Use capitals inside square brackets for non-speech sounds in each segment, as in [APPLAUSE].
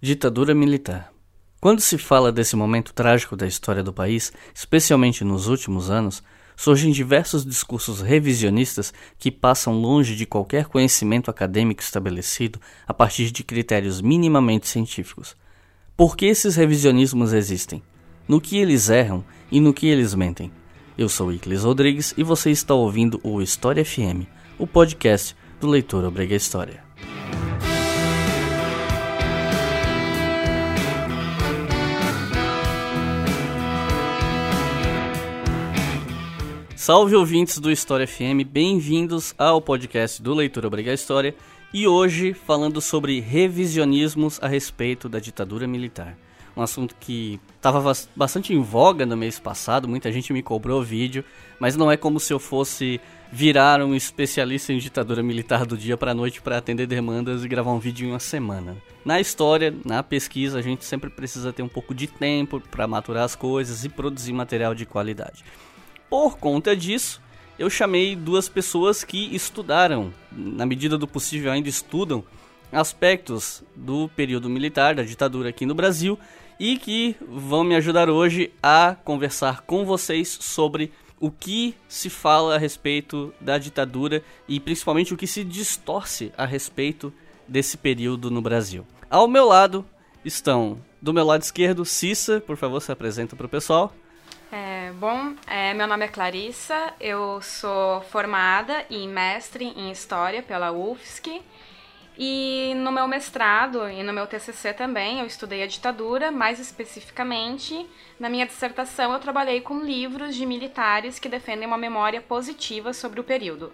Ditadura militar. Quando se fala desse momento trágico da história do país, especialmente nos últimos anos, surgem diversos discursos revisionistas que passam longe de qualquer conhecimento acadêmico estabelecido a partir de critérios minimamente científicos. Por que esses revisionismos existem? No que eles erram e no que eles mentem? Eu sou Iclis Rodrigues e você está ouvindo o História FM, o podcast do Leitor Obriga História. Salve ouvintes do História FM, bem-vindos ao podcast do Leitura Obriga História e hoje falando sobre revisionismos a respeito da ditadura militar. Um assunto que estava bastante em voga no mês passado, muita gente me cobrou vídeo, mas não é como se eu fosse virar um especialista em ditadura militar do dia para a noite para atender demandas e gravar um vídeo em uma semana. Na história, na pesquisa, a gente sempre precisa ter um pouco de tempo para maturar as coisas e produzir material de qualidade. Por conta disso, eu chamei duas pessoas que estudaram, na medida do possível ainda estudam, aspectos do período militar, da ditadura aqui no Brasil, e que vão me ajudar hoje a conversar com vocês sobre o que se fala a respeito da ditadura e principalmente o que se distorce a respeito desse período no Brasil. Ao meu lado estão, do meu lado esquerdo, Cissa, por favor, se apresenta para o pessoal. É, bom, é, meu nome é Clarissa, eu sou formada e mestre em História pela UFSC e no meu mestrado e no meu TCC também eu estudei a ditadura, mais especificamente na minha dissertação eu trabalhei com livros de militares que defendem uma memória positiva sobre o período.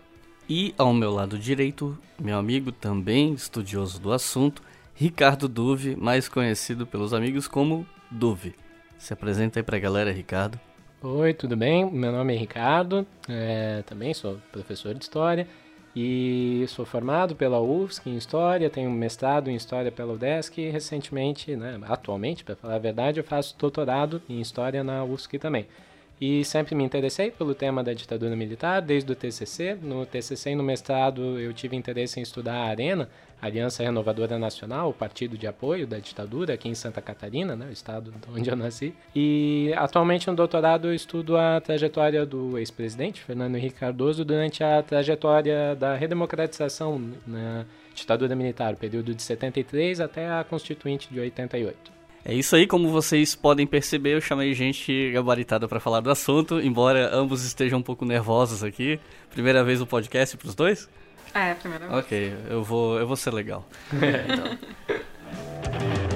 E ao meu lado direito, meu amigo também estudioso do assunto, Ricardo Duve, mais conhecido pelos amigos como Duve. Se apresenta aí pra galera, Ricardo. Oi, tudo bem? Meu nome é Ricardo, é, também sou professor de História e sou formado pela UFSC em História, tenho mestrado em História pela UDESC e recentemente, né, atualmente, para falar a verdade, eu faço doutorado em História na UFSC também. E sempre me interessei pelo tema da ditadura militar, desde o TCC. No TCC e no mestrado eu tive interesse em estudar a ARENA, Aliança Renovadora Nacional, o partido de apoio da ditadura aqui em Santa Catarina, né, o estado onde eu nasci. E atualmente no doutorado eu estudo a trajetória do ex-presidente Fernando Henrique Cardoso durante a trajetória da redemocratização na ditadura militar, período de 73 até a Constituinte de 88. É isso aí, como vocês podem perceber, eu chamei gente gabaritada para falar do assunto, embora ambos estejam um pouco nervosos aqui. Primeira vez no podcast pros dois? É, primeira vez. Ok, eu vou, eu vou ser legal. [LAUGHS] então. [LAUGHS]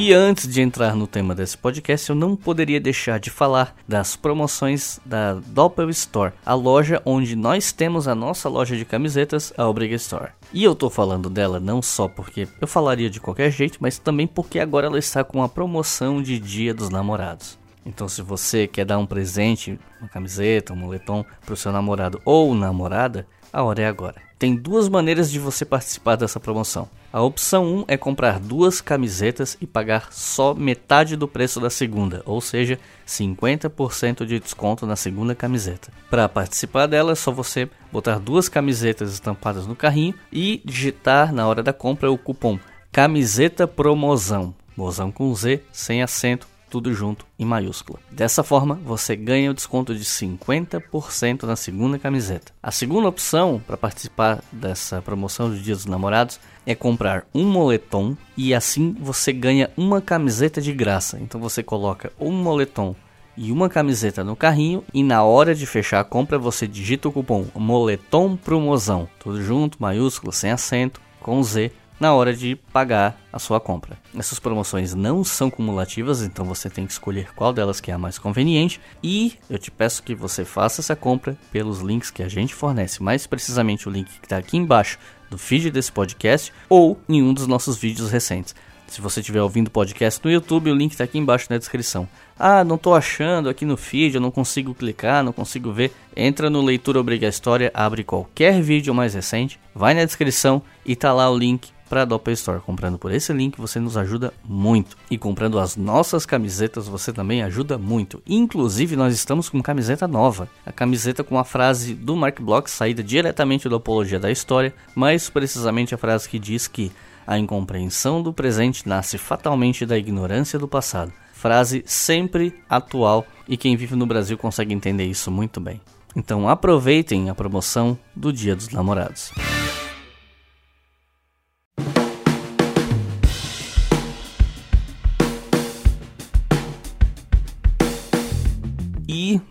E antes de entrar no tema desse podcast, eu não poderia deixar de falar das promoções da Doppel Store, a loja onde nós temos a nossa loja de camisetas, a Obriga Store. E eu tô falando dela não só porque eu falaria de qualquer jeito, mas também porque agora ela está com uma promoção de Dia dos Namorados. Então, se você quer dar um presente, uma camiseta, um moletom para o seu namorado ou namorada, a hora é agora. Tem duas maneiras de você participar dessa promoção. A opção 1 é comprar duas camisetas e pagar só metade do preço da segunda, ou seja, 50% de desconto na segunda camiseta. Para participar dela, é só você botar duas camisetas estampadas no carrinho e digitar na hora da compra o cupom Camiseta Promozão, mozão com Z, sem acento, tudo junto em maiúscula. Dessa forma, você ganha o desconto de 50% na segunda camiseta. A segunda opção para participar dessa promoção do Dia dos Namorados é comprar um moletom e assim você ganha uma camiseta de graça. Então você coloca um moletom e uma camiseta no carrinho e na hora de fechar a compra você digita o cupom moletom promozão, tudo junto, maiúsculo, sem acento, com Z na hora de pagar a sua compra. Essas promoções não são cumulativas, então você tem que escolher qual delas que é a mais conveniente e eu te peço que você faça essa compra pelos links que a gente fornece, mais precisamente o link que está aqui embaixo do feed desse podcast ou em um dos nossos vídeos recentes. Se você estiver ouvindo podcast no YouTube, o link está aqui embaixo na descrição. Ah, não estou achando aqui no feed, eu não consigo clicar, não consigo ver. Entra no Leitura Obriga História, abre qualquer vídeo mais recente, vai na descrição e tá lá o link para a Doppel Store. Comprando por esse link você nos ajuda muito. E comprando as nossas camisetas você também ajuda muito. Inclusive nós estamos com camiseta nova. A camiseta com a frase do Mark Bloch saída diretamente da Apologia da História, mais precisamente a frase que diz que a incompreensão do presente nasce fatalmente da ignorância do passado. Frase sempre atual e quem vive no Brasil consegue entender isso muito bem. Então aproveitem a promoção do Dia dos Namorados.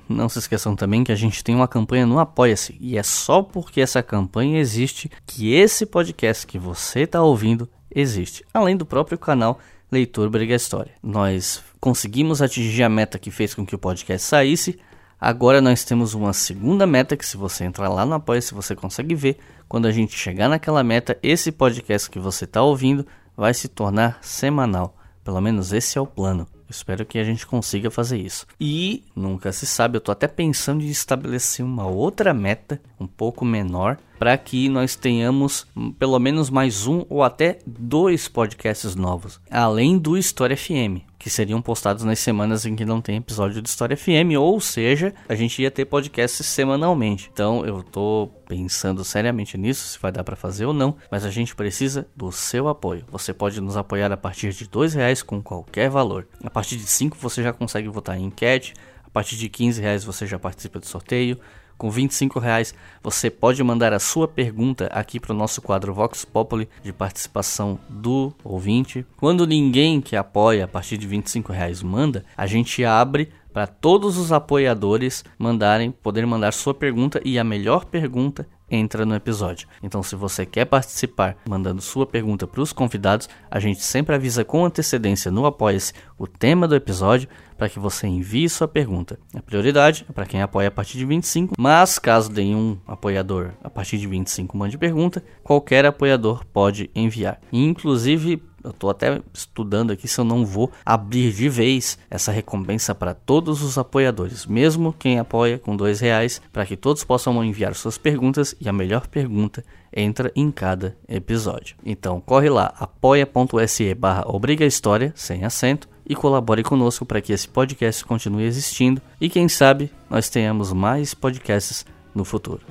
Não se esqueçam também que a gente tem uma campanha no Apoia-se. E é só porque essa campanha existe que esse podcast que você está ouvindo existe. Além do próprio canal Leitor Briga História. Nós conseguimos atingir a meta que fez com que o podcast saísse. Agora nós temos uma segunda meta que se você entrar lá no Apoia-se você consegue ver. Quando a gente chegar naquela meta, esse podcast que você está ouvindo vai se tornar semanal. Pelo menos esse é o plano. Espero que a gente consiga fazer isso. E nunca se sabe, eu tô até pensando em estabelecer uma outra meta, um pouco menor, para que nós tenhamos pelo menos mais um ou até dois podcasts novos, além do História FM que seriam postados nas semanas em que não tem episódio de História FM, ou seja, a gente ia ter podcasts semanalmente. Então eu tô pensando seriamente nisso, se vai dar para fazer ou não, mas a gente precisa do seu apoio. Você pode nos apoiar a partir de dois reais com qualquer valor. A partir de cinco você já consegue votar em enquete. A partir de 15 reais você já participa do sorteio. Com 25 reais você pode mandar a sua pergunta aqui para o nosso quadro Vox Populi de participação do ouvinte. Quando ninguém que apoia a partir de 25 reais manda, a gente abre para todos os apoiadores mandarem, poder mandar sua pergunta e a melhor pergunta entra no episódio. Então, se você quer participar mandando sua pergunta para os convidados, a gente sempre avisa com antecedência no Apoia-se o tema do episódio para que você envie sua pergunta. A prioridade é para quem apoia a partir de 25, mas caso nenhum apoiador a partir de 25 mande pergunta, qualquer apoiador pode enviar. Inclusive, eu estou até estudando aqui se eu não vou abrir de vez essa recompensa para todos os apoiadores, mesmo quem apoia com dois reais, para que todos possam enviar suas perguntas e a melhor pergunta entra em cada episódio. Então corre lá, apoia.se barra obriga história, sem acento, e colabore conosco para que esse podcast continue existindo e quem sabe nós tenhamos mais podcasts no futuro.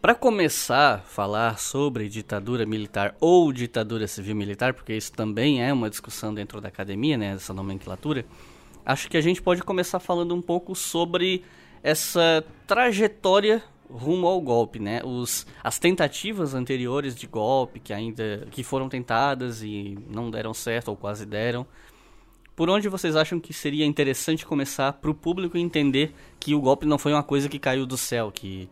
Para começar a falar sobre ditadura militar ou ditadura civil militar, porque isso também é uma discussão dentro da academia, né, essa nomenclatura, acho que a gente pode começar falando um pouco sobre essa trajetória rumo ao golpe, né? Os, as tentativas anteriores de golpe que ainda que foram tentadas e não deram certo ou quase deram. Por onde vocês acham que seria interessante começar para o público entender que o golpe não foi uma coisa que caiu do céu, que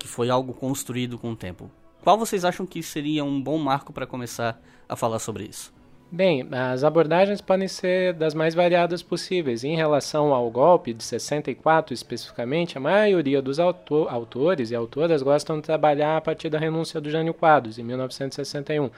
que foi algo construído com o tempo. Qual vocês acham que seria um bom marco para começar a falar sobre isso? Bem, as abordagens podem ser das mais variadas possíveis. Em relação ao golpe de 64 especificamente, a maioria dos autor, autores e autoras gostam de trabalhar a partir da renúncia do Jânio Quadros, em 1961.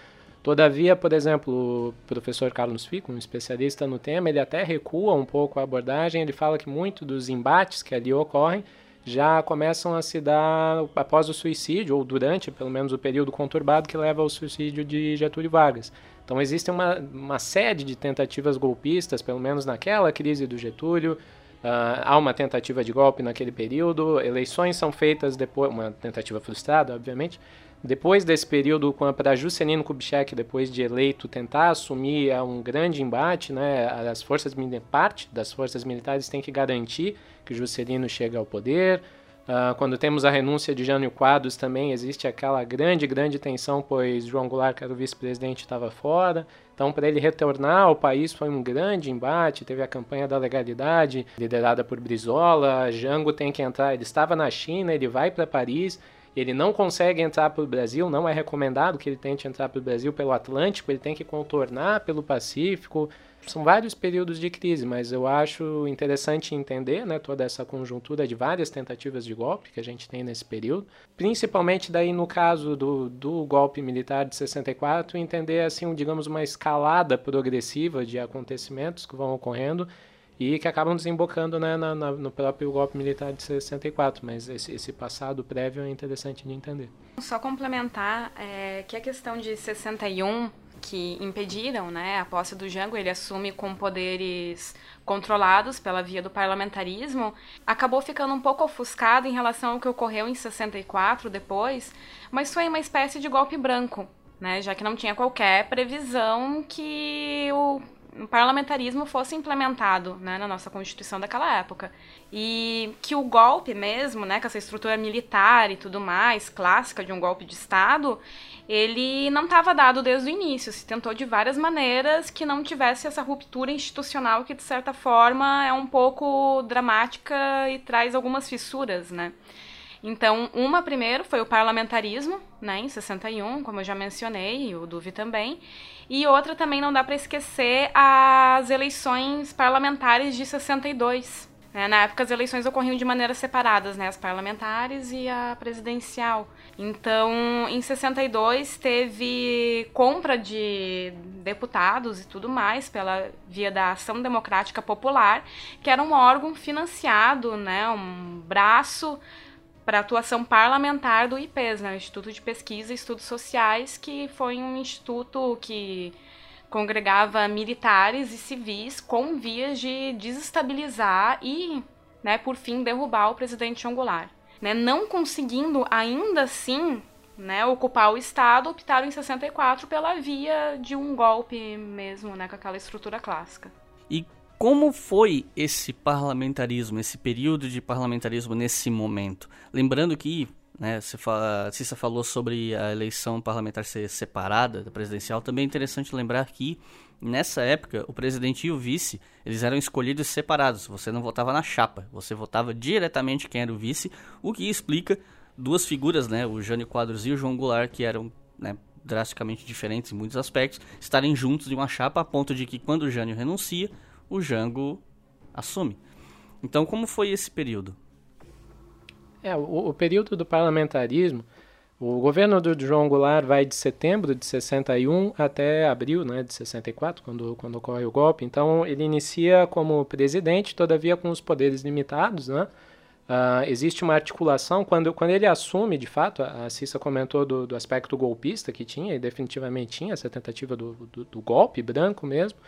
Todavia, por exemplo, o professor Carlos Fico, um especialista no tema, ele até recua um pouco a abordagem, ele fala que muito dos embates que ali ocorrem já começam a se dar após o suicídio, ou durante, pelo menos, o período conturbado que leva ao suicídio de Getúlio Vargas. Então, existe uma, uma série de tentativas golpistas, pelo menos naquela crise do Getúlio. Uh, há uma tentativa de golpe naquele período, eleições são feitas depois, uma tentativa frustrada, obviamente, depois desse período, para Juscelino Kubitschek, depois de eleito, tentar assumir é um grande embate, né? As forças parte das forças militares tem que garantir que Juscelino chegue ao poder. Uh, quando temos a renúncia de Jânio Quadros também existe aquela grande, grande tensão, pois João Goulart, que era o vice-presidente, estava fora. Então, para ele retornar ao país foi um grande embate. Teve a campanha da legalidade, liderada por Brizola. Jango tem que entrar. Ele estava na China, ele vai para Paris ele não consegue entrar para o Brasil, não é recomendado que ele tente entrar para o Brasil pelo Atlântico, ele tem que contornar pelo Pacífico. São vários períodos de crise, mas eu acho interessante entender né, toda essa conjuntura de várias tentativas de golpe que a gente tem nesse período, principalmente daí no caso do, do golpe militar de 64, entender assim, digamos, uma escalada progressiva de acontecimentos que vão ocorrendo e que acabam desembocando né, na, na, no próprio golpe militar de 64, mas esse, esse, passado prévio é interessante de entender. Só complementar é, que a questão de 61 que impediram né, a posse do Jango, ele assume com poderes controlados pela via do parlamentarismo, acabou ficando um pouco ofuscado em relação ao que ocorreu em 64 depois, mas foi uma espécie de golpe branco, né, já que não tinha qualquer previsão que o o parlamentarismo fosse implementado né, na nossa Constituição daquela época. E que o golpe mesmo, né, com essa estrutura militar e tudo mais, clássica de um golpe de Estado, ele não estava dado desde o início. Se tentou de várias maneiras que não tivesse essa ruptura institucional que, de certa forma, é um pouco dramática e traz algumas fissuras, né? Então, uma primeiro foi o parlamentarismo, né, em 61, como eu já mencionei, e o Duve também. E outra também não dá para esquecer as eleições parlamentares de 62. Né? Na época, as eleições ocorriam de maneiras separadas, né? as parlamentares e a presidencial. Então, em 62, teve compra de deputados e tudo mais pela via da Ação Democrática Popular, que era um órgão financiado, né? um braço para atuação parlamentar do IPES, né, Instituto de Pesquisa e Estudos Sociais, que foi um instituto que congregava militares e civis com vias de desestabilizar e, né, por fim, derrubar o presidente Goulart. Né, não conseguindo ainda assim né, ocupar o Estado, optaram em 64 pela via de um golpe mesmo, né, com aquela estrutura clássica. E como foi esse parlamentarismo, esse período de parlamentarismo nesse momento? Lembrando que, né, você fala, Cissa falou sobre a eleição parlamentar ser separada da presidencial, também é interessante lembrar que nessa época o presidente e o vice, eles eram escolhidos separados, você não votava na chapa, você votava diretamente quem era o vice, o que explica duas figuras, né, o Jânio Quadros e o João Goulart, que eram né, drasticamente diferentes em muitos aspectos, estarem juntos em uma chapa a ponto de que quando o Jânio renuncia, o Jango assume. Então, como foi esse período? É, o, o período do parlamentarismo, o governo do João Goulart vai de setembro de 61 até abril né, de 64, quando, quando ocorre o golpe. Então, ele inicia como presidente, todavia com os poderes limitados, né? Uh, existe uma articulação, quando, quando ele assume, de fato, a Cissa comentou do, do aspecto golpista que tinha, e definitivamente tinha essa tentativa do, do, do golpe branco mesmo,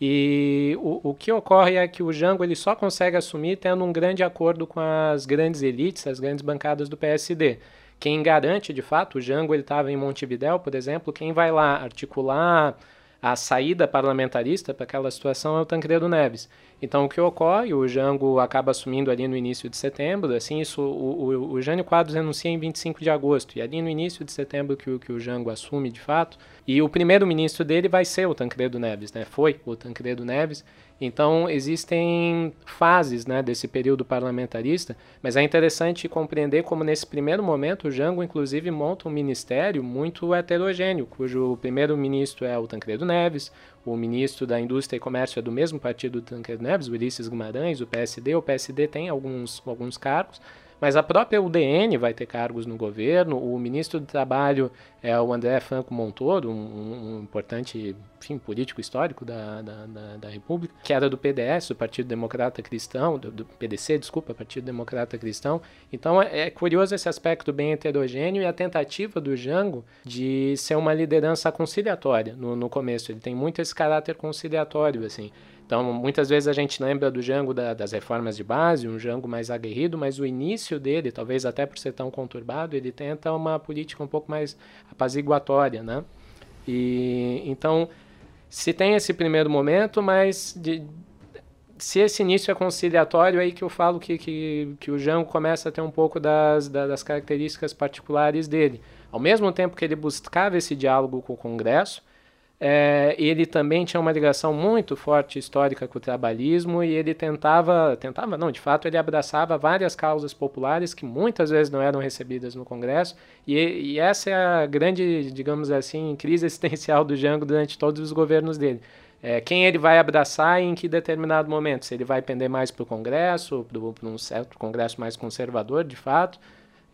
e o, o que ocorre é que o Jango ele só consegue assumir tendo um grande acordo com as grandes elites, as grandes bancadas do PSD. Quem garante, de fato, o Jango estava em Montevidéu, por exemplo, quem vai lá articular a saída parlamentarista para aquela situação é o Tancredo Neves. Então, o que ocorre? O Jango acaba assumindo ali no início de setembro, assim, isso, o, o, o Jânio Quadros renuncia em 25 de agosto, e ali no início de setembro que que o Jango assume de fato, e o primeiro-ministro dele vai ser o Tancredo Neves, né? Foi o Tancredo Neves, então, existem fases né, desse período parlamentarista, mas é interessante compreender como, nesse primeiro momento, o Jango, inclusive, monta um ministério muito heterogêneo, cujo primeiro-ministro é o Tancredo Neves, o ministro da Indústria e Comércio é do mesmo partido do Tancredo Neves, o Ulisses Guimarães, o PSD. O PSD tem alguns, alguns cargos, mas a própria UDN vai ter cargos no governo, o ministro do Trabalho é o André Franco Montoro, um, um importante enfim, político histórico da, da, da, da, República, que era do PDS, o Partido Democrata Cristão, do, do PDC, desculpa, Partido Democrata Cristão. Então é, é, curioso esse aspecto bem heterogêneo e a tentativa do Jango de ser uma liderança conciliatória no, no começo. Ele tem muito esse caráter conciliatório, assim. Então, muitas vezes a gente lembra do Jango da, das reformas de base, um Jango mais aguerrido, mas o início dele, talvez até por ser tão conturbado, ele tenta uma política um pouco mais apaziguatória, né? E então se tem esse primeiro momento, mas de, se esse início é conciliatório, é aí que eu falo que, que, que o Jango começa a ter um pouco das, das características particulares dele. Ao mesmo tempo que ele buscava esse diálogo com o Congresso, é, ele também tinha uma ligação muito forte histórica com o trabalhismo e ele tentava, tentava não, de fato ele abraçava várias causas populares que muitas vezes não eram recebidas no Congresso e, e essa é a grande, digamos assim, crise [LAUGHS] existencial do Jango durante todos os governos dele. É, quem ele vai abraçar e em que determinado momento, se ele vai pender mais para o Congresso, para um certo Congresso mais conservador, de fato,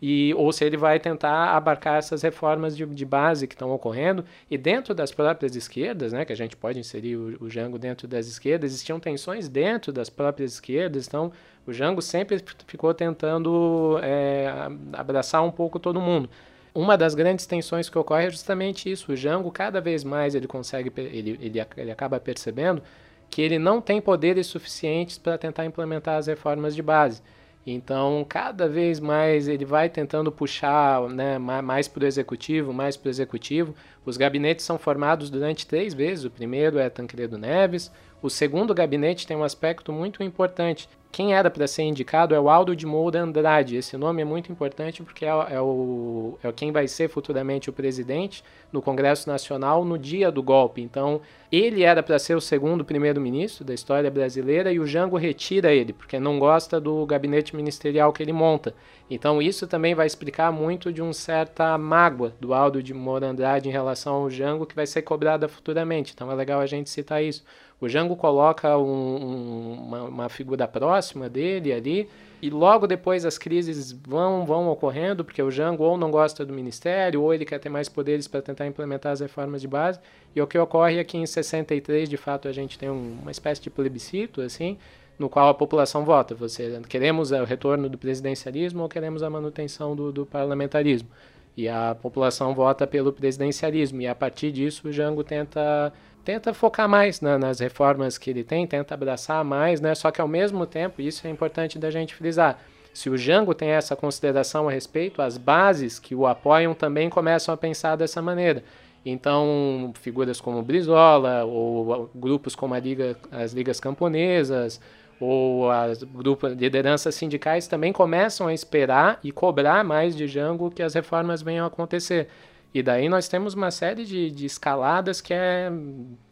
e, ou se ele vai tentar abarcar essas reformas de, de base que estão ocorrendo. E dentro das próprias esquerdas, né, que a gente pode inserir o, o Jango dentro das esquerdas, existiam tensões dentro das próprias esquerdas, então o Jango sempre ficou tentando é, abraçar um pouco todo mundo. Uma das grandes tensões que ocorre é justamente isso. O Jango, cada vez mais, ele consegue, ele, ele, ele acaba percebendo que ele não tem poderes suficientes para tentar implementar as reformas de base. Então, cada vez mais ele vai tentando puxar né, mais para o executivo, mais para o executivo. Os gabinetes são formados durante três vezes. O primeiro é Tancredo Neves. O segundo gabinete tem um aspecto muito importante, quem era para ser indicado é o Aldo de Moura Andrade. Esse nome é muito importante porque é, é, o, é quem vai ser futuramente o presidente no Congresso Nacional no dia do golpe. Então, ele era para ser o segundo primeiro-ministro da história brasileira e o Jango retira ele, porque não gosta do gabinete ministerial que ele monta. Então, isso também vai explicar muito de uma certa mágoa do Aldo de Moura Andrade em relação ao Jango, que vai ser cobrada futuramente. Então, é legal a gente citar isso. O Jango coloca um, um, uma, uma, figura próxima dele ali, e logo depois as crises vão, vão ocorrendo, porque o Jango ou não gosta do ministério, ou ele quer ter mais poderes para tentar implementar as reformas de base. E o que ocorre é que em 63, de fato, a gente tem um, uma espécie de plebiscito, assim, no qual a população vota. Você queremos o retorno do presidencialismo ou queremos a manutenção do, do parlamentarismo? E a população vota pelo presidencialismo. E a partir disso, o Jango tenta tenta focar mais né, nas reformas que ele tem, tenta abraçar mais, né? Só que ao mesmo tempo, isso é importante da gente frisar. Se o Jango tem essa consideração a respeito, as bases que o apoiam também começam a pensar dessa maneira. Então, figuras como Brizola, ou grupos como Liga, as ligas camponesas, ou as grupos, lideranças sindicais também começam a esperar e cobrar mais de Jango que as reformas venham a acontecer. E daí nós temos uma série de, de escaladas que é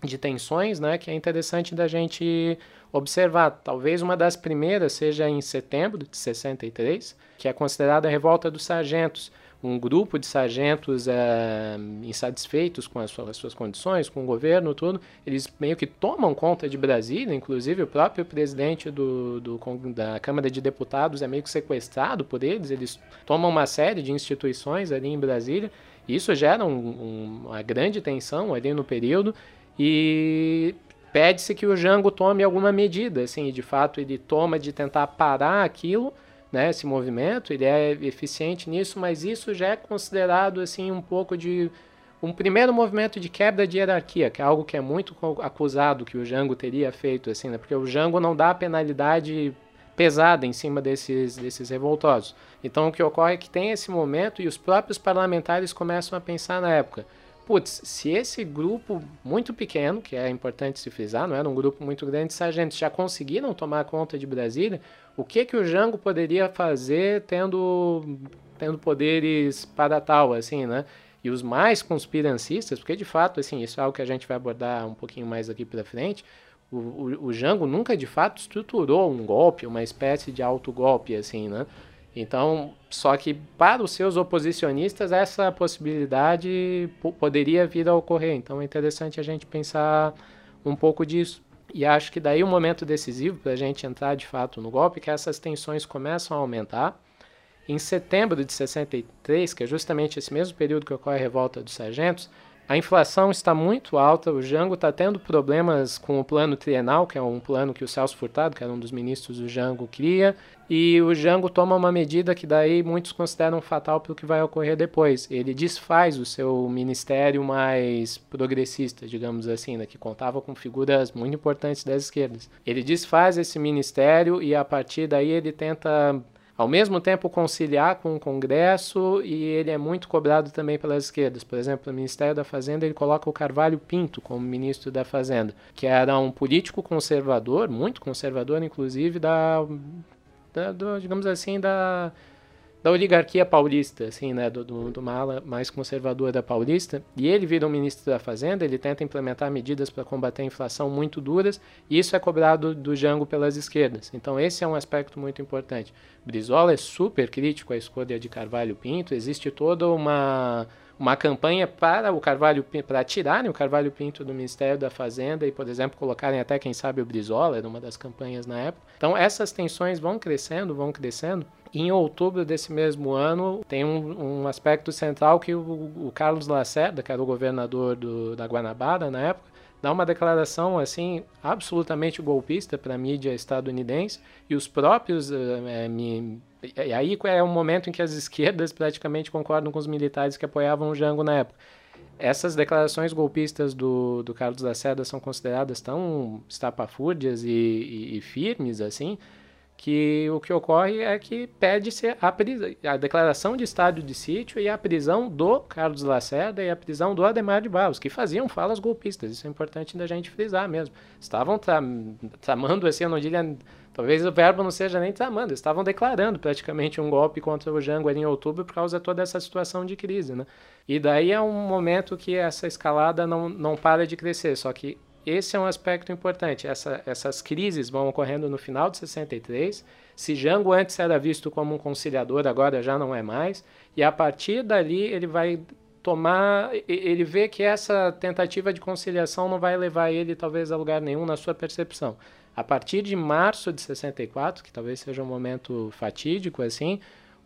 de tensões, né, que é interessante da gente observar. Talvez uma das primeiras seja em setembro de 63, que é considerada a revolta dos sargentos. Um grupo de sargentos é, insatisfeitos com as suas, as suas, condições, com o governo, tudo, eles meio que tomam conta de Brasília, inclusive o próprio presidente do, do, da Câmara de Deputados é meio que sequestrado por eles, eles tomam uma série de instituições ali em Brasília isso gera um, um, uma grande tensão ali no período e pede-se que o Jango tome alguma medida, assim, de fato ele toma de tentar parar aquilo, né, esse movimento, ele é eficiente nisso, mas isso já é considerado assim um pouco de um primeiro movimento de quebra de hierarquia, que é algo que é muito acusado que o Jango teria feito, assim, né, porque o Jango não dá penalidade pesada em cima desses, desses revoltosos. Então o que ocorre é que tem esse momento e os próprios parlamentares começam a pensar na época. Putz, se esse grupo muito pequeno, que é importante se frisar, não era um grupo muito grande de sargentos, já conseguiram tomar conta de Brasília, o que que o Jango poderia fazer tendo, tendo poderes para tal, assim, né? E os mais conspirancistas, porque de fato, assim, isso é algo que a gente vai abordar um pouquinho mais aqui para frente, o, o, o Jango nunca de fato estruturou um golpe, uma espécie de autogolpe, assim, né? Então, só que para os seus oposicionistas essa possibilidade poderia vir a ocorrer. Então é interessante a gente pensar um pouco disso. E acho que daí o um momento decisivo para a gente entrar de fato no golpe, que essas tensões começam a aumentar. Em setembro de 63, que é justamente esse mesmo período que ocorre a revolta dos sargentos, a inflação está muito alta, o Jango está tendo problemas com o plano trienal, que é um plano que o Celso Furtado, que era um dos ministros do Jango, cria, e o Jango toma uma medida que daí muitos consideram fatal para o que vai ocorrer depois. Ele desfaz o seu ministério mais progressista, digamos assim, né, que contava com figuras muito importantes das esquerdas. Ele desfaz esse ministério e a partir daí ele tenta ao mesmo tempo conciliar com o Congresso e ele é muito cobrado também pelas esquerdas. Por exemplo, o Ministério da Fazenda ele coloca o Carvalho Pinto como ministro da Fazenda, que era um político conservador, muito conservador, inclusive da, da do, digamos assim, da da oligarquia paulista, assim, né, do, do, ala mais conservadora paulista, e ele vira o ministro da Fazenda, ele tenta implementar medidas para combater a inflação muito duras, e isso é cobrado do Jango pelas esquerdas. Então esse é um aspecto muito importante. Brizola é super crítico à escolha de Carvalho Pinto, existe toda uma uma campanha para o Carvalho para tirarem o Carvalho Pinto do Ministério da Fazenda e, por exemplo, colocarem até quem sabe o Brizola, era uma das campanhas na época. Então essas tensões vão crescendo, vão crescendo. Em outubro desse mesmo ano, tem um, um aspecto central que o, o, Carlos Lacerda, que era o governador do, da Guanabara na época, dá uma declaração assim absolutamente golpista para a mídia estadunidense e os próprios é, me, e aí é o momento em que as esquerdas praticamente concordam com os militares que apoiavam o Jango na época. Essas declarações golpistas do, do Carlos Lacerda são consideradas tão estapafúrdias e, e, e firmes assim, que o que ocorre é que pede-se a, a, declaração de estado de sítio e a prisão do Carlos Lacerda e a prisão do Ademar de Barros, que faziam falas golpistas. Isso é importante da gente frisar mesmo. Estavam tramando, assim, eu não diria Talvez o verbo não seja nem tramando, estavam declarando praticamente um golpe contra o Jango ali em outubro por causa de toda essa situação de crise, né? E daí é um momento que essa escalada não, não para de crescer, só que esse é um aspecto importante. Essa, essas crises vão ocorrendo no final de 63. Se Jango antes era visto como um conciliador, agora já não é mais. E a partir dali ele vai tomar, ele vê que essa tentativa de conciliação não vai levar ele talvez a lugar nenhum na sua percepção. A partir de março de 64, que talvez seja um momento fatídico assim,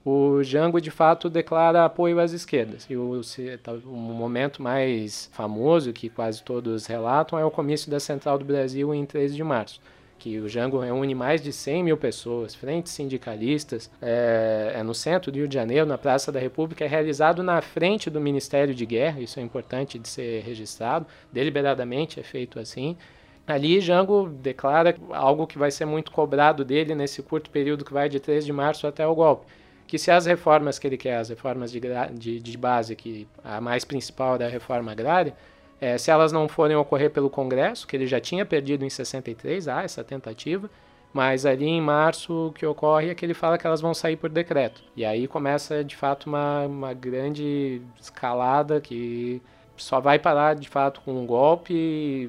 o Jango de fato declara apoio às esquerdas. E o, tá, o, momento mais famoso que quase todos relatam é o comício da Central do Brasil em 13 de março. Que o Jango reúne mais de 100 mil pessoas, frentes sindicalistas, é, é no centro do Rio de Janeiro, na Praça da República, é realizado na frente do Ministério de Guerra, isso é importante de ser registrado, deliberadamente é feito assim. Ali, Jango declara algo que vai ser muito cobrado dele nesse curto período que vai de 3 de março até o golpe. Que se as reformas que ele quer, as reformas de, de, de base, que a mais principal da reforma agrária, é, se elas não forem ocorrer pelo Congresso, que ele já tinha perdido em 63, há essa tentativa, mas ali em março o que ocorre é que ele fala que elas vão sair por decreto. E aí começa de fato uma, uma grande escalada que só vai parar de fato com um golpe.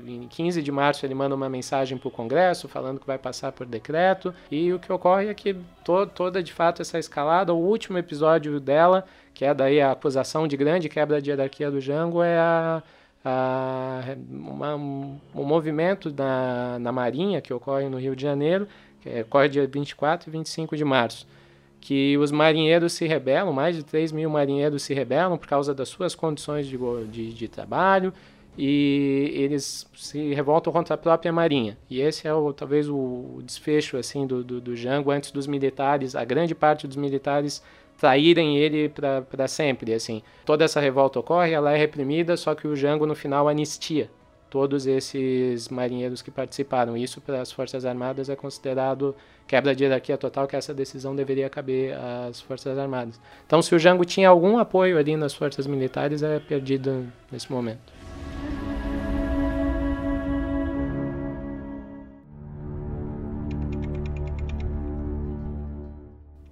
Em 15 de março ele manda uma mensagem para o Congresso falando que vai passar por decreto. E o que ocorre é que to toda de fato essa escalada, o último episódio dela, que é daí a acusação de grande quebra de hierarquia do Jango, é a, uma, um movimento na, na Marinha que ocorre no Rio de Janeiro, que ocorre dia 24 e 25 de março que os marinheiros se rebelam, mais de 3 mil marinheiros se rebelam por causa das suas condições de, de, de trabalho e eles se revoltam contra a própria marinha. E esse é o, talvez o desfecho assim do, do, do Jango antes dos militares, a grande parte dos militares traírem ele para sempre. assim Toda essa revolta ocorre, ela é reprimida, só que o Jango no final anistia todos esses marinheiros que participaram. Isso para as Forças Armadas é considerado quebra de hierarquia total, que essa decisão deveria caber às Forças Armadas. Então, se o Jango tinha algum apoio ali nas forças militares, é perdido nesse momento.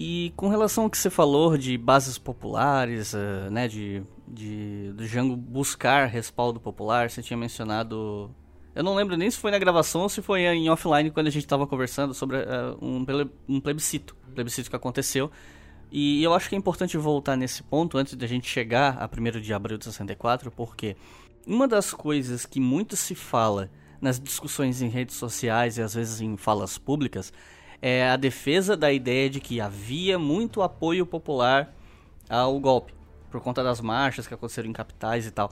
E com relação ao que você falou de bases populares, eh, né, de de do Django buscar respaldo popular. Você tinha mencionado. Eu não lembro nem se foi na gravação ou se foi em offline quando a gente estava conversando sobre uh, um, um plebiscito. Um plebiscito que aconteceu. E eu acho que é importante voltar nesse ponto antes da gente chegar a 1 de abril de 64, porque uma das coisas que muito se fala nas discussões em redes sociais e às vezes em falas públicas é a defesa da ideia de que havia muito apoio popular ao golpe por conta das marchas que aconteceram em capitais e tal.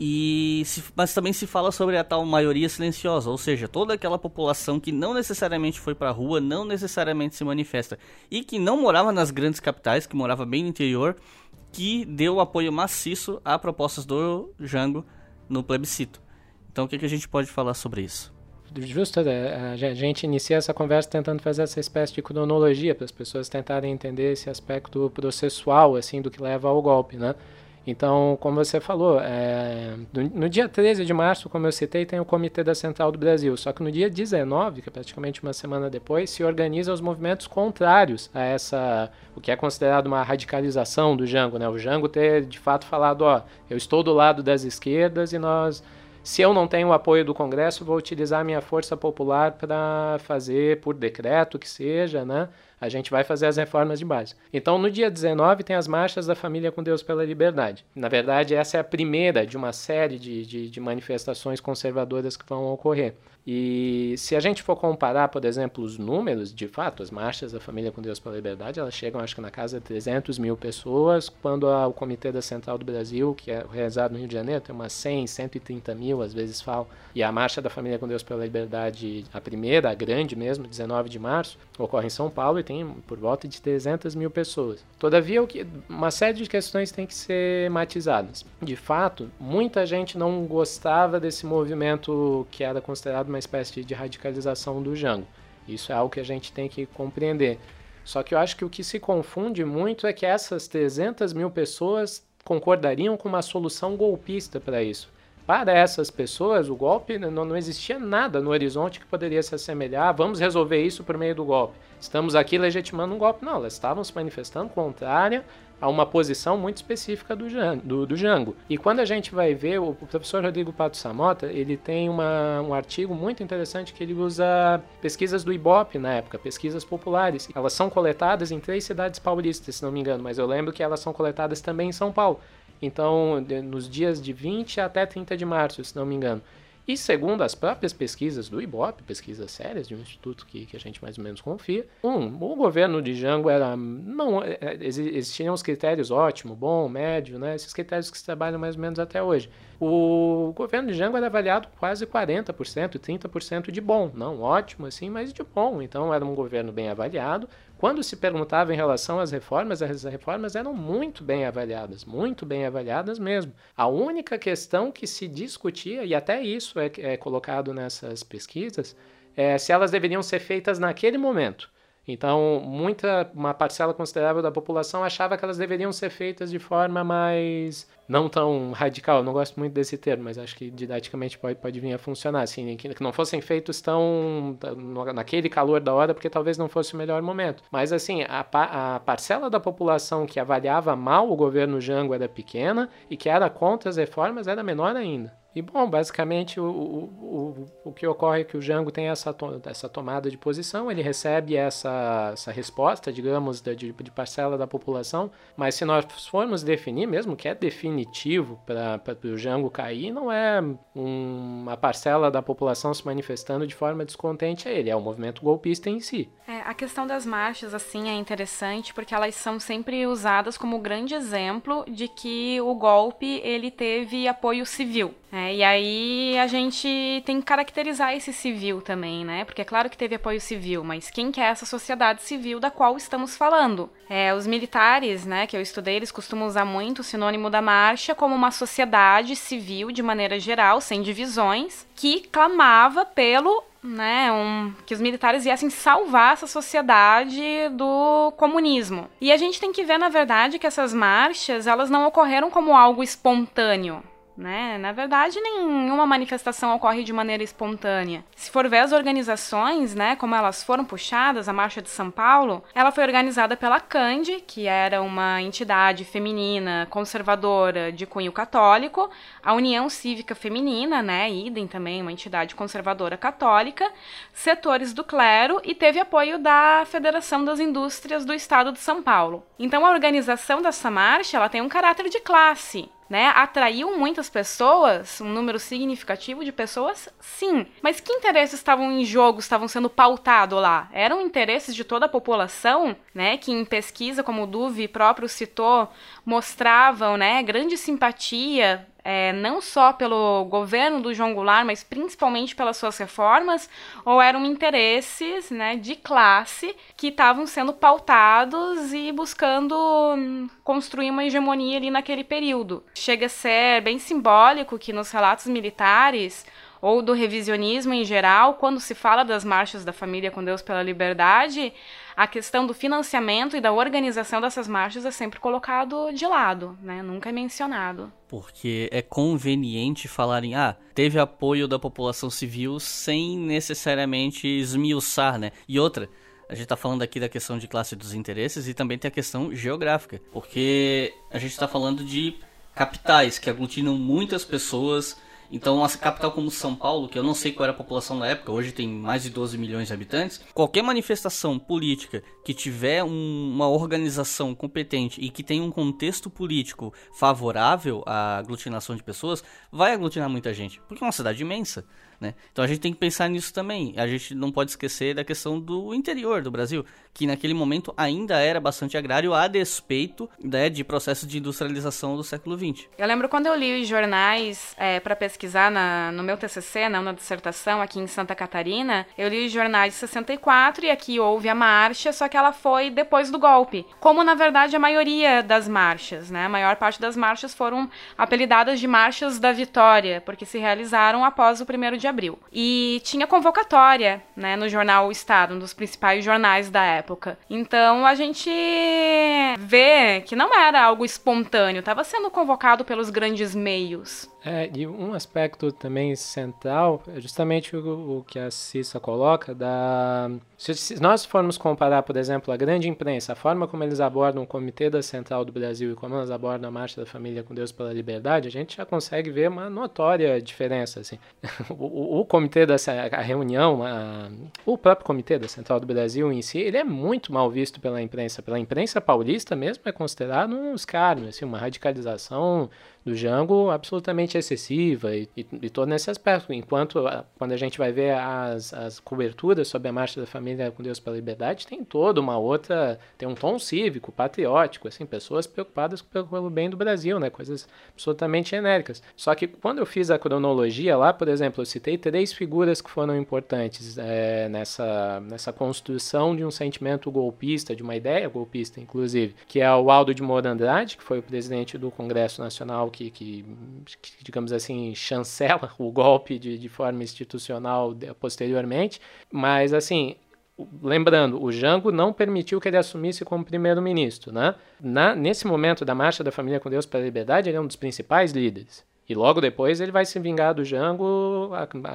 E se, mas também se fala sobre a tal maioria silenciosa, ou seja, toda aquela população que não necessariamente foi para a rua, não necessariamente se manifesta e que não morava nas grandes capitais, que morava bem no interior, que deu apoio maciço a propostas do Jango no plebiscito. Então, o que, que a gente pode falar sobre isso? justo, é, a gente inicia essa conversa tentando fazer essa espécie de cronologia para as pessoas tentarem entender esse aspecto processual assim do que leva ao golpe, né? Então, como você falou, é, no, dia 13 de março, como eu citei, tem o Comitê da Central do Brasil. Só que no dia 19, que é praticamente uma semana depois, se organizam os movimentos contrários a essa, o que é considerado uma radicalização do Jango. Né? O Jango ter, de fato, falado, ó, eu estou do lado das esquerdas e nós se eu não tenho o apoio do Congresso, vou utilizar minha força popular para fazer por decreto que seja, né? A gente vai fazer as reformas de base. Então, no dia 19, tem as marchas da Família com Deus pela Liberdade. Na verdade, essa é a primeira de uma série de, de, de manifestações conservadoras que vão ocorrer. E se a gente for comparar, por exemplo, os números, de fato, as marchas da Família com Deus pela Liberdade, elas chegam, acho que na casa de 300 mil pessoas, quando o Comitê da Central do Brasil, que é realizado no Rio de Janeiro, tem umas 100, 130 mil, às vezes falam. E a Marcha da Família com Deus pela Liberdade, a primeira, a grande mesmo, 19 de março, ocorre em São Paulo e tem por volta de 300 mil pessoas. Todavia, uma série de questões tem que ser matizadas. De fato, muita gente não gostava desse movimento que era considerado uma espécie de radicalização do Jango. Isso é algo que a gente tem que compreender. Só que eu acho que o que se confunde muito é que essas 300 mil pessoas concordariam com uma solução golpista para isso. Para essas pessoas, o golpe não, não existia nada no horizonte que poderia se assemelhar. Vamos resolver isso por meio do golpe. Estamos aqui legitimando um golpe. Não, elas estavam se manifestando contrária a uma posição muito específica do, do, do. E quando a gente vai ver, o professor Rodrigo Pato Samota, ele tem uma, um artigo muito interessante que ele usa pesquisas do Ibope na época, pesquisas populares. Elas são coletadas em três cidades paulistas, se não me engano, mas eu lembro que elas são coletadas também em São Paulo. Então, nos dias de 20 até 30 de março, se não me engano. E segundo as próprias pesquisas do IBOP, pesquisas sérias de um instituto que, que a gente mais ou menos confia, um, o governo de Jango era não é, é, existiam os critérios ótimo, bom, médio, né? Esses critérios que se trabalham mais ou menos até hoje. O governo de Jango era avaliado quase 40%, 30% de bom, não ótimo assim, mas de bom. Então era um governo bem avaliado, quando se perguntava em relação às reformas, as reformas eram muito bem avaliadas, muito bem avaliadas mesmo. A única questão que se discutia, e até isso é, é colocado nessas pesquisas, é se elas deveriam ser feitas naquele momento. Então, muita, uma parcela considerável da população achava que elas deveriam ser feitas de forma mais não tão radical. Não gosto muito desse termo, mas acho que didaticamente pode, pode vir a funcionar assim, que, que não fossem feitos tão naquele calor da hora, porque talvez não fosse o melhor momento. Mas assim, a, a parcela da população que avaliava mal o governo Jango era pequena e que era contra as reformas era menor ainda. E bom, basicamente o, o, o, o que ocorre é que o Jango tem essa, to essa tomada de posição, ele recebe essa, essa resposta, digamos, de, de parcela da população, mas se nós formos definir, mesmo que é definitivo para o Jango cair, não é um, uma parcela da população se manifestando de forma descontente a ele, é o movimento golpista em si. É, a questão das marchas, assim, é interessante porque elas são sempre usadas como grande exemplo de que o golpe ele teve apoio civil. É, e aí a gente tem que caracterizar esse civil também, né? Porque é claro que teve apoio civil, mas quem que é essa sociedade civil da qual estamos falando? É, os militares, né, que eu estudei, eles costumam usar muito o sinônimo da marcha como uma sociedade civil de maneira geral, sem divisões, que clamava pelo né, um, que os militares viessem salvar essa sociedade do comunismo. E a gente tem que ver, na verdade, que essas marchas, elas não ocorreram como algo espontâneo né? Na verdade, nenhuma manifestação ocorre de maneira espontânea. Se for ver as organizações, né, como elas foram puxadas, a Marcha de São Paulo, ela foi organizada pela CANDE, que era uma entidade feminina conservadora de cunho católico, a União Cívica Feminina, né, idem também, uma entidade conservadora católica, setores do clero e teve apoio da Federação das Indústrias do Estado de São Paulo. Então a organização dessa marcha, ela tem um caráter de classe né? Atraiu muitas pessoas, um número significativo de pessoas, sim. Mas que interesses estavam em jogo, estavam sendo pautados lá? Eram interesses de toda a população, né? Que em pesquisa, como o Duve próprio citou, mostravam, né, grande simpatia é, não só pelo governo do João Goulart, mas principalmente pelas suas reformas, ou eram interesses né, de classe que estavam sendo pautados e buscando construir uma hegemonia ali naquele período. Chega a ser bem simbólico que nos relatos militares ou do revisionismo em geral, quando se fala das marchas da família com Deus pela liberdade, a questão do financiamento e da organização dessas marchas é sempre colocado de lado, né? Nunca é mencionado. Porque é conveniente falarem, ah, teve apoio da população civil sem necessariamente esmiuçar, né? E outra, a gente está falando aqui da questão de classe dos interesses e também tem a questão geográfica, porque a gente está falando de capitais que aglutinam muitas pessoas então, uma capital como São Paulo, que eu não sei qual era a população na época, hoje tem mais de 12 milhões de habitantes, qualquer manifestação política que tiver um, uma organização competente e que tenha um contexto político favorável à aglutinação de pessoas, vai aglutinar muita gente, porque é uma cidade imensa. Né? Então a gente tem que pensar nisso também. A gente não pode esquecer da questão do interior do Brasil, que naquele momento ainda era bastante agrário, a despeito né, de processos de industrialização do século XX. Eu lembro quando eu li os jornais é, para pesquisar na, no meu TCC, na, na dissertação aqui em Santa Catarina, eu li os jornais de 64 e aqui houve a marcha, só que ela foi depois do golpe. Como na verdade a maioria das marchas, né? A maior parte das marchas foram apelidadas de marchas da vitória, porque se realizaram após o primeiro de abril. E tinha convocatória, né, no jornal O Estado, um dos principais jornais da época. Então a gente vê que não era algo espontâneo, estava sendo convocado pelos grandes meios. É, e um aspecto também central é justamente o, o que a Cissa coloca da se, se, nós formos comparar, por exemplo, a grande imprensa, a forma como eles abordam o Comitê da Central do Brasil e como eles abordam a Marcha da Família com Deus pela Liberdade, a gente já consegue ver uma notória diferença. Assim. [LAUGHS] o, o, o comitê da a reunião, a, o próprio Comitê da Central do Brasil em si, ele é muito mal visto pela imprensa. Pela imprensa paulista mesmo é considerado um escárnio, assim, uma radicalização do Django absolutamente excessiva e, e, e, todo nesse aspecto. Enquanto quando a gente vai ver as, as coberturas sobre a Marcha da Família com Deus pela Liberdade, tem toda uma outra, tem um tom cívico, patriótico, assim, pessoas preocupadas pelo bem do Brasil, né, coisas absolutamente genéricas. Só que quando eu fiz a cronologia lá, por exemplo, eu citei três figuras que foram importantes é, nessa, nessa construção de um sentimento golpista, de uma ideia golpista, inclusive, que é o Aldo de Moura Andrade, que foi o presidente do Congresso Nacional que, que, que digamos assim, chancela [LAUGHS] o golpe de, de forma institucional posteriormente, mas assim, lembrando, o Jango não permitiu que ele assumisse como primeiro-ministro, né? Nesse momento da Marcha da Família com Deus para a Liberdade, ele é um dos principais líderes. E logo depois ele vai se vingar do Jango,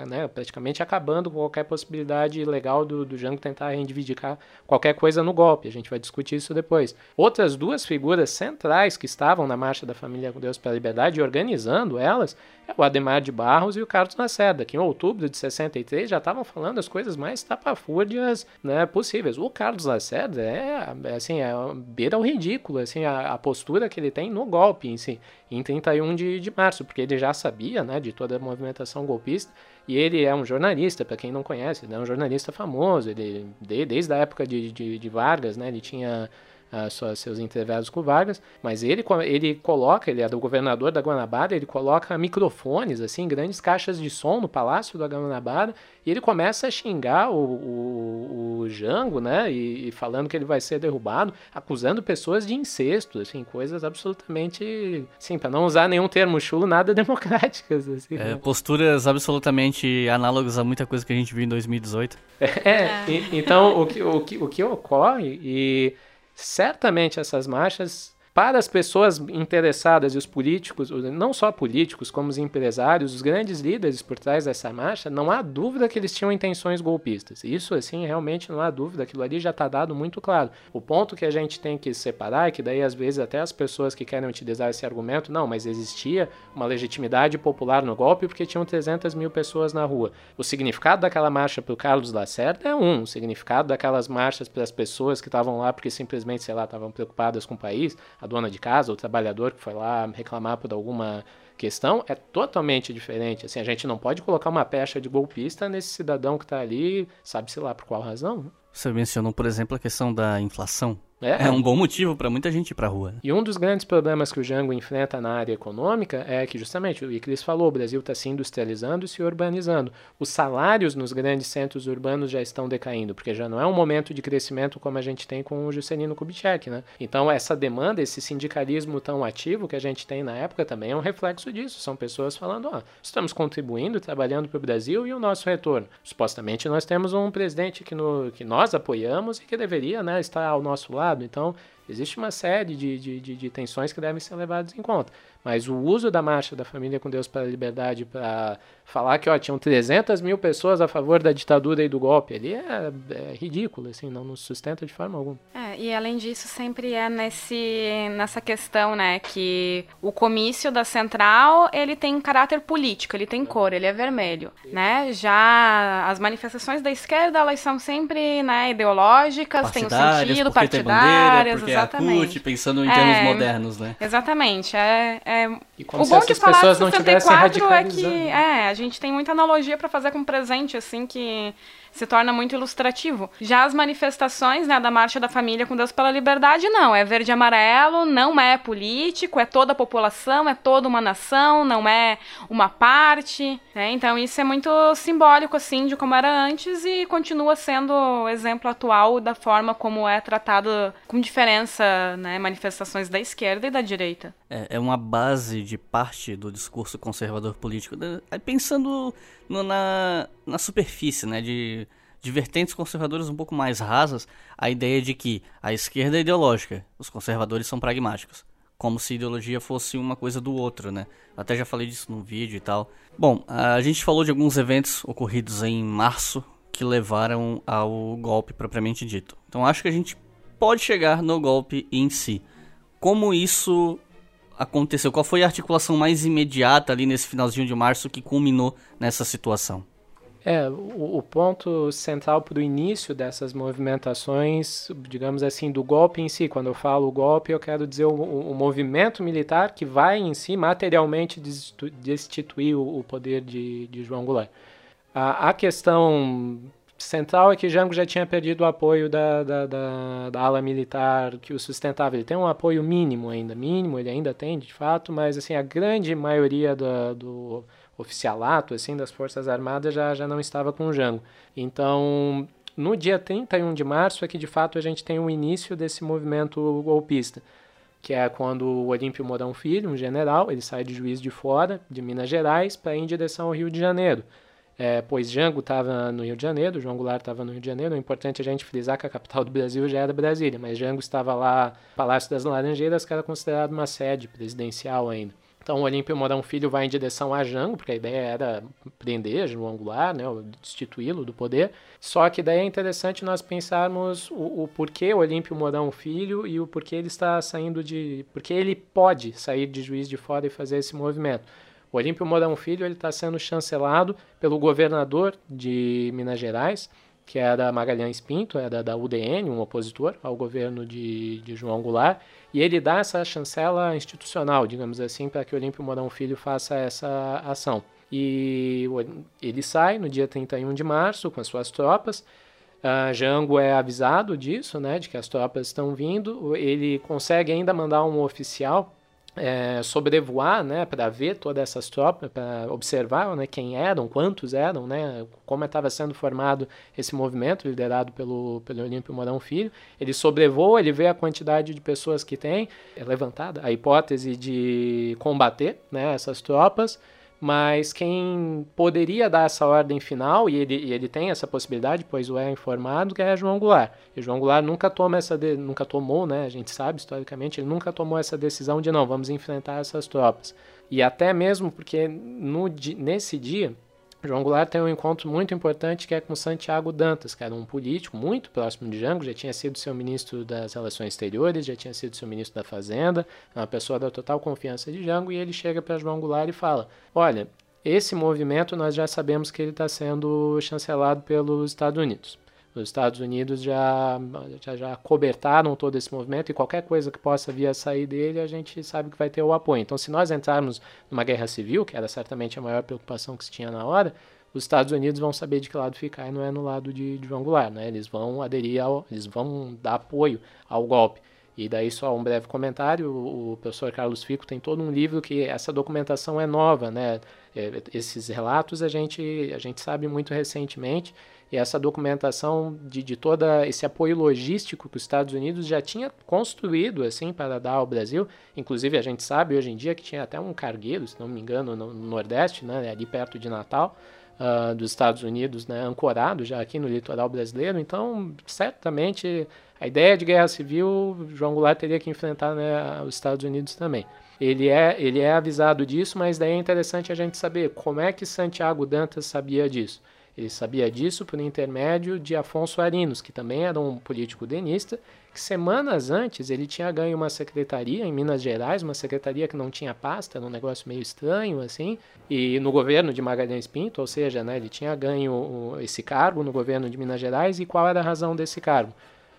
né, praticamente acabando com qualquer possibilidade legal do, do Jango tentar reivindicar qualquer coisa no golpe. A gente vai discutir isso depois. Outras duas figuras centrais que estavam na Marcha da Família com Deus pela Liberdade, organizando elas, é o Ademar de Barros e o Carlos Lacerda, que em outubro de 63 já estavam falando as coisas mais tapafúrdias né, possíveis. O Carlos Lacerda é, assim, é beira ao ridículo, assim, a, a, postura que ele tem no golpe em si, em 31 de, de março, porque ele já sabia né, de toda a movimentação golpista, e ele é um jornalista, para quem não conhece, ele é um jornalista famoso, ele, desde a época de, de, de Vargas, né, ele tinha uh, seus intervalos com Vargas, mas ele, ele coloca, ele é do governador da Guanabara, ele coloca microfones, assim, grandes caixas de som no palácio da Guanabara, e ele começa a xingar o, o, o Jango, né, e, e, falando que ele vai ser derrubado, acusando pessoas de incesto, assim, coisas absolutamente, sim, para não usar nenhum termo chulo, nada [LAUGHS] democráticas, assim. É, posturas absolutamente análogas a muita coisa que a gente viu em 2018. É, é. E, então, o que, o, que, o que ocorre, e certamente essas marchas para as pessoas interessadas e os políticos, não só políticos, como os empresários, os grandes líderes por trás dessa marcha, não há dúvida que eles tinham intenções golpistas. Isso, assim, realmente não há dúvida, aquilo ali já está dado muito claro. O ponto que a gente tem que separar é que daí, às vezes, até as pessoas que querem utilizar esse argumento, não, mas existia uma legitimidade popular no golpe porque tinham 300 mil pessoas na rua. O significado daquela marcha para o Carlos Lacerda é um, o significado daquelas marchas para as pessoas que estavam lá porque simplesmente, sei lá, estavam preocupadas com o país, a dona de casa, o trabalhador que foi lá reclamar por alguma questão é totalmente diferente. Assim, a gente não pode colocar uma pecha de golpista nesse cidadão que está ali, sabe-se lá por qual razão. Né? Você mencionou, por exemplo, a questão da inflação. É, é um bom motivo para muita gente ir para a rua. Né? E um dos grandes problemas que o Jango enfrenta na área econômica é que, justamente, o Iclis falou, o Brasil está se industrializando e se urbanizando. Os salários nos grandes centros urbanos já estão decaindo, porque já não é um momento de crescimento como a gente tem com o Juscelino Kubitschek, né? Então, essa demanda, esse sindicalismo tão ativo que a gente tem na época também é um reflexo disso. São pessoas falando, ó, estamos contribuindo, trabalhando para o Brasil e o nosso retorno. Supostamente nós temos um presidente que, no, que nós apoiamos e que deveria né, estar ao nosso lado. Então, existe uma série de, de, de, de tensões que devem ser levadas em conta. Mas o uso da marcha da família com Deus para a liberdade para falar que ó, tinham 300 mil pessoas a favor da ditadura e do golpe ali é, é ridículo, assim, não nos sustenta de forma alguma. É, e além disso, sempre é nesse, nessa questão, né, que o comício da central, ele tem caráter político, ele tem cor, ele é vermelho, né? Já as manifestações da esquerda, elas são sempre, né, ideológicas, tem um sentido, partidárias, bandeira, exatamente. A CUT, pensando em termos é, modernos, né? Exatamente, é, é o essas pessoas não tivessem radicalizando. É que, é, a gente tem muita analogia para fazer com o presente, assim, que se torna muito ilustrativo. Já as manifestações né, da Marcha da Família com Deus pela Liberdade, não. É verde e amarelo, não é político, é toda a população, é toda uma nação, não é uma parte. Né? Então isso é muito simbólico, assim, de como era antes e continua sendo exemplo atual da forma como é tratado com diferença, né, manifestações da esquerda e da direita. É, é uma base de parte do discurso conservador político. Né? Pensando no, na, na superfície, né, de, de vertentes conservadoras um pouco mais rasas, a ideia de que a esquerda é ideológica, os conservadores são pragmáticos. Como se ideologia fosse uma coisa do outro, né? Até já falei disso no vídeo e tal. Bom, a gente falou de alguns eventos ocorridos em março que levaram ao golpe propriamente dito. Então acho que a gente pode chegar no golpe em si. Como isso aconteceu? Qual foi a articulação mais imediata ali nesse finalzinho de março que culminou nessa situação? É, o, o ponto central para o início dessas movimentações, digamos assim, do golpe em si. Quando eu falo golpe, eu quero dizer o, o movimento militar que vai em si materialmente destituir o, o poder de, de João Goulart. A, a questão central é que Jango já tinha perdido o apoio da, da, da, da, ala militar que o sustentava. Ele tem um apoio mínimo ainda, mínimo ele ainda tem, de fato, mas assim a grande maioria do, do oficialato assim das Forças Armadas já, já não estava com Jango. Então, no dia 31 de março é que de fato a gente tem o início desse movimento golpista, que é quando o Olímpio Mourão Filho, um general, ele sai de Juiz de Fora, de Minas Gerais, para ir em direção ao Rio de Janeiro é, pois Jango estava no Rio de Janeiro, João Goulart estava no Rio de Janeiro. É importante a gente frisar que a capital do Brasil já era Brasília, mas Jango estava lá, Palácio das Laranjeiras, que era considerado uma sede presidencial ainda. Então o Olímpio Mourão Filho vai em direção a Jango, porque a ideia era prender João Goulart, né, destituí-lo do poder. Só que daí é interessante nós pensarmos o, o porquê o Olímpio Mourão Filho e o porquê ele está saindo de... porque ele pode sair de Juiz de Fora e fazer esse movimento. O Olímpio Mourão Filho está sendo chancelado pelo governador de Minas Gerais, que era Magalhães Pinto, era da UDN, um opositor ao governo de, de João Goulart, e ele dá essa chancela institucional, digamos assim, para que o Olímpio Mourão Filho faça essa ação. E ele sai no dia 31 de março com as suas tropas. Uh, Jango é avisado disso, né, de que as tropas estão vindo. Ele consegue ainda mandar um oficial é, sobrevoar, né, para ver todas essas tropas, para observar, né, quem eram, quantos eram, né, como estava sendo formado esse movimento liderado pelo pelo Olímpio Mourão Filho. Ele sobrevoa, ele vê a quantidade de pessoas que tem, é levantada a hipótese de combater, né, essas tropas mas quem poderia dar essa ordem final, e ele, e ele tem essa possibilidade, pois o é informado, que é João Goulart. E João Goulart nunca toma essa de, nunca tomou, né, a gente sabe historicamente, ele nunca tomou essa decisão de não, vamos enfrentar essas tropas. E até mesmo porque no, nesse dia João Goulart tem um encontro muito importante que é com Santiago Dantas, que era um político muito próximo de Jango, já tinha sido seu ministro das Relações Exteriores, já tinha sido seu ministro da Fazenda, uma pessoa da total confiança de Jango, e ele chega para João Goulart e fala: Olha, esse movimento nós já sabemos que ele está sendo chancelado pelos Estados Unidos. Os Estados Unidos já, já, já cobertaram todo esse movimento e qualquer coisa que possa vir a sair dele, a gente sabe que vai ter o apoio. Então, se nós entrarmos numa guerra civil, que era certamente a maior preocupação que se tinha na hora, os Estados Unidos vão saber de que lado ficar e não é no lado de, de Goulart, né? Eles vão aderir ao, eles vão dar apoio ao golpe. E daí só um breve comentário, o, o professor Carlos Fico tem todo um livro que essa documentação é nova, né? É, esses relatos a gente, a gente sabe muito recentemente e essa documentação de, de todo esse apoio logístico que os Estados Unidos já tinha construído assim para dar ao Brasil. Inclusive a gente sabe hoje em dia que tinha até um cargueiro, se não me engano, no, no Nordeste, né, ali perto de Natal, uh, dos Estados Unidos, né, ancorado já aqui no litoral brasileiro. Então, certamente a ideia de guerra civil, João Goulart teria que enfrentar né, os Estados Unidos também. Ele é, ele é avisado disso, mas daí é interessante a gente saber como é que Santiago Dantas sabia disso. Ele sabia disso por intermédio de Afonso Arinos, que também era um político denista, que semanas antes ele tinha ganho uma secretaria em Minas Gerais, uma secretaria que não tinha pasta, era um negócio meio estranho assim, e no governo de Magalhães Pinto, ou seja, né, ele tinha ganho esse cargo no governo de Minas Gerais, e qual era a razão desse cargo?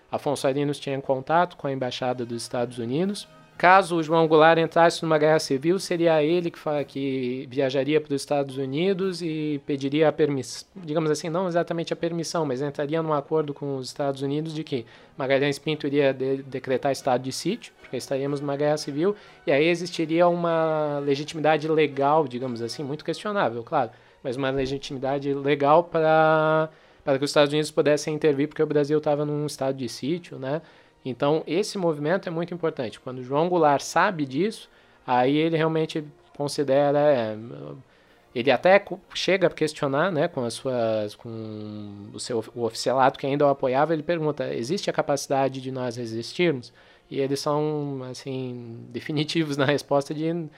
Afonso Arinos tinha contato com a embaixada dos Estados Unidos, Caso o João Goulart entrasse numa guerra civil, seria ele que, que viajaria para os Estados Unidos e pediria a permissão, digamos assim, não exatamente a permissão, mas entraria num acordo com os Estados Unidos de que Magalhães Pinto iria de decretar estado de sítio, porque estaríamos numa guerra civil, e aí existiria uma legitimidade legal, digamos assim, muito questionável, claro, mas uma legitimidade legal para para que os Estados Unidos pudessem intervir, porque o Brasil estava num estado de sítio, né? Então, esse movimento é muito importante. Quando João Goulart sabe disso, aí ele realmente considera. É, ele até chega a questionar, né, com as suas, com o seu o oficialato que ainda o apoiava, ele pergunta: existe a capacidade de nós resistirmos? E eles são assim [LAUGHS] definitivos na resposta de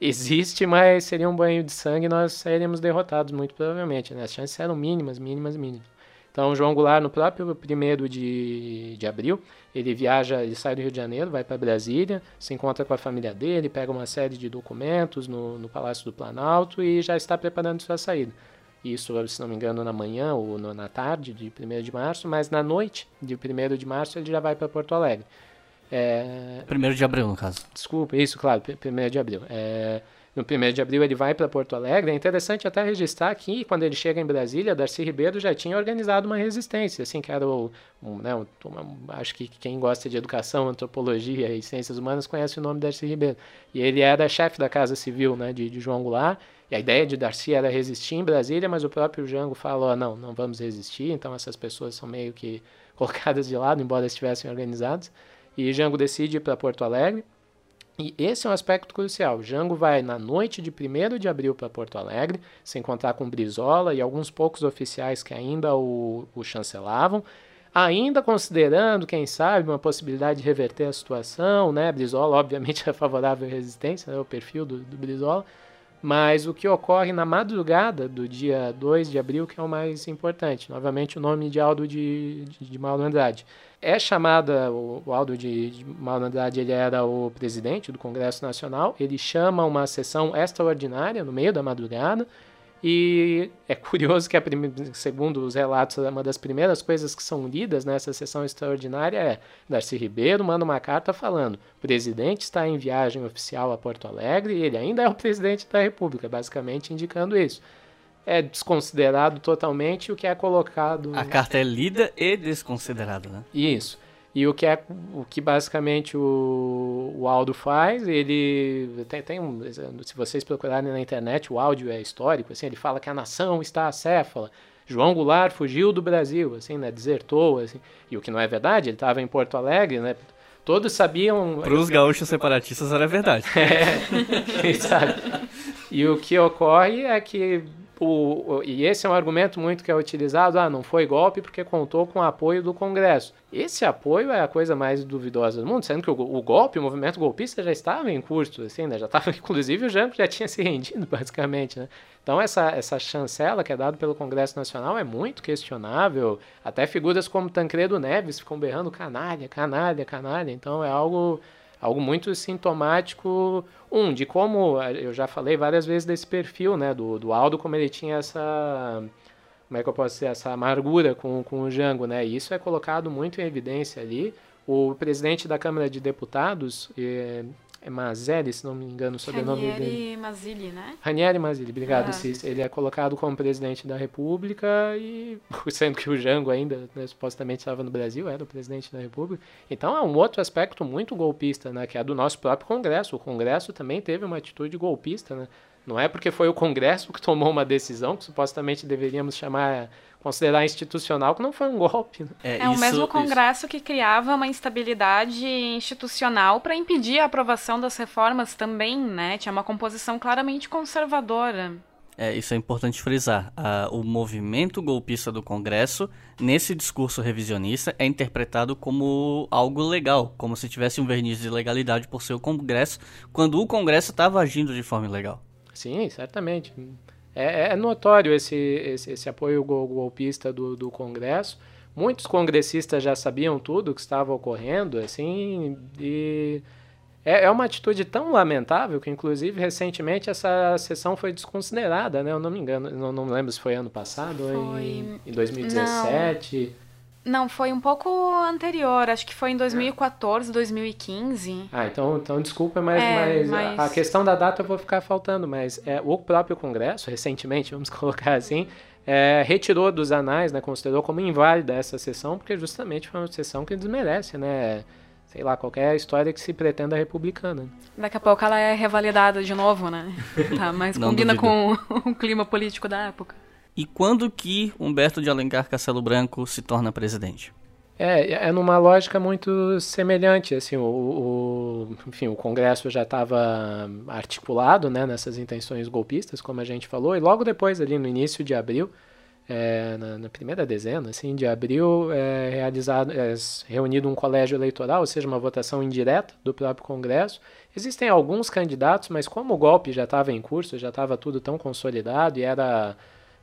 existe, mas seria um banho de sangue e nós seríamos derrotados muito provavelmente. Né? As chances eram mínimas, mínimas, mínimas. Então, João Goulart, no próprio primeiro de, de abril, ele viaja, ele sai do Rio de Janeiro, vai para Brasília, se encontra com a família dele, pega uma série de documentos no, no Palácio do Planalto e já está preparando sua saída. Isso, se não me engano, na manhã ou no, na tarde de 1 de março, mas na noite de 1 de março ele já vai para Porto Alegre. É... 1 de abril, no caso. Desculpa, isso, claro, 1 de abril. É no 1 de abril ele vai para Porto Alegre. É interessante até registrar que quando ele chega em Brasília, Darcy Ribeiro já tinha organizado uma resistência, assim, que era o, um, né, um, acho que quem gosta de educação, antropologia e ciências humanas conhece o nome Darcy Ribeiro. E ele era chefe da Casa Civil, né, de, de João Goulart. E a ideia de Darcy era resistir em Brasília, mas o próprio Jango falou, não, não vamos resistir, então essas pessoas são meio que [LAUGHS] colocadas de lado, embora estivessem organizadas. E Jango decide ir para Porto Alegre. E esse é um aspecto crucial. Jango vai na noite de 1 de abril para Porto Alegre, se encontrar com Brizola e alguns poucos oficiais que ainda o, o chancelavam, ainda considerando, quem sabe, uma possibilidade de reverter a situação, né? Brizola, obviamente, [LAUGHS] é favorável à resistência, né? o perfil do, do Brizola, mas o que ocorre na madrugada do dia 2 de abril que é o mais importante. Novamente, o nome de Aldo de, de, de Mauro Andrade é chamada, o, o Aldo de, de Malandrade, ele era o presidente do Congresso Nacional, ele chama uma sessão extraordinária no meio da madrugada, e é curioso que, segundo os relatos, uma das primeiras coisas que são lidas nessa sessão extraordinária é Darcy Ribeiro manda uma carta falando: o presidente está em viagem oficial a Porto Alegre e ele ainda é o presidente da República, basicamente indicando isso é desconsiderado totalmente o que é colocado. A carta é lida e desconsiderada, né? Isso. E o que é o que basicamente o, o Aldo faz, ele tem, tem um, se vocês procurarem na internet, o áudio é histórico, assim, ele fala que a nação está acéfala. João Goulart fugiu do Brasil, assim, né, desertou, assim. E o que não é verdade, ele estava em Porto Alegre, né? Todos sabiam. Para os gaúchos separatistas era verdade. [LAUGHS] é, [LAUGHS] sabe? E o que ocorre é que o, o, e esse é um argumento muito que é utilizado, ah, não foi golpe porque contou com o apoio do Congresso. Esse apoio é a coisa mais duvidosa do mundo, sendo que o, o golpe, o movimento golpista já estava em curso, assim, né? já estava, [LAUGHS] inclusive o Jango já tinha se rendido, basicamente, né? Então essa, essa chancela que é dada pelo Congresso Nacional é muito questionável, até figuras como Tancredo Neves ficam berrando canalha, canalha, canalha, então é algo algo muito sintomático, um, de como, eu já falei várias vezes desse perfil, né, do, do Aldo, como ele tinha essa, como é que eu posso dizer, essa amargura com, com o Jango, né, e isso é colocado muito em evidência ali. O presidente da Câmara de Deputados, eh, é Mazelli, se não me engano, o sobrenome Ranieri dele. Mazzilli, né? Ranieri Mazzilli, obrigado, Ah. Cis. Ele é colocado como presidente da República e, [LAUGHS] sendo que o Jango ainda, né, supostamente estava no Brasil, era o presidente da República. Então é um outro aspecto muito golpista, né, que é do nosso próprio Congresso. O Congresso também teve uma atitude golpista, né? Não é porque foi o Congresso que tomou uma decisão que supostamente deveríamos chamar, considerar institucional, que não foi um golpe. Né? É o isso- mesmo isso- Congresso que criava uma instabilidade institucional para impedir a aprovação das reformas também, né? Tinha uma composição claramente conservadora. É, isso é importante frisar. Ah, o movimento golpista do Congresso, nesse discurso revisionista, é interpretado como algo legal, como se tivesse um verniz de legalidade por ser o Congresso, quando o Congresso estava agindo de forma ilegal. Sim, certamente. É, é notório esse, esse, esse apoio gol- golpista do, do Congresso. Muitos congressistas já sabiam tudo o que estava ocorrendo, assim, e é, é uma atitude tão lamentável que, inclusive, recentemente essa sessão foi desconsiderada, né? Eu não me engano, não, não lembro se foi ano passado ou em, em 2017. Não, foi um pouco anterior, acho que foi em 2014, 2015. Ah, então, então desculpa, mas, É, mas a- mas- a questão da data eu vou ficar faltando, mas é, o próprio Congresso, recentemente, vamos [LAUGHS] colocar assim, é, retirou dos anais, né, considerou como inválida essa sessão, porque justamente foi uma sessão que desmerece, né, sei lá, qualquer história que se pretenda republicana. Daqui a pouco ela é revalidada de novo, né? [LAUGHS] Tá, mas Não combina duvido. com o [LAUGHS] clima político da época. E quando que Humberto de Alencar Castelo Branco se torna presidente? É, é numa lógica muito semelhante, assim, o, o- enfim, o Congresso já estava articulado, né, nessas intenções golpistas, como a gente falou, e logo depois, ali no início de abril, é, na, na primeira dezena, assim, de abril, é realizado, é reunido um colégio eleitoral, ou seja, uma votação indireta do próprio Congresso. Existem alguns candidatos, mas como o golpe já estava em curso, já estava tudo tão consolidado e era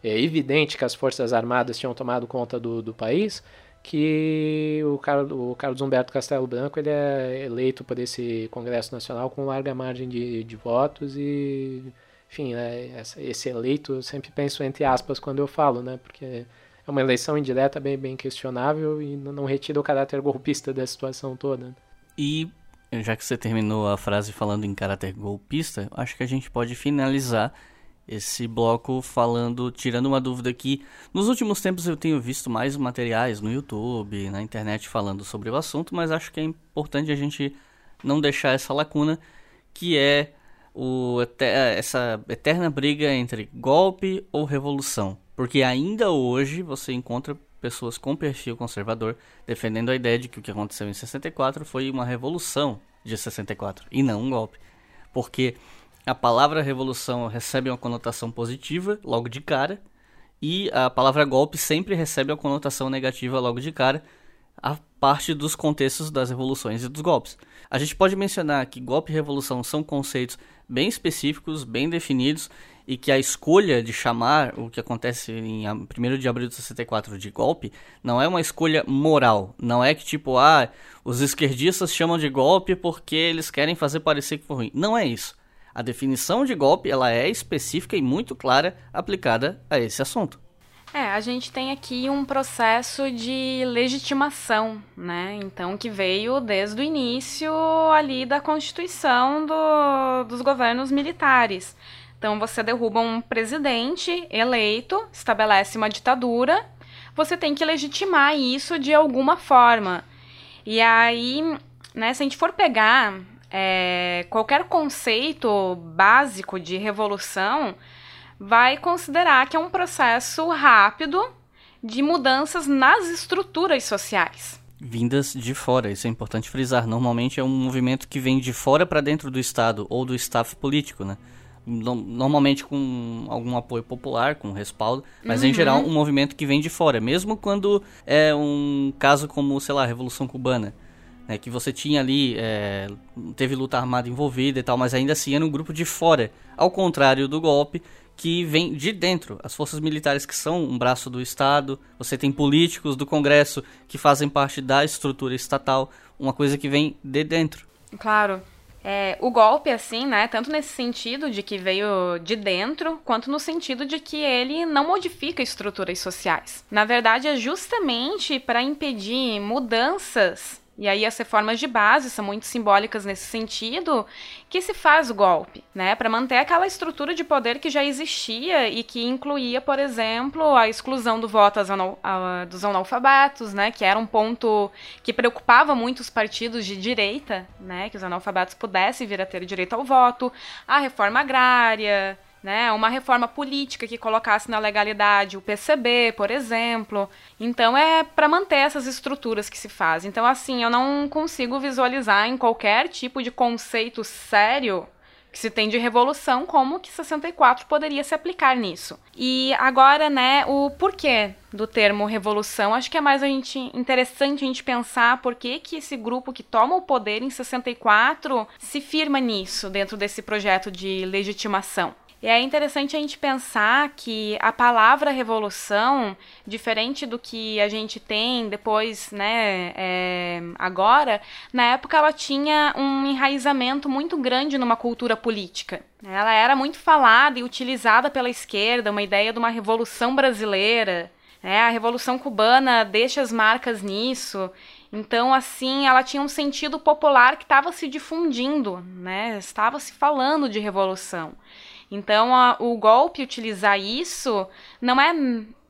é, evidente que as Forças Armadas tinham tomado conta do, do país, que o, Car o Carlos Humberto Castelo Branco ele é eleito por esse Congresso Nacional com larga margem de, de votos e, enfim, é, essa- esse eleito, eu sempre penso entre aspas quando eu falo, né, porque é uma eleição indireta bem, bem questionável e não retira o caráter golpista da situação toda. E já que você terminou a frase falando em caráter golpista, acho que a gente pode finalizar esse bloco falando, tirando uma dúvida que nos últimos tempos eu tenho visto mais materiais no YouTube, na internet falando sobre o assunto, mas acho que é importante a gente não deixar essa lacuna que é o, essa eterna briga entre golpe ou revolução. Porque ainda hoje você encontra pessoas com perfil conservador defendendo a ideia de que o que aconteceu em 64 foi uma revolução de 64 e não um golpe. Porque a palavra revolução recebe uma conotação positiva logo de cara e a palavra golpe sempre recebe uma conotação negativa logo de cara, a parte dos contextos das revoluções e dos golpes. A gente pode mencionar que golpe e revolução são conceitos bem específicos, bem definidos, e que a escolha de chamar o que acontece em a- 1 de abril de 64 de golpe não é uma escolha moral. Não é que tipo, ah, os esquerdistas chamam de golpe porque eles querem fazer parecer que foi ruim. Não é isso. A definição de golpe ela é específica e muito clara aplicada a esse assunto. É, a gente tem aqui um processo de legitimação, né? Então, que veio desde o início ali da constituição do- dos governos militares. Então, você derruba um presidente eleito, estabelece uma ditadura, você tem que legitimar isso de alguma forma. E aí, né, se a gente for pegar é, qualquer conceito básico de revolução, vai considerar que é um processo rápido de mudanças nas estruturas sociais. vindas de fora. Isso é importante frisar. Normalmente é um movimento que vem de fora para dentro do Estado ou do staff político, né? No- Normalmente com algum apoio popular, com respaldo, mas em geral um movimento que vem de fora, mesmo quando é um caso como, sei lá, a Revolução Cubana, né, que você tinha ali, é, teve luta armada envolvida e tal, mas ainda assim era um grupo de fora, ao contrário do golpe, que vem de dentro. As forças militares que são um braço do Estado, você tem políticos do Congresso que fazem parte da estrutura estatal, uma coisa que vem de dentro. Claro. É, o golpe, assim, né? Tanto nesse sentido de que veio de dentro, quanto no sentido de que ele não modifica estruturas sociais. Na verdade, é justamente para impedir mudanças e aí as reformas de base são muito simbólicas nesse sentido, que se faz o golpe, né, para manter aquela estrutura de poder que já existia e que incluía, por exemplo, a exclusão do voto dos analfabetos, né, que era um ponto que preocupava muito os partidos de direita, né, que os analfabetos pudessem vir a ter direito ao voto, a reforma agrária, né? Uma reforma política que colocasse na legalidade o PCB, por exemplo. Então é para manter essas estruturas que se fazem. Então assim, eu não consigo visualizar em qualquer tipo de conceito sério que se tem de revolução, como que 64 poderia se aplicar nisso. E agora, né, o porquê do termo revolução, acho que é mais a gente interessante a gente pensar por que, que esse grupo que toma o poder em 64 se firma nisso dentro desse projeto de legitimação. E é interessante a gente pensar que a palavra revolução, diferente do que a gente tem depois, né, é, agora, na época ela tinha um enraizamento muito grande numa cultura política. Ela era muito falada e utilizada pela esquerda, uma ideia de uma revolução brasileira. Né? A Revolução Cubana deixa as marcas nisso. Então, assim, ela tinha um sentido popular que estava se difundindo, né? Estava se falando de revolução. Então, a, o golpe utilizar isso não é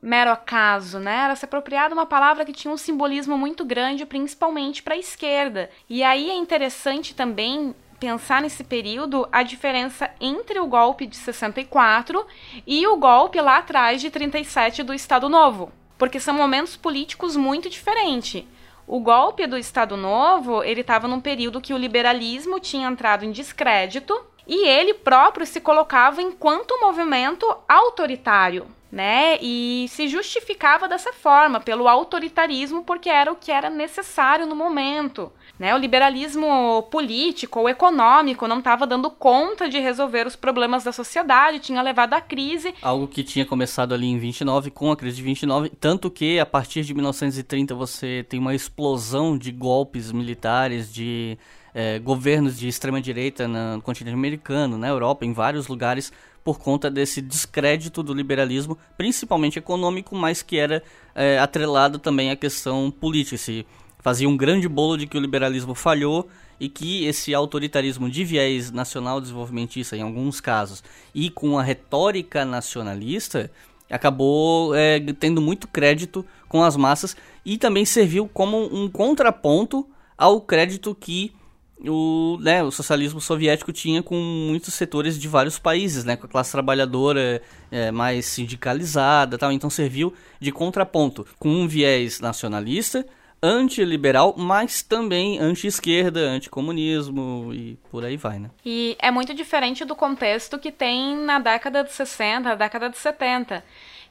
mero acaso, né? Era se apropriar de uma palavra que tinha um simbolismo muito grande, principalmente para a esquerda. E aí é interessante também pensar nesse período a diferença entre o golpe de 64 e o golpe lá atrás de 37 do Estado Novo, porque são momentos políticos muito diferentes. O golpe do Estado Novo, ele estava num período que o liberalismo tinha entrado em descrédito e ele próprio se colocava enquanto movimento autoritário, né? E se justificava dessa forma, pelo autoritarismo, porque era o que era necessário no momento. Né? O liberalismo político ou econômico não estava dando conta de resolver os problemas da sociedade, tinha levado à crise. Algo que tinha começado ali em 29, com a crise de 29, tanto que a partir de 1930 você tem uma explosão de golpes militares, de é, governos de extrema-direita no continente americano, na Europa, em vários lugares, por conta desse descrédito do liberalismo, principalmente econômico, mas que era é, atrelado também à questão política. Se fazia um grande bolo de que o liberalismo falhou e que esse autoritarismo de viés nacional desenvolvimentista, em alguns casos, e com a retórica nacionalista, acabou é, tendo muito crédito com as massas e também serviu como um contraponto ao crédito que o, né, o socialismo soviético tinha com muitos setores de vários países, né, com a classe trabalhadora é, mais sindicalizada, tal. Então serviu de contraponto com um viés nacionalista, antiliberal, mas também anti-esquerda, anticomunismo e por aí vai, né? E é muito diferente do contexto que tem na década de 60, na década de 70,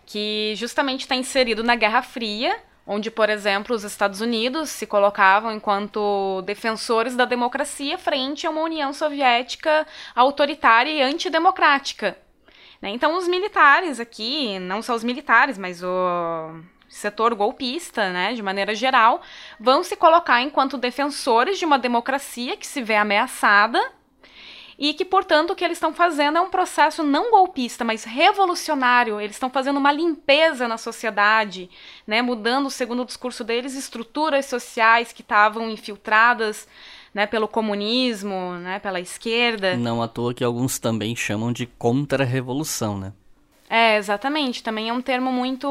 que justamente está inserido na Guerra Fria, onde, por exemplo, os Estados Unidos se colocavam enquanto defensores da democracia frente a uma União Soviética autoritária e antidemocrática. Né? Então, os militares aqui, não só os militares, mas o setor golpista, né, de maneira geral, vão se colocar enquanto defensores de uma democracia que se vê ameaçada e que, portanto, o que eles estão fazendo é um processo não golpista, mas revolucionário. Eles estão fazendo uma limpeza na sociedade, né, mudando, segundo o discurso deles, estruturas sociais que estavam infiltradas né, pelo comunismo, né, pela esquerda. Não à toa que alguns também chamam de contra-revolução, né? É, exatamente. Também é um termo muito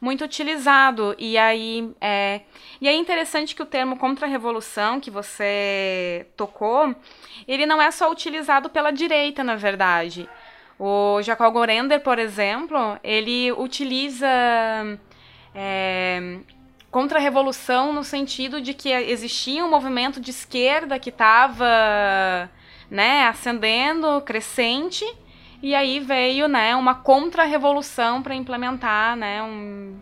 muito utilizado. E aí é, e é interessante que o termo contra-revolução que você tocou, ele não é só utilizado pela direita, na verdade. O Jacob Gorender, por exemplo, ele utiliza é, contra-revolução no sentido de que existia um movimento de esquerda que estava né, ascendendo, crescente, e aí veio, né, uma contra-revolução para implementar, né, um,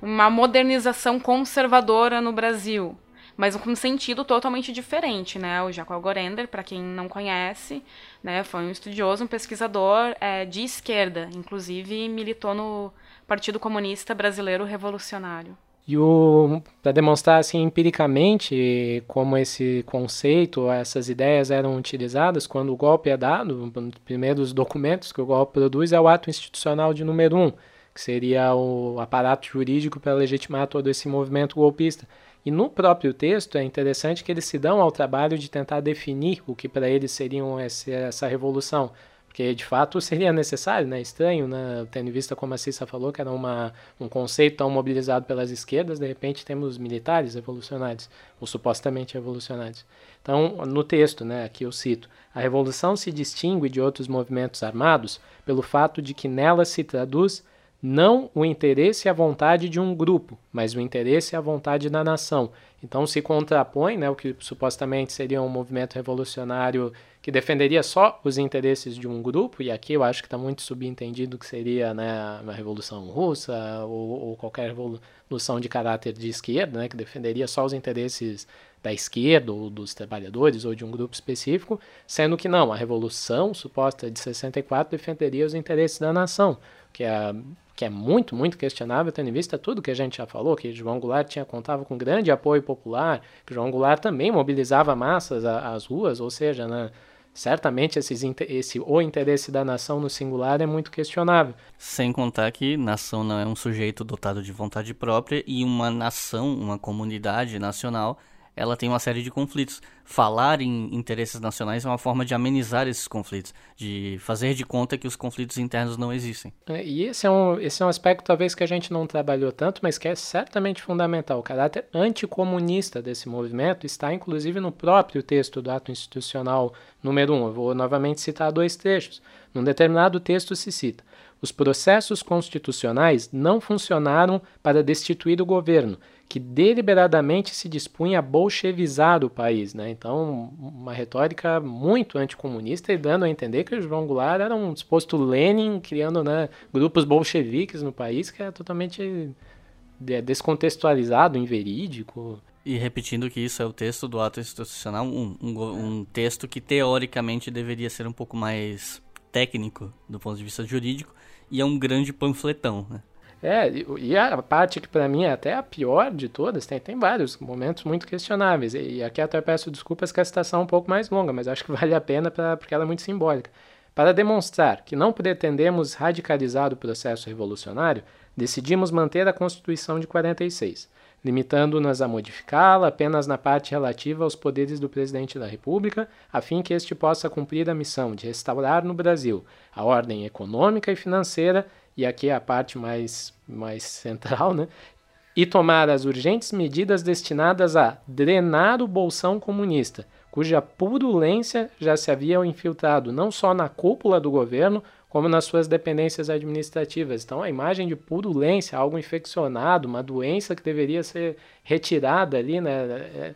uma modernização conservadora no Brasil, mas com um sentido totalmente diferente, né? O Jacob Gorender, para quem não conhece, né, foi um estudioso, um pesquisador é, de esquerda, inclusive militou no Partido Comunista Brasileiro Revolucionário. E para demonstrar assim empiricamente como esse conceito, essas ideias eram utilizadas quando o golpe é dado, um dos primeiros documentos que o golpe produz é o ato institucional de número 1, que seria o aparato jurídico para legitimar todo esse movimento golpista. E no próprio texto é interessante que eles se dão ao trabalho de tentar definir o que para eles seriam essa revolução. Porque de fato seria necessário, né? Estranho, né? Tendo em vista, como a Cissa falou, que era uma, um conceito tão mobilizado pelas esquerdas, de repente temos militares revolucionários, ou supostamente revolucionários. Então, no texto, né, aqui eu cito: a revolução se distingue de outros movimentos armados pelo fato de que nela se traduz não o interesse e a vontade de um grupo, mas o interesse e a vontade da nação. Então se contrapõe, né, o que supostamente seria um movimento revolucionário que defenderia só os interesses de um grupo, e aqui eu acho que está muito subentendido que seria né, a Revolução Russa ou, ou, qualquer revolução de caráter de esquerda, né, que defenderia só os interesses da esquerda ou dos trabalhadores ou de um grupo específico, sendo que não, a Revolução suposta de 64 defenderia os interesses da nação, que é que é muito, muito questionável, tendo em vista tudo que a gente já falou, que João Goulart tinha contava com grande apoio popular, que João Goulart também mobilizava massas às ruas, ou seja, né, certamente esses, esse o interesse da nação no singular é muito questionável. Sem contar que nação não é um sujeito dotado de vontade própria e uma nação, uma comunidade nacional ela tem uma série de conflitos. Falar em interesses nacionais é uma forma de amenizar esses conflitos, de fazer de conta que os conflitos internos não existem. É, e esse é, um, esse é um aspecto talvez que a gente não trabalhou tanto, mas que é certamente fundamental. O caráter anticomunista desse movimento está inclusive no próprio texto do ato institucional número 1. Um. Eu vou novamente citar dois trechos. Num determinado texto se cita: os processos constitucionais não funcionaram para destituir o governo, que deliberadamente se dispunha a bolchevizar o país. Né? Então, uma retórica muito anticomunista e dando a entender que o João Goulart era um disposto Lenin, criando né, grupos bolcheviques no país, que é totalmente descontextualizado, inverídico. E repetindo que isso é o texto do ato institucional, um, um, um texto que teoricamente deveria ser um pouco mais técnico do ponto de vista jurídico, e é um grande panfletão, né? É, e a parte que para mim é até a pior de todas, tem, tem vários momentos muito questionáveis. E aqui até peço desculpas que a citação é um pouco mais longa, mas acho que [LAUGHS] vale a pena pra, porque ela é muito simbólica. Para demonstrar que não pretendemos radicalizar o processo revolucionário, decidimos manter a Constituição de 46, limitando-nos a modificá-la apenas na parte relativa aos poderes do presidente da República, a fim que este possa cumprir a missão de restaurar no Brasil a ordem econômica e financeira e aqui é a parte mais, mais central, né? e tomar as urgentes medidas destinadas a drenar o bolsão comunista, cuja purulência já se havia infiltrado não só na cúpula do governo, como nas suas dependências administrativas. Então, a imagem de purulência, algo infeccionado, uma doença que deveria ser retirada ali, né? É,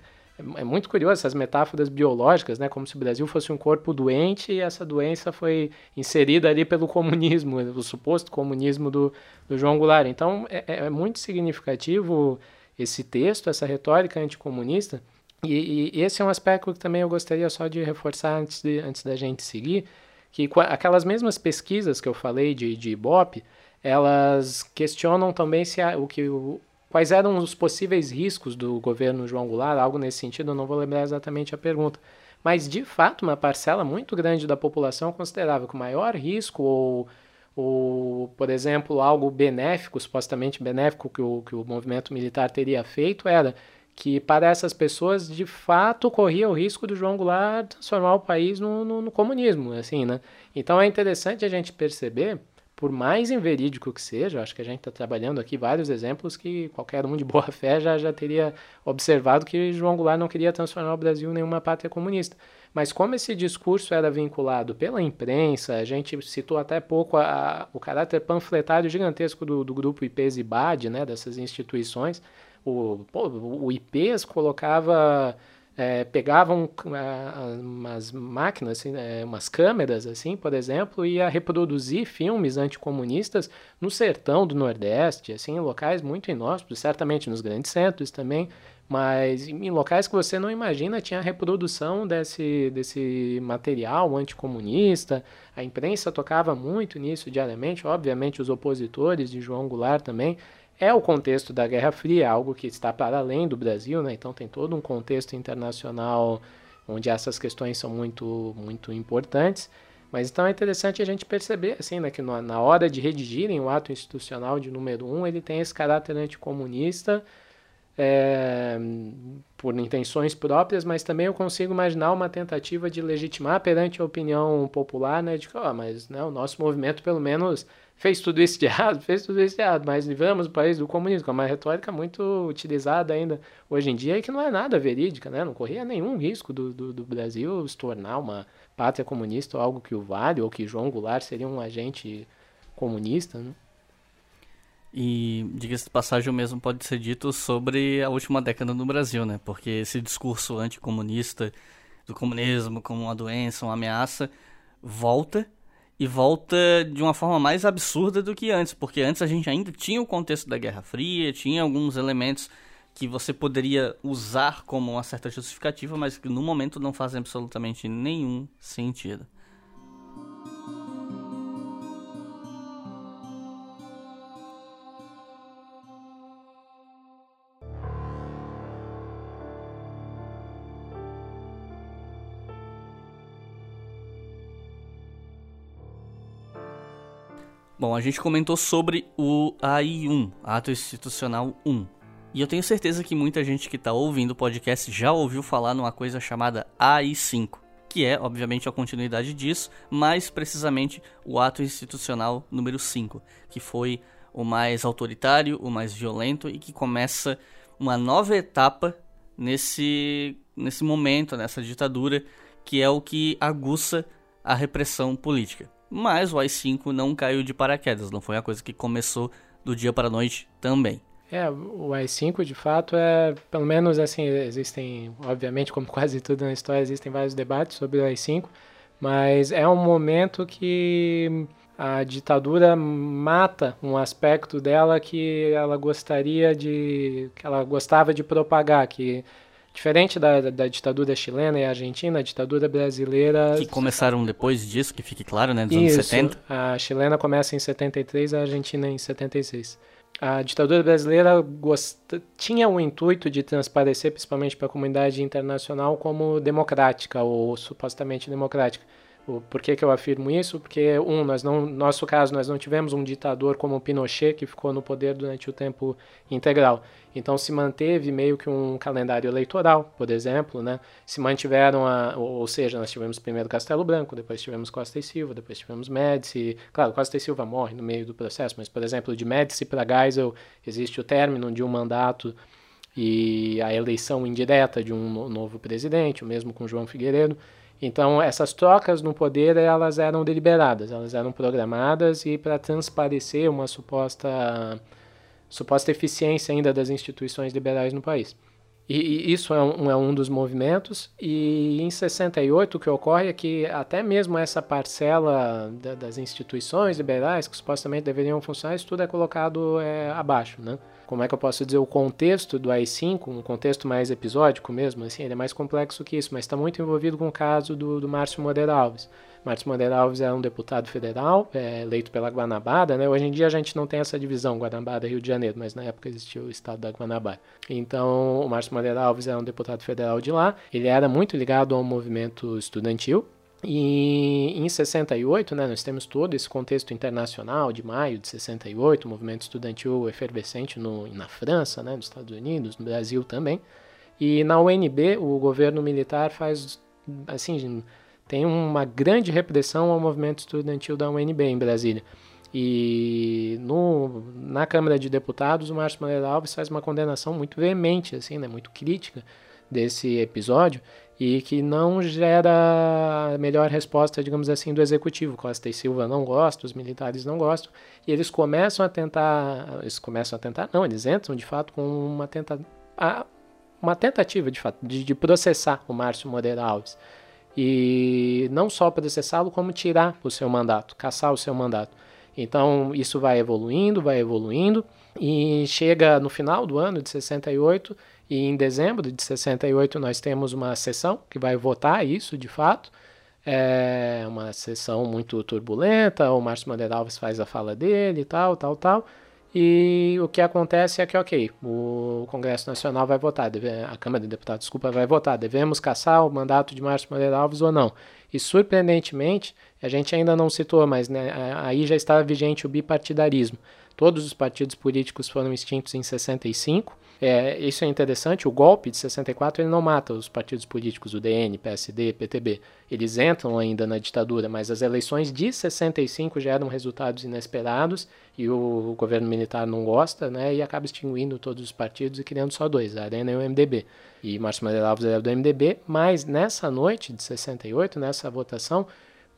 é muito curioso essas metáforas biológicas, né? Como se o Brasil fosse um corpo doente e essa doença foi inserida ali pelo comunismo, [LAUGHS] o suposto comunismo do, do João Goulart. Então é, é, é muito significativo esse texto, essa retórica anticomunista. E, e, esse é um aspecto que também eu gostaria só de reforçar antes, de, antes da gente seguir, que aquelas mesmas pesquisas que eu falei de, de Ibope, elas questionam também se o que o, Quais eram os possíveis riscos do governo João Goulart? Algo nesse sentido, eu não vou lembrar exatamente a pergunta. Mas, de fato, uma parcela muito grande da população considerava que o maior risco, ou, ou por exemplo, algo benéfico, supostamente benéfico, que o, que o movimento militar teria feito, era que para essas pessoas, de fato, corria o risco do João Goulart transformar o país no, no, no comunismo. assim, né? Então, é interessante a gente perceber por mais inverídico que seja, acho que a gente está trabalhando aqui vários exemplos que qualquer um de boa [LAUGHS] fé já, já teria observado que João Goulart não queria transformar o Brasil em nenhuma pátria comunista. Mas como esse discurso era vinculado pela imprensa, a gente citou até pouco a, a, o caráter panfletário gigantesco do, do grupo IPES e BAD, né, dessas instituições, o, o IPES colocava é, pegavam uh, umas máquinas, assim, é, umas câmeras, assim, por exemplo, e ia reproduzir filmes anticomunistas no sertão do Nordeste, assim, em locais muito inóspitos, certamente nos grandes centros também, mas em locais que você não imagina tinha reprodução desse, desse material anticomunista. A imprensa tocava muito nisso diariamente, obviamente os opositores de João Goulart também é o contexto da Guerra Fria, algo que está para além do Brasil, né? então tem todo um contexto internacional onde essas questões são muito, muito importantes. Mas então é interessante a gente perceber, assim, né, que na hora de redigirem o ato institucional de número um, ele tem esse caráter anticomunista, é, por intenções próprias, mas também eu consigo imaginar uma tentativa de legitimar perante a opinião popular, né, de que, oh, mas né, o nosso movimento pelo menos fez tudo isso de errado, [LAUGHS] fez tudo isso de errado, mas vivemos o país do comunismo, é uma retórica muito utilizada ainda hoje em dia e que não é nada verídica, né, não corria nenhum risco do, do, do Brasil se tornar uma pátria comunista ou algo que o Vale ou que João Goulart seria um agente comunista, né? E, diga-se de passagem, o mesmo pode ser dito sobre a última década no Brasil, né? Porque esse discurso anticomunista do comunismo como uma doença, uma ameaça, volta e volta de uma forma mais absurda do que antes, porque antes a gente ainda tinha o contexto da Guerra Fria, tinha alguns elementos que você poderia usar como uma certa justificativa, mas que no momento não fazem absolutamente nenhum sentido. Bom, a gente comentou sobre o AI1, Ato Institucional 1. E eu tenho certeza que muita gente que está ouvindo o podcast já ouviu falar numa coisa chamada AI5, que é, obviamente, a continuidade disso, mais precisamente o ato institucional número 5, que foi o mais autoritário, o mais violento e que começa uma nova etapa nesse, nesse momento, nessa ditadura, que é o que aguça a repressão política. Mas o AI-5 não caiu de paraquedas, não foi uma coisa que começou do dia para a noite também. É, o AI-5 de fato é, pelo menos assim, existem, obviamente, como [LAUGHS] quase tudo na história, existem vários debates sobre o AI-5, mas é um momento que a ditadura mata um aspecto dela que ela gostaria de, que ela gostava de propagar, que Diferente da, da, ditadura chilena e argentina, a ditadura brasileira. Que começaram depois disso, que fique claro, né? Dos Isso, anos 70. A chilena começa em 73, a argentina em 76. A ditadura brasileira gost... tinha o intuito de transparecer, principalmente para a comunidade internacional, como democrática ou supostamente democrática. Por que, que eu afirmo isso? Porque, um, nós não, no nosso caso, nós não tivemos um ditador como Pinochet que ficou no poder durante o tempo integral. Então se manteve meio que um calendário eleitoral, por exemplo, né? Se mantiveram a, ou seja, nós tivemos primeiro Castelo Branco, depois tivemos Costa e Silva, depois tivemos Médici. Claro, Costa e Silva morre no meio do processo, mas por exemplo, de Médici para Geisel existe o término de um mandato e a eleição indireta de um novo presidente, o mesmo com João Figueiredo. Então, essas trocas no poder, elas eram deliberadas, elas eram programadas e para transparecer uma suposta, suposta eficiência ainda das instituições liberais no país. E, isso é um, é um dos movimentos. E em 68 o que ocorre é que até mesmo essa parcela da, das instituições liberais que supostamente deveriam funcionar, isso tudo é colocado é, abaixo, né? como é que eu posso dizer, o contexto do AI-5, um contexto mais episódico mesmo, assim, ele é mais complexo que isso, mas está muito envolvido com o caso do, do Márcio Moreira Alves. Márcio Moreira Alves é um deputado federal, é, eleito pela Guanabara, né? Hoje em dia a gente não tem essa divisão, Guanabara Rio de Janeiro, mas na época existia o estado da Guanabara. Então, o Márcio Moreira Alves é um deputado federal de lá, ele era muito ligado ao movimento estudantil, e em 68, né, nós temos todo esse contexto internacional de maio de 68, o movimento estudantil efervescente no, na França, né, nos Estados Unidos, no Brasil também. E na UNB, o governo militar faz, assim, tem uma grande repressão ao movimento estudantil da UNB em Brasília. E no, na Câmara de Deputados, o Márcio Moreira Alves faz uma condenação muito veemente, assim, né, muito crítica desse episódio e que não gera a melhor resposta, digamos assim, do executivo. Costa e Silva não gostam, os militares não gostam, e eles começam a tentar, eles começam a tentar, não, eles entram de fato com uma, tenta, uma tentativa de fato de, de processar o Márcio Moreira Alves. E não só processá-lo, como tirar o seu mandato, caçar o seu mandato. Então isso vai evoluindo, vai evoluindo, e chega no final do ano de 68 e em dezembro de 68 nós temos uma sessão que vai votar isso de fato. É uma sessão muito turbulenta, o Márcio Madeira Alves faz a fala dele e tal, tal, tal. E o que acontece é que, ok, o Congresso Nacional vai votar, deve, a Câmara de Deputados, desculpa, vai votar, devemos caçar o mandato de Márcio Moreira Alves ou não. E surpreendentemente, a gente ainda não citou, mas né, aí já estava vigente o bipartidarismo. Todos os partidos políticos foram extintos em 65. É, isso é interessante, o golpe de 64 ele não mata os partidos políticos, o DN, PSD, PTB. Eles entram ainda na ditadura, mas as eleições de 65 geram resultados inesperados e o, governo militar não gosta, né, e acaba extinguindo todos os partidos e criando só dois, a Arena e o MDB. E Márcio Maria Alves era do MDB, mas nessa noite de 68, nessa votação,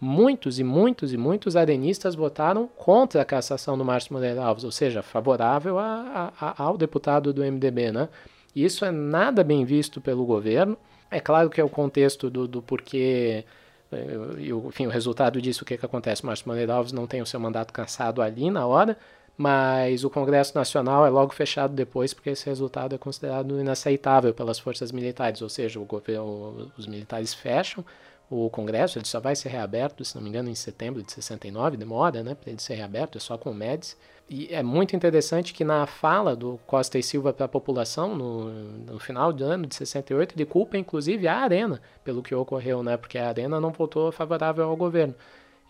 muitos e muitos e muitos arenistas votaram contra a cassação do Márcio Moreira Alves, ou seja, favorável a, a, ao deputado do MDB, né? Isso é nada bem visto pelo governo. É claro que é o contexto do, do porquê eh, e enfim, o resultado disso, o que, que acontece? Márcio Moreira Alves não tem o seu mandato cansado ali na hora, mas o Congresso Nacional é logo fechado depois, porque esse resultado é considerado inaceitável pelas forças militares, ou seja, o governo, os militares fecham o Congresso, ele só vai ser reaberto, se não me engano, em setembro de 69, demora, né, para ele ser reaberto, é só com o MEDS. E é muito interessante que na fala do Costa e Silva para a população, no, no, final do ano de 68, ele culpa inclusive a Arena pelo que ocorreu, né, porque a Arena não votou favorável ao governo.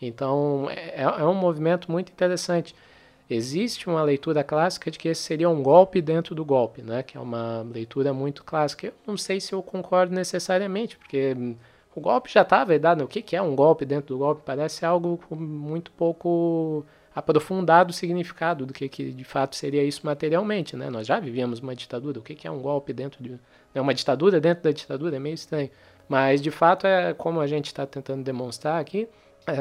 Então é, é um movimento muito interessante. Existe uma leitura clássica de que esse seria um golpe dentro do golpe, né, que é uma leitura muito clássica. Eu não sei se eu concordo necessariamente, porque o golpe já estava dado. O que, que é um golpe dentro do golpe? Parece algo muito pouco aprofundado o significado do que, que de fato seria isso materialmente. Né? Nós já vivíamos uma ditadura. O que, que é um golpe dentro de. É uma ditadura dentro da ditadura? É meio estranho. Mas de fato é como a gente está tentando demonstrar aqui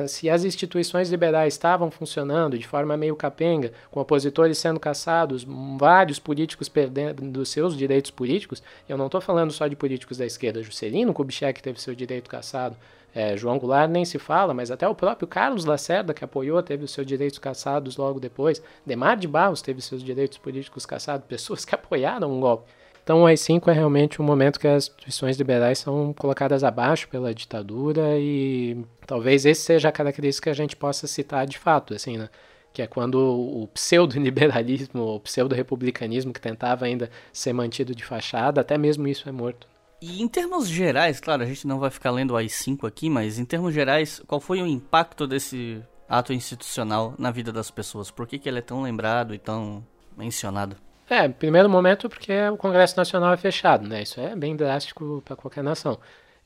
se as instituições liberais estavam funcionando de forma meio capenga, com opositores sendo caçados, vários políticos perdendo seus direitos políticos, eu não estou falando só de políticos da esquerda. Juscelino Kubitschek teve seu direito caçado, é, João Goulart nem se fala, mas até o próprio Carlos Lacerda, que apoiou, teve os seus direitos caçados logo depois. Demar de Barros teve seus direitos políticos caçados, pessoas que [LAUGHS] apoiaram um golpe. Então, o AI-5 é realmente um momento que as instituições liberais são colocadas abaixo pela ditadura e talvez esse seja a característica que a gente possa citar de fato, assim, né? que é quando o pseudo-liberalismo, o pseudo-republicanismo que tentava ainda ser mantido de fachada, até mesmo isso é morto. E em termos gerais, claro, a gente não vai ficar lendo o AI-5 aqui, mas em termos gerais, qual foi o impacto desse ato institucional na vida das pessoas? Por que, que ele é tão lembrado e tão mencionado? É, primeiro momento porque o Congresso Nacional é fechado, né? Isso é bem drástico para qualquer nação.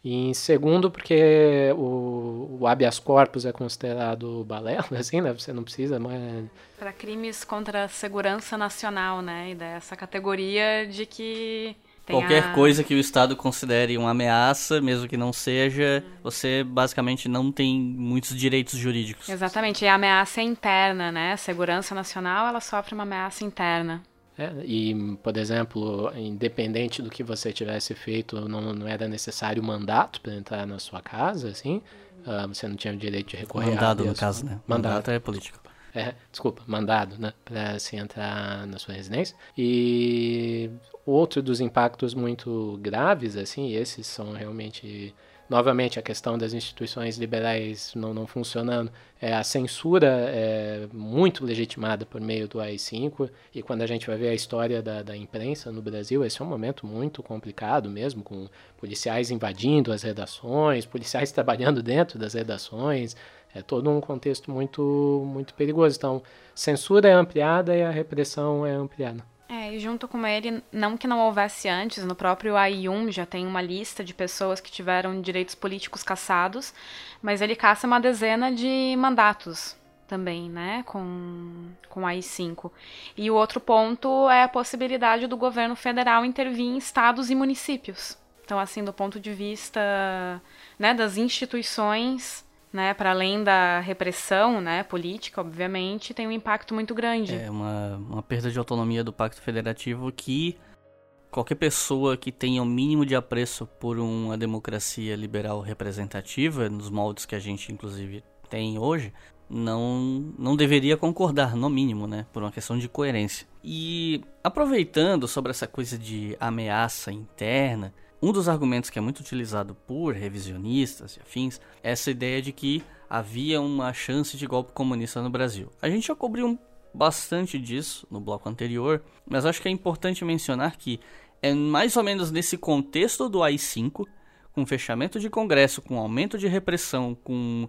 E em segundo, porque o, o habeas corpus é considerado balela, [LAUGHS] assim, né? Você não precisa mais... Para crimes contra a segurança nacional, né? E dessa categoria de que... Qualquer a... coisa que o Estado considere uma ameaça, mesmo que não seja, você basicamente não tem muitos direitos jurídicos. Exatamente, e a ameaça é interna, né? A segurança nacional, ela sofre uma ameaça interna. É, e, por exemplo, independente do que você tivesse feito, não, não era necessário mandato para entrar na sua casa, assim. Uh, você não tinha o direito de recorrer Mandado, no caso, né? Mandado, mandato é político. É, desculpa, mandado, né? Para se entrar na sua residência. E outro dos impactos muito graves, assim, esses são realmente novamente a questão das instituições liberais não, não funcionando, é, a censura é muito legitimada por meio do AI-5, e quando a gente vai ver a história da, da imprensa no Brasil, esse é um momento muito complicado mesmo, com policiais invadindo as redações, policiais [LAUGHS] trabalhando dentro das redações, é todo um contexto muito, muito perigoso. Então, censura é ampliada e a repressão é ampliada. Junto com ele, não que não houvesse antes, no próprio AI1 já tem uma lista de pessoas que tiveram direitos políticos cassados, mas ele caça uma dezena de mandatos também, né, com, com AI5. E o outro ponto é a possibilidade do governo federal intervir em estados e municípios. Então, assim, do ponto de vista né, das instituições né, para além da repressão, né, política, obviamente, tem um impacto muito grande. É uma, uma perda de autonomia do Pacto Federativo que qualquer pessoa que tenha o mínimo de apreço por uma democracia liberal representativa, nos moldes que a gente inclusive tem hoje, não, não deveria concordar, no mínimo, né? Por uma questão de coerência. E aproveitando sobre essa coisa de ameaça interna, um dos argumentos que é muito utilizado por revisionistas e afins é essa ideia de que havia uma chance de golpe comunista no Brasil. A gente já cobriu bastante disso no bloco anterior, mas acho que é importante mencionar que é mais ou menos nesse contexto do AI-5, com fechamento de Congresso, com aumento de repressão, com,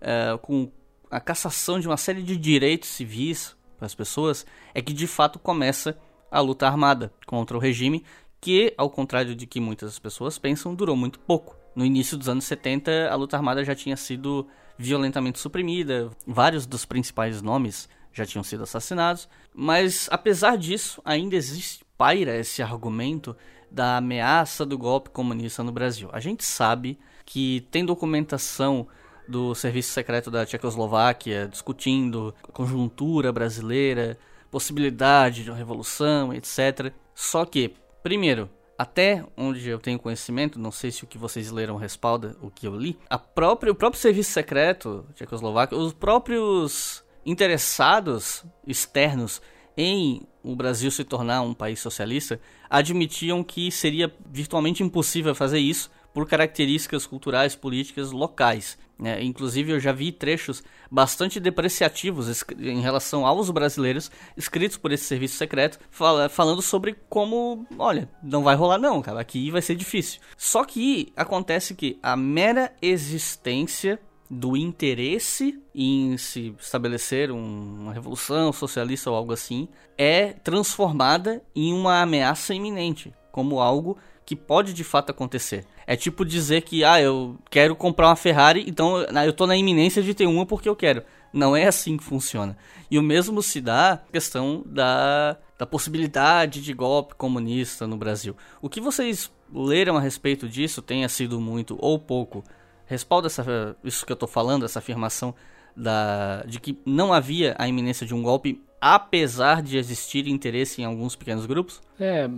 uh, com a cassação de uma série de direitos civis para as pessoas, é que de fato começa a luta armada contra o regime, que, ao contrário de que muitas pessoas pensam, durou muito pouco. No início dos anos 70, a luta armada já tinha sido violentamente suprimida, vários dos principais nomes já tinham sido assassinados, mas apesar disso, ainda existe paira esse argumento da ameaça do golpe comunista no Brasil. A gente sabe que tem documentação do serviço secreto da Tchecoslováquia discutindo a conjuntura brasileira, possibilidade de uma revolução, etc. Só que, primeiro, até onde eu tenho conhecimento, não sei se o que vocês leram respalda o que eu li, a própria, o próprio serviço secreto tchecoslovaco, os próprios interessados externos em o Brasil se tornar um país socialista, admitiam que seria virtualmente impossível fazer isso por características culturais, políticas locais. Né? Inclusive, eu já vi trechos bastante depreciativos em relação aos brasileiros, escritos por esse serviço secreto, fala, falando sobre como, olha, não vai rolar não, cara, aqui vai ser difícil. Só que acontece que a mera existência do interesse em se estabelecer um, uma revolução socialista ou algo assim é transformada em uma ameaça iminente, como algo que pode de fato acontecer. É tipo dizer que, ah, eu quero comprar uma Ferrari, então eu tô na iminência de ter uma porque eu quero. Não é assim que funciona. E o mesmo se dá questão da, da possibilidade de golpe comunista no Brasil. O que vocês leram a respeito disso tenha sido muito ou pouco respalda essa, isso que eu estou falando, essa afirmação da, de que não havia a iminência de um golpe, apesar de existir interesse em alguns pequenos grupos? É,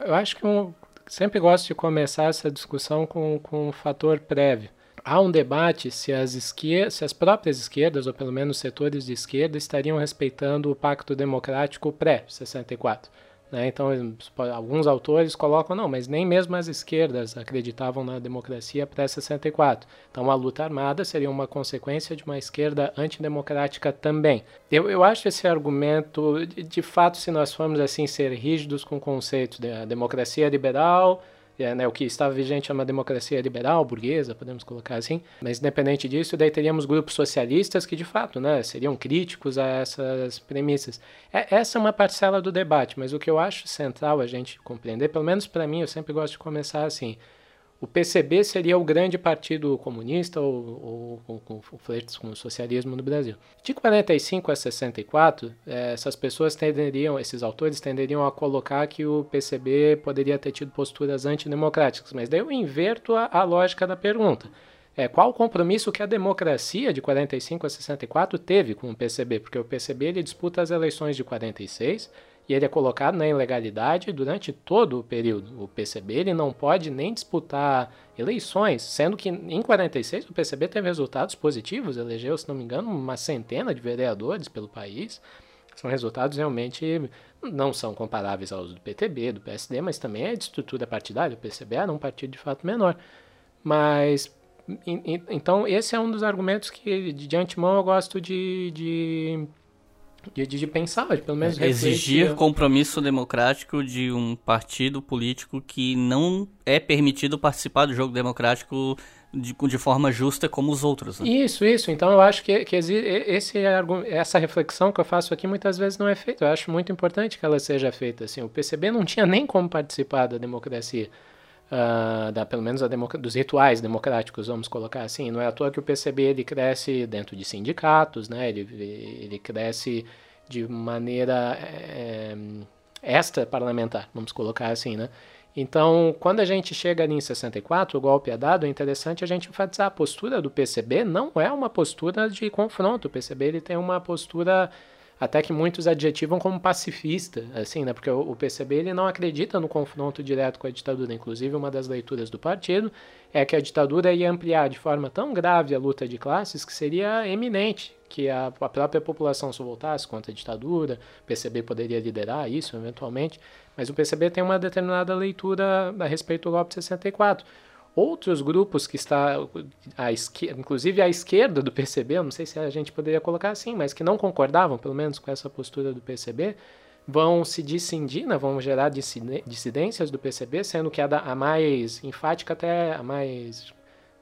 eu acho que eu sempre gosto de começar essa discussão com, com um fator prévio. Há um debate se as, esquer se as próprias esquerdas, ou pelo menos setores de esquerda, estariam respeitando o Pacto Democrático pré-64. Né? Então, alguns autores colocam, não, mas nem mesmo as esquerdas acreditavam na democracia pré-64. Então, a luta armada seria uma consequência de uma esquerda antidemocrática também. Eu, eu acho esse argumento, de, de fato, se nós formos assim ser rígidos com o conceito da democracia liberal, é, né, o que estava vigente é uma democracia liberal, burguesa, podemos colocar assim, mas independente disso, daí teríamos grupos socialistas que de fato né, seriam críticos a essas premissas. É, essa é uma parcela do debate, mas o que eu acho central a gente compreender, pelo menos para mim, eu sempre gosto de começar assim, o PCB seria o grande partido comunista ou, ou, ou, ou flertes com o socialismo no Brasil. De 45 a 64, eh, essas pessoas tenderiam, esses autores tenderiam a colocar que o PCB poderia ter tido posturas antidemocráticas, mas daí eu inverto a, a lógica da pergunta. É, qual o compromisso que a democracia de 45 a 64 teve com o PCB? Porque o PCB ele disputa as eleições de 46 e ele é colocado na ilegalidade durante todo o período. O PCB ele não pode nem disputar eleições, sendo que em 46 o PCB teve resultados positivos, elegeu, se não me engano, uma centena de vereadores pelo país. São resultados realmente não são comparáveis aos do PTB, do PSD, mas também é de estrutura partidária. O PCB era um partido de fato menor. Mas então esse é um dos argumentos que de antemão eu gosto de, de de, de, pensar, de pelo menos Exigir refletir. compromisso democrático de um partido político que não é permitido participar do jogo democrático de, de forma justa como os outros. Né? Isso, isso. Então eu acho que, que esse, essa reflexão que eu faço aqui muitas vezes não é feita. Eu acho muito importante que ela seja feita. Assim, o PCB não tinha nem como participar da democracia. Uh, da, pelo menos dos rituais democráticos, vamos colocar assim. Não é à toa que o PCB ele cresce dentro de sindicatos, né? ele, ele cresce de maneira é, extra parlamentar, vamos colocar assim. Né? Então, quando a gente chega ali em 64, o golpe é dado, é interessante a gente enfatizar a postura do PCB não é uma postura de confronto. O PCB ele tem uma postura até que muitos adjetivam como pacifista, assim, né? Porque o, PCB ele não acredita no confronto direto com a ditadura. Inclusive, uma das leituras do partido é que a ditadura ia ampliar de forma tão grave a luta de classes que seria eminente que a, a própria população se voltasse contra a ditadura, o PCB poderia liderar isso eventualmente, mas o PCB tem uma determinada leitura a respeito do golpe de 64. Outros grupos que está, a esquerda, inclusive a esquerda do PCB, não sei se a gente poderia colocar assim, mas que não concordavam, pelo menos, com essa postura do PCB, vão se discindir, né, vão gerar dissidências do PCB, sendo que a, da, a mais enfática até a mais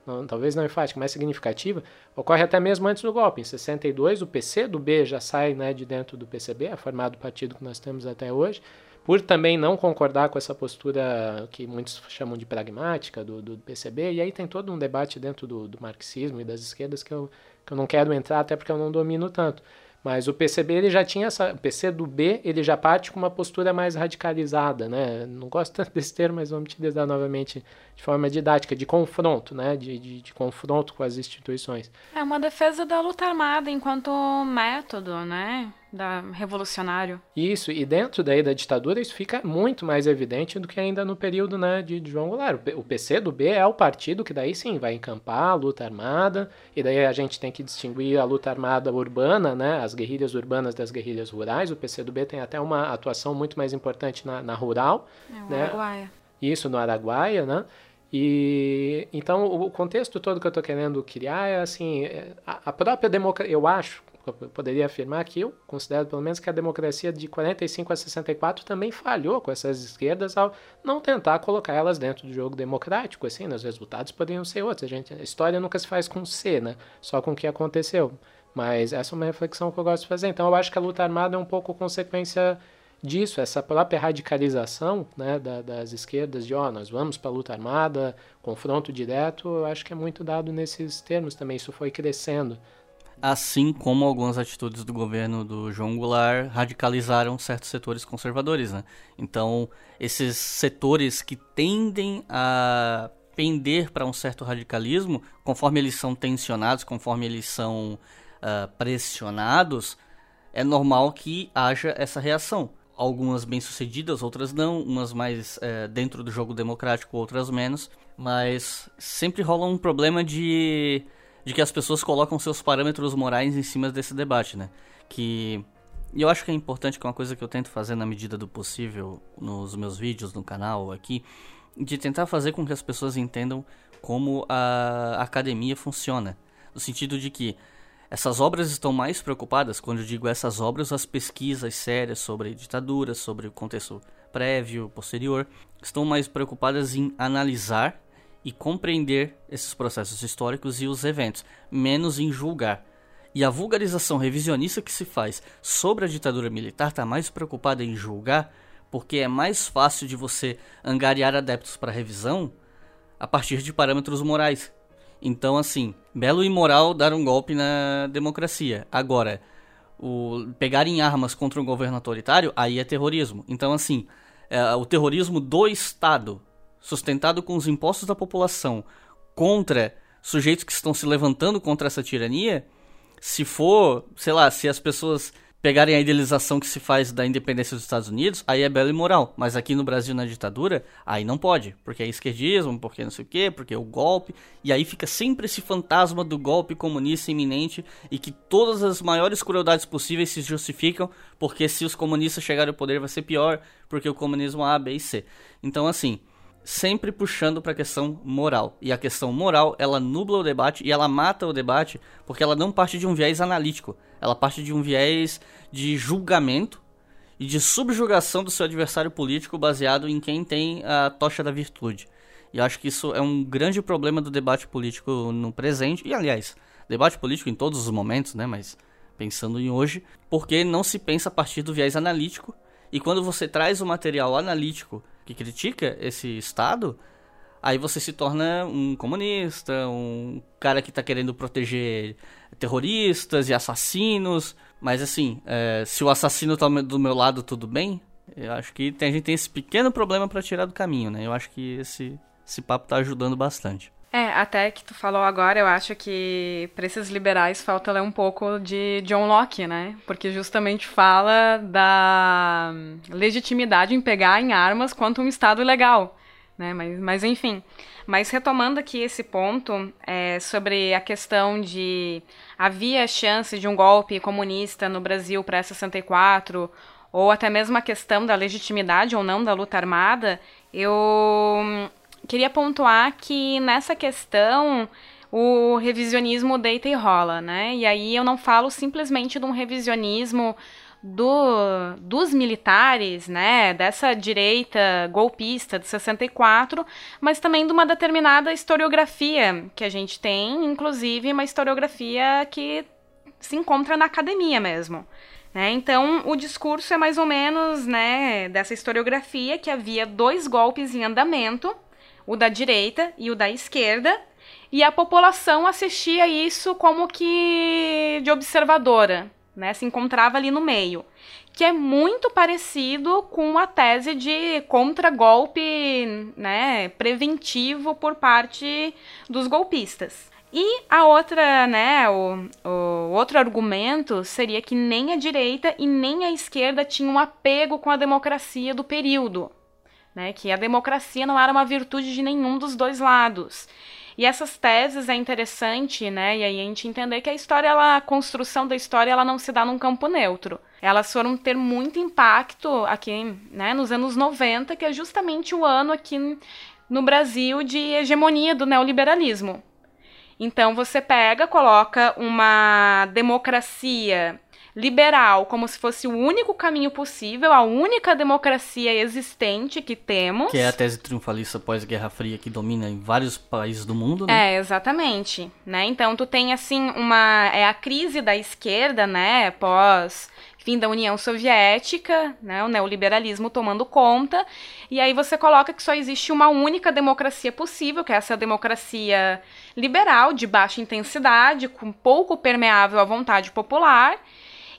não, talvez não enfática, mais significativa, ocorre até mesmo antes do golpe. Em 62, o PC do B já sai né, de dentro do PCB, é formado o partido que nós temos até hoje, por também não concordar com essa postura que muitos chamam de pragmática do, do PCB, e aí tem todo um debate dentro do, do marxismo e das esquerdas que eu, que eu não quero entrar, até porque eu não domino tanto. Mas o PCB ele já tinha essa, o PC do B ele já parte com uma postura mais radicalizada, né? Não gosto tanto desse termo, mas vamos utilizar novamente de forma didática, de confronto, né? De, de, de, confronto com as instituições. É uma defesa da luta armada enquanto método, né? Da revolucionário. Isso, e dentro daí da ditadura isso fica muito mais evidente do que ainda no período né, de, João Goulart. O PC do B é o partido que daí sim vai encampar a luta armada, e daí a gente tem que distinguir a luta armada urbana, né, as guerrilhas urbanas das guerrilhas rurais. O PC do B tem até uma atuação muito mais importante na, na rural. É, o né? Araguaia. Isso, no Araguaia, né? E então o contexto todo que eu estou querendo criar é assim, é, a, a própria democracia, eu acho, poderia afirmar que eu considero pelo menos que a democracia de 45 a 64 também falhou com essas esquerdas ao não tentar colocar elas dentro do jogo democrático, assim, né? os resultados poderiam ser outros. A, gente, a história nunca se faz com C, né? Só com o que aconteceu. Mas essa é uma reflexão que eu gosto de fazer. Então eu acho que a luta armada é um pouco consequência disso, essa própria radicalização né, da, das esquerdas de, ó, oh, nós vamos para a luta armada, confronto direto, eu acho que é muito dado nesses termos também, isso foi crescendo assim como algumas atitudes do governo do João Goulart radicalizaram certos setores conservadores, né? Então, esses setores que tendem a pender para um certo radicalismo, conforme eles são tensionados, conforme eles são uh, pressionados, é normal que haja essa reação. Algumas bem-sucedidas, outras não, umas mais uh, dentro do jogo democrático, outras menos, mas sempre rola um problema de de que as pessoas colocam seus parâmetros morais em cima desse debate, né? Que eu acho que é importante que é uma coisa que eu tento fazer na medida do possível nos meus vídeos no canal aqui, de tentar fazer com que as pessoas entendam como a academia funciona, no sentido de que essas obras estão mais preocupadas, quando eu digo essas obras, as pesquisas sérias sobre ditaduras, sobre o contexto prévio, posterior, estão mais preocupadas em analisar e compreender esses processos históricos e os eventos, menos em julgar. E a vulgarização revisionista que se faz sobre a ditadura militar está mais preocupada em julgar, porque é mais fácil de você angariar adeptos para revisão a partir de parâmetros morais. Então, assim, belo e moral dar um golpe na democracia. Agora, o pegar em armas contra um governo autoritário, aí é terrorismo. Então, assim, é, o terrorismo do Estado sustentado com os impostos da população contra sujeitos que estão se levantando contra essa tirania, se for, sei lá, se as pessoas pegarem a idealização que se faz da independência dos Estados Unidos, aí é belo e moral. Mas aqui no Brasil, na ditadura, aí não pode. Porque é esquerdismo, porque não sei o quê, porque é o golpe. E aí fica sempre esse fantasma do golpe comunista iminente e que todas as maiores crueldades possíveis se justificam porque se os comunistas chegarem ao poder vai ser pior, porque o comunismo A, B e C. Então, assim, sempre puxando para a questão moral. E a questão moral, ela nubla o debate e ela mata o debate porque ela não parte de um viés analítico. Ela parte de um viés de julgamento e de subjugação do seu adversário político baseado em quem tem a tocha da virtude. E acho que isso é um grande problema do debate político no presente e, aliás, debate político em todos os momentos, né, mas pensando em hoje, porque não se pensa a partir do viés analítico. E quando você traz o material analítico que critica esse Estado, aí você se torna um comunista, um cara que está querendo proteger terroristas e assassinos. Mas assim, é, se o assassino está do meu lado, tudo bem? Eu acho que tem, a gente tem esse pequeno problema para tirar do caminho, né? Eu acho que esse, esse papo está ajudando bastante. É, até que tu falou agora, eu acho que para esses liberais falta ler um pouco de John Locke, né? Porque justamente fala da legitimidade em pegar em armas quanto um Estado legal, né? Mas, mas enfim. Mas retomando aqui esse ponto é, sobre a questão de havia chance de um golpe comunista no Brasil pré-64, ou até mesmo a questão da legitimidade ou não da luta armada, eu queria pontuar que nessa questão o revisionismo deita e rola, né? E aí eu não falo simplesmente de um revisionismo do, dos militares, né, dessa direita golpista de 64, mas também de uma determinada historiografia que a gente tem, inclusive uma historiografia que se encontra na academia mesmo. Né? Então, o discurso é mais ou menos né, dessa historiografia que havia dois golpes em andamento, o da direita e o da esquerda, e a população assistia isso como que de observadora, né? Se encontrava ali no meio, que é muito parecido com a tese de contragolpe, né, preventivo por parte dos golpistas. E a outra, né, o, o outro argumento seria que nem a direita e nem a esquerda tinham apego com a democracia do período, né, que a democracia não era uma virtude de nenhum dos dois lados. E essas teses é interessante, né? E aí a gente entender que a história, ela, a construção da história, ela não se dá num campo neutro. Elas foram ter muito impacto aqui, né, nos anos 90, que é justamente o ano aqui no Brasil de hegemonia do neoliberalismo. Então você pega, coloca uma democracia liberal como se fosse o único caminho possível, a única democracia existente que temos. Que é a tese triunfalista pós-Guerra Fria que domina em vários países do mundo, né? É, exatamente, né? Então tu tem assim uma é a crise da esquerda, né, pós fim da União Soviética, né, o neoliberalismo tomando conta, e aí você coloca que só existe uma única democracia possível, que é essa democracia liberal, de baixa intensidade, com pouco permeável à vontade popular,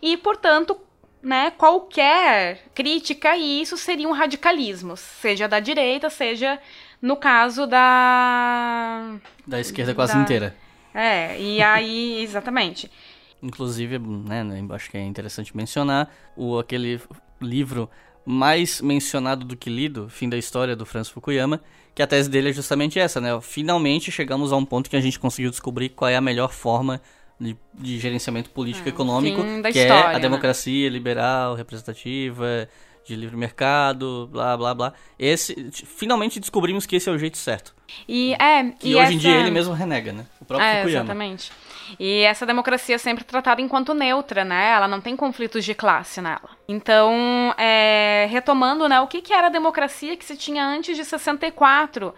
e, portanto, né, qualquer crítica a isso seriam radicalismos, seja da direita, seja no caso da. Da esquerda quase da... inteira. É, e aí, [LAUGHS] exatamente. Inclusive, né, né, acho que é interessante mencionar o aquele livro mais mencionado do que lido, Fim da História, do Francis Fukuyama, que a tese dele é justamente essa, né? Finalmente chegamos a um ponto que a gente conseguiu descobrir qual é a melhor forma de, de gerenciamento político e é, econômico, que história, é a né? democracia né? liberal, representativa, de livre mercado, blá blá blá. Esse, finalmente descobrimos que esse é o jeito certo. E é, e, hoje essa... em dia ele mesmo renega, né? O próprio é, Fukuyama. Exatamente. E essa democracia é sempre tratada enquanto neutra, né? Ela não tem conflitos de classe nela. Então, é, retomando, né, o que, que era a democracia que se tinha antes de 64?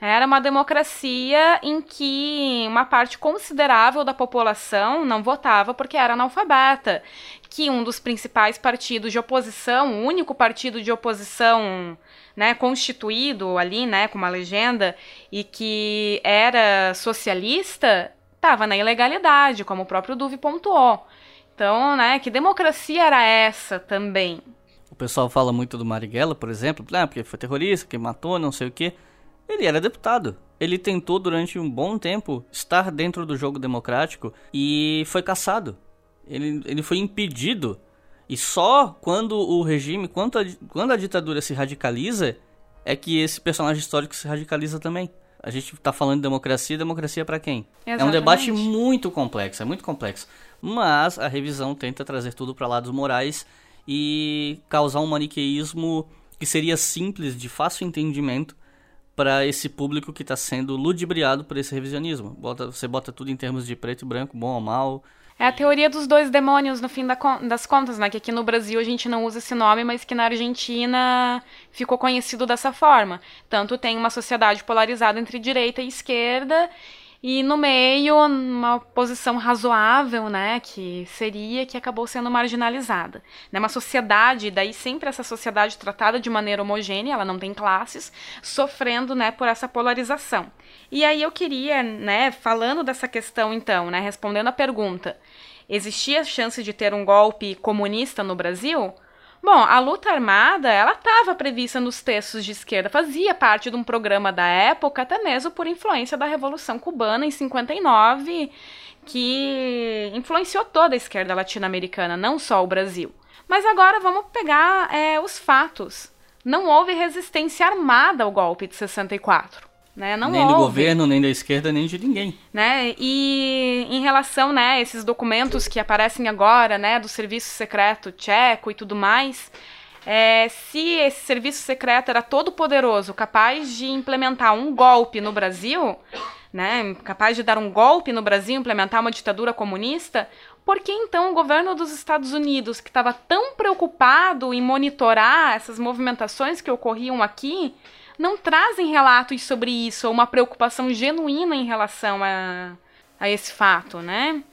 Era uma democracia em que uma parte considerável da população não votava porque era analfabeta, que um dos principais partidos de oposição, o único partido de oposição né, constituído ali, né, com uma legenda, e que era socialista, estava na ilegalidade, como o próprio Duve pontuou. Então, né, que democracia era essa também? O pessoal fala muito do Marighella, por exemplo, ah, porque foi terrorista, que matou, não sei o quê. Ele era deputado. Ele tentou durante um bom tempo estar dentro do jogo democrático e foi caçado. Ele, ele foi impedido. E só quando o regime, quando a, quando a ditadura se radicaliza, é que esse personagem histórico se radicaliza também. A gente está falando de democracia, democracia para quem? Exatamente. É um debate muito complexo, é muito complexo. Mas a revisão tenta trazer tudo para lados morais e causar um maniqueísmo que seria simples, de fácil entendimento, para esse público que está sendo ludibriado por esse revisionismo. Bota, você bota tudo em termos de preto e branco, bom ou mal. É a teoria dos dois demônios, no fim das contas, né? Que aqui no Brasil a gente não usa esse nome, mas que na Argentina ficou conhecido dessa forma. Tanto tem uma sociedade polarizada entre direita e esquerda, e no meio, uma posição razoável, né, que seria que acabou sendo marginalizada. Né, uma sociedade, daí sempre essa sociedade tratada de maneira homogênea, ela não tem classes, sofrendo, né, por essa polarização. E aí eu queria, né, falando dessa questão então, né, respondendo a pergunta, existia chance de ter um golpe comunista no Brasil? Bom, a luta armada, ela estava prevista nos textos de esquerda, fazia parte de um programa da época, até mesmo por influência da Revolução Cubana em 59, que influenciou toda a esquerda latino-americana, não só o Brasil. Mas agora vamos pegar é, os fatos. Não houve resistência armada ao golpe de 64. Né? Não nem houve. do governo, nem da esquerda, nem de ninguém. Né? E em relação né, a esses documentos que aparecem agora, né, do serviço secreto tcheco e tudo mais, é, se esse serviço secreto era todo poderoso, capaz de implementar um golpe no Brasil, né, capaz de dar um golpe no Brasil, implementar uma ditadura comunista, por que então o governo dos Estados Unidos, que estava tão preocupado em monitorar essas movimentações que ocorriam aqui, não trazem relatos sobre isso, ou uma preocupação genuína em relação a, a esse fato, né?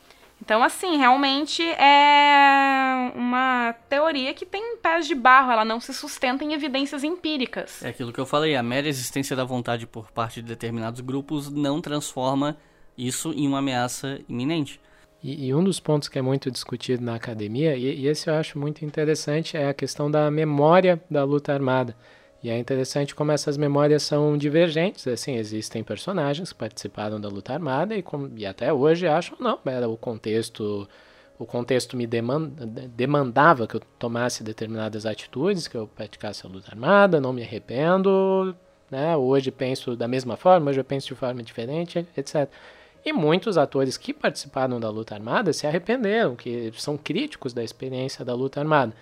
Então, assim, realmente é uma teoria que tem pés de barro, ela não se sustenta em evidências empíricas. É aquilo que eu falei, a mera existência da vontade por parte de determinados grupos não transforma isso em uma ameaça iminente. E, e um dos pontos que é muito discutido na academia, e, e esse eu acho muito interessante, é a questão da memória da luta armada. E é interessante como essas memórias são divergentes. Assim, existem personagens que participaram da luta armada e, como, e até hoje acham não, era o contexto o contexto me demandava que eu tomasse determinadas atitudes, que eu praticasse a luta armada, não me arrependo, né? Hoje penso da mesma forma, hoje eu penso de forma diferente, etc. E muitos atores que participaram da luta armada se arrependeram, que são críticos da experiência da luta armada.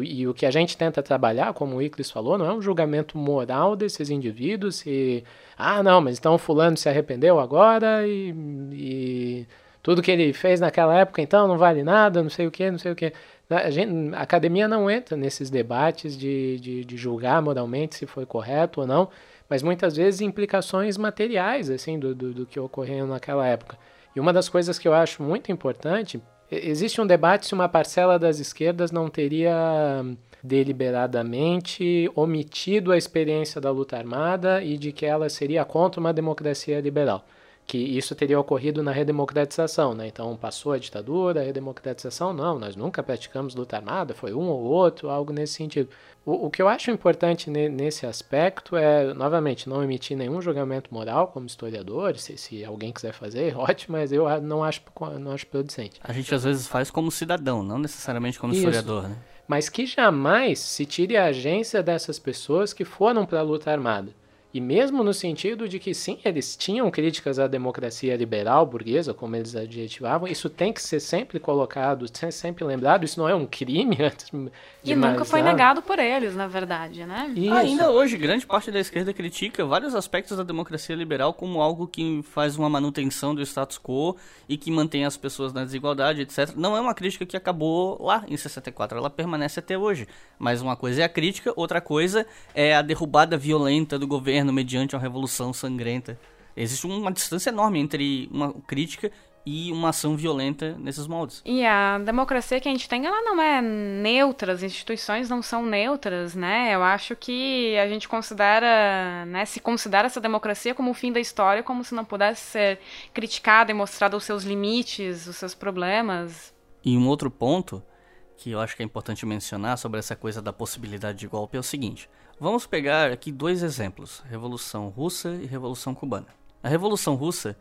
E o que a gente tenta trabalhar, como o Iclis falou, não é um julgamento moral desses indivíduos e, ah, não, mas então fulano se arrependeu agora e, e tudo que ele fez naquela época então não vale nada, não sei o que, não sei o que. A, gente, a academia não entra nesses debates de, de, de, julgar moralmente se foi correto ou não, mas muitas vezes implicações materiais assim do, do, do que ocorreu naquela época. E uma das coisas que eu acho muito importante Existe um debate se uma parcela das esquerdas não teria deliberadamente omitido a experiência da luta armada e de que ela seria contra uma democracia liberal. Que isso teria ocorrido na redemocratização, né? Então passou a ditadura, a redemocratização, não, nós nunca praticamos luta armada, foi um ou outro, algo nesse sentido. O, o que eu acho importante ne, nesse aspecto é, novamente, não emitir nenhum julgamento moral como historiador, se, se alguém quiser fazer, [LAUGHS] ótimo, mas eu não acho, não acho producente. A gente às vezes faz como cidadão, não necessariamente como Isso. historiador, né? Mas que jamais se tire a agência dessas pessoas que foram para a luta armada. E mesmo no sentido de que, sim, eles tinham críticas à democracia liberal burguesa, como eles adjetivavam, isso tem que ser sempre colocado, sempre lembrado, isso não é um crime [LAUGHS] antes E nunca foi nada. negado por eles, na verdade, né? Isso. Ainda hoje, grande parte da esquerda critica vários aspectos da democracia liberal como algo que faz uma manutenção do status quo e que mantém as pessoas na desigualdade, etc. Não é uma crítica que acabou lá em 64, ela permanece até hoje. Mas uma coisa é a crítica, outra coisa é a derrubada violenta do governo governo mediante uma revolução sangrenta. Existe uma distância enorme entre uma crítica e uma ação violenta nesses moldes. E a democracia que a gente tem, ela não é neutra, as instituições não são neutras, né? Eu acho que a gente considera, né, se considera essa democracia como o fim da história, como se não pudesse ser criticada e mostrada os seus limites, os seus problemas. E um outro ponto que eu acho que é importante mencionar sobre essa coisa da possibilidade de golpe é o seguinte: Vamos pegar aqui dois exemplos: Revolução Russa e Revolução Cubana. A Revolução Russa,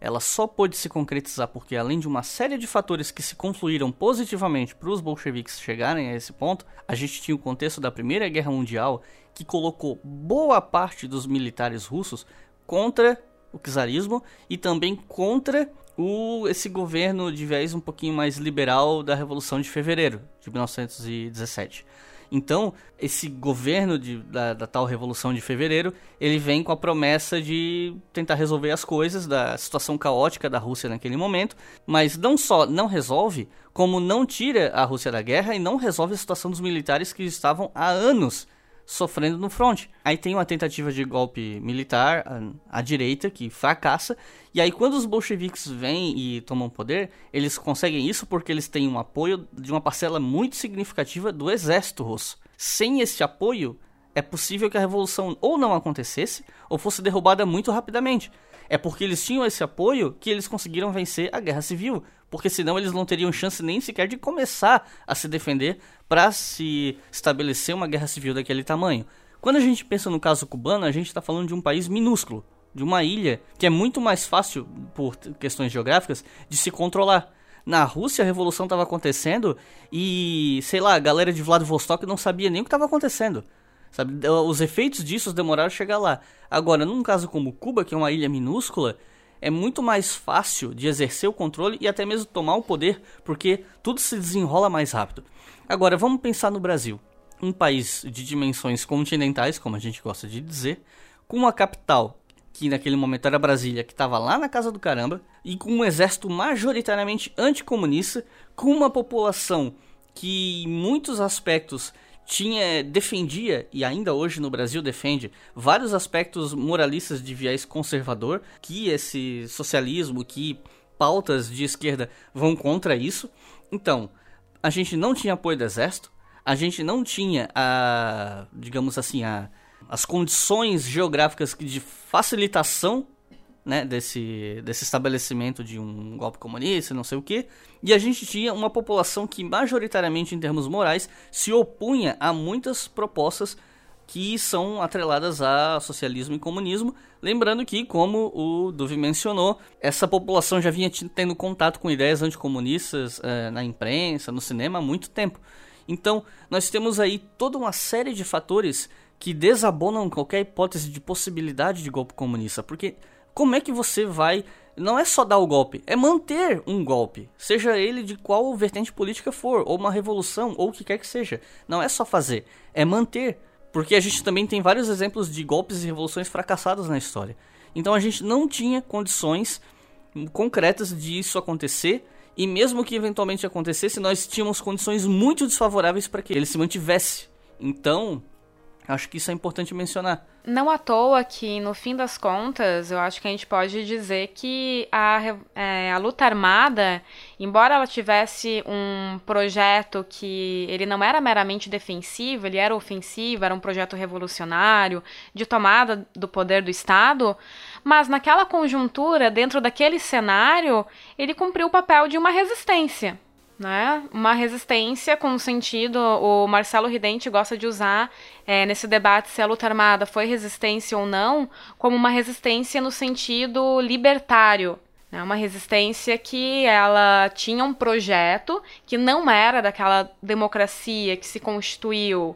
ela só pôde se concretizar porque além de uma série de fatores que se confluíram positivamente para os bolcheviques chegarem a esse ponto, a gente tinha o contexto da Primeira Guerra Mundial que colocou boa parte dos militares russos contra o czarismo e também contra o, esse governo de viés um pouquinho mais liberal da Revolução de Fevereiro de 1917. Então, esse governo de, da, da, tal Revolução de Fevereiro, ele vem com a promessa de tentar resolver as coisas da situação caótica da Rússia naquele momento, mas não só não resolve, como não tira a Rússia da guerra e não resolve a situação dos militares que estavam há anos sofrendo no front. Aí tem uma tentativa de golpe militar à, direita que fracassa. E aí quando os bolcheviques vêm e tomam poder, eles conseguem isso porque eles têm um apoio de uma parcela muito significativa do exército russo. Sem esse apoio, é possível que a revolução ou não acontecesse ou fosse derrubada muito rapidamente. É porque eles tinham esse apoio que eles conseguiram vencer a guerra civil, porque senão eles não teriam chance nem sequer de começar a se defender para se estabelecer uma guerra civil daquele tamanho. Quando a gente pensa no caso cubano, a gente está falando de um país minúsculo, de uma ilha que é muito mais fácil, por questões geográficas, de se controlar. Na Rússia a revolução estava acontecendo e, sei lá, a galera de Vladivostok não sabia nem o que estava acontecendo. Sabe? Os efeitos disso demoraram a chegar lá. Agora, num caso como Cuba, que é uma ilha minúscula, é muito mais fácil de exercer o controle e até mesmo tomar o poder, porque tudo se desenrola mais rápido. Agora, vamos pensar no Brasil. um país de dimensões continentais, como a gente gosta de dizer, com uma capital que naquele momento era Brasília, que estava lá na casa do caramba, e com um exército majoritariamente anticomunista, com uma população que em muitos aspectos tinha defendia e ainda hoje no Brasil defende vários aspectos moralistas de viés conservador, que esse socialismo, que pautas de esquerda vão contra isso. Então, a gente não tinha apoio do exército, a gente não tinha a, digamos assim, a, as condições geográficas de facilitação né, desse, desse estabelecimento de um golpe comunista, não sei o que, e a gente tinha uma população que, majoritariamente em termos morais, se opunha a muitas propostas que são atreladas a socialismo e comunismo. Lembrando que, como o Duvi mencionou, essa população já vinha tendo contato com ideias anticomunistas eh, na imprensa, no cinema há muito tempo. Então, nós temos aí toda uma série de fatores que desabonam qualquer hipótese de possibilidade de golpe comunista, porque como é que você vai. Não é só dar o golpe, é manter um golpe, seja ele de qual vertente política for, ou uma revolução, ou o que quer que seja. Não é só fazer, é manter. Porque a gente também tem vários exemplos de golpes e revoluções fracassados na história. Então a gente não tinha condições concretas de isso acontecer. E mesmo que eventualmente acontecesse, nós tínhamos condições muito desfavoráveis para que ele se mantivesse. Então, Acho que isso é importante mencionar. Não à toa que, no fim das contas, eu acho que a gente pode dizer que a, é, a luta armada, embora ela tivesse um projeto que ele não era meramente defensivo, ele era ofensivo, era um projeto revolucionário, de tomada do poder do Estado, mas naquela conjuntura, dentro daquele cenário, ele cumpriu o papel de uma resistência né? Uma resistência com sentido, o Marcelo Ridente gosta de usar é, nesse debate se a luta armada foi resistência ou não, como uma resistência no sentido libertário, né? Uma resistência que ela tinha um projeto que não era daquela democracia que se constituiu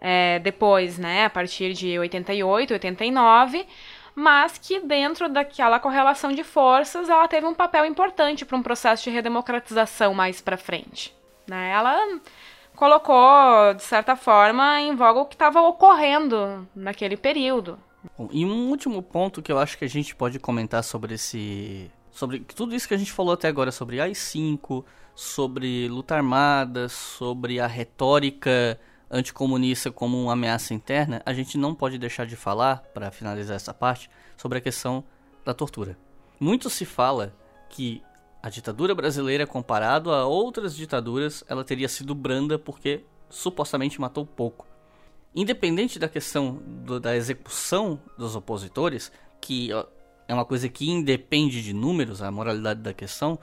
é, depois, né? A partir de 88, 89 mas que dentro daquela correlação de forças ela teve um papel importante para um processo de redemocratização mais para frente. Né? Ela colocou, de certa forma, em voga o que estava ocorrendo naquele período. E um último ponto que eu acho que a gente pode comentar sobre esse. sobre tudo isso que a gente falou até agora sobre AI-5, sobre luta armada, sobre a retórica anticomunista como uma ameaça interna, a gente não pode deixar de falar, para finalizar essa parte, sobre a questão da tortura. Muito se fala que a ditadura brasileira, comparado a outras ditaduras, ela teria sido branda porque supostamente matou pouco. Independente da questão do, da execução dos opositores, que é uma coisa que independe de números, a moralidade da questão,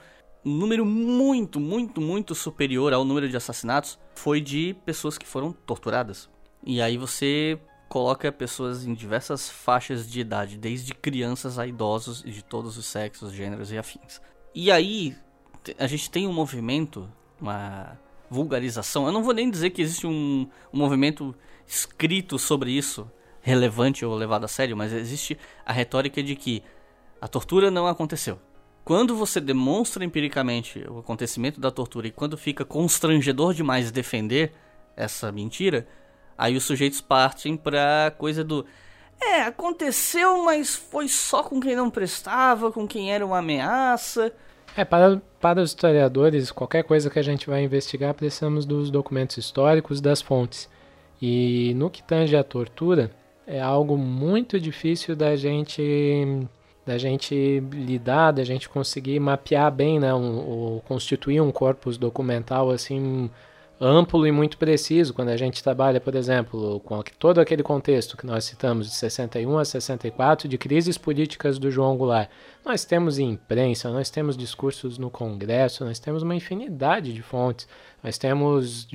um número muito, muito, muito superior ao número de assassinatos foi de pessoas que foram torturadas. E aí você coloca pessoas em diversas faixas de idade, desde crianças a idosos de todos os sexos, gêneros e afins. E aí a gente tem um movimento, uma vulgarização. Eu não vou nem dizer que existe um, um movimento escrito sobre isso, relevante ou levado a sério, mas existe a retórica de que a tortura não aconteceu. Quando você demonstra empiricamente o acontecimento da tortura e quando fica constrangedor demais defender essa mentira, aí os sujeitos partem pra coisa do. É, aconteceu, mas foi só com quem não prestava, com quem era uma ameaça. É, para, para os historiadores, qualquer coisa que a gente vai investigar, precisamos dos documentos históricos, das fontes. E no que tange à tortura, é algo muito difícil da gente da gente lidar, da gente conseguir mapear bem, né, um, constituir um corpus documental assim amplo e muito preciso quando a gente trabalha, por exemplo, com todo aquele contexto que nós citamos de 61 a 64 de crises políticas do João Goulart. Nós temos imprensa, nós temos discursos no Congresso, nós temos uma infinidade de fontes, nós temos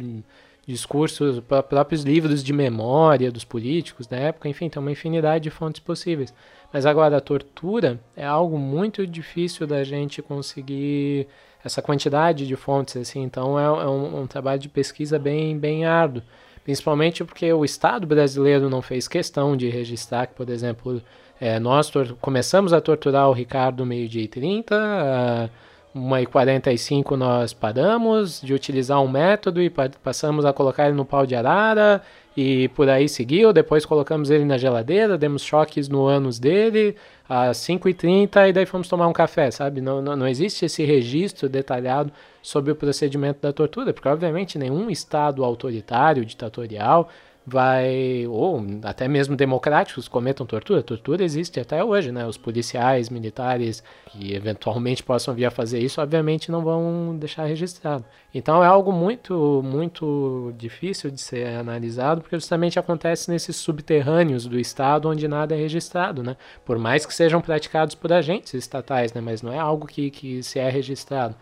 discursos, próprios livros de memória dos políticos da época, enfim, tem uma infinidade de fontes possíveis. Mas agora a tortura é algo muito difícil da gente conseguir essa quantidade de fontes, assim, então é, é um, um, trabalho de pesquisa bem, bem árduo. Principalmente porque o Estado brasileiro não fez questão de registrar que, por exemplo, é, nós começamos a torturar o Ricardo meio-dia e 30, 1h45 nós paramos de utilizar um método e passamos a colocar ele no pau de arara e por aí seguiu. Depois colocamos ele na geladeira, demos choques no ânus dele às 5h30 e daí fomos tomar um café, sabe? Não, não, não existe esse registro detalhado sobre o procedimento da tortura, porque obviamente nenhum Estado autoritário, ditatorial, vai, ou até mesmo democráticos cometam tortura. Tortura existe até hoje, né? Os policiais, militares que eventualmente possam vir a fazer isso, obviamente não vão deixar registrado. Então é algo muito, muito difícil de ser analisado, porque justamente acontece nesses subterrâneos do Estado onde nada é registrado, né? Por mais que sejam praticados por agentes estatais, né? Mas não é algo que, que se é registrado.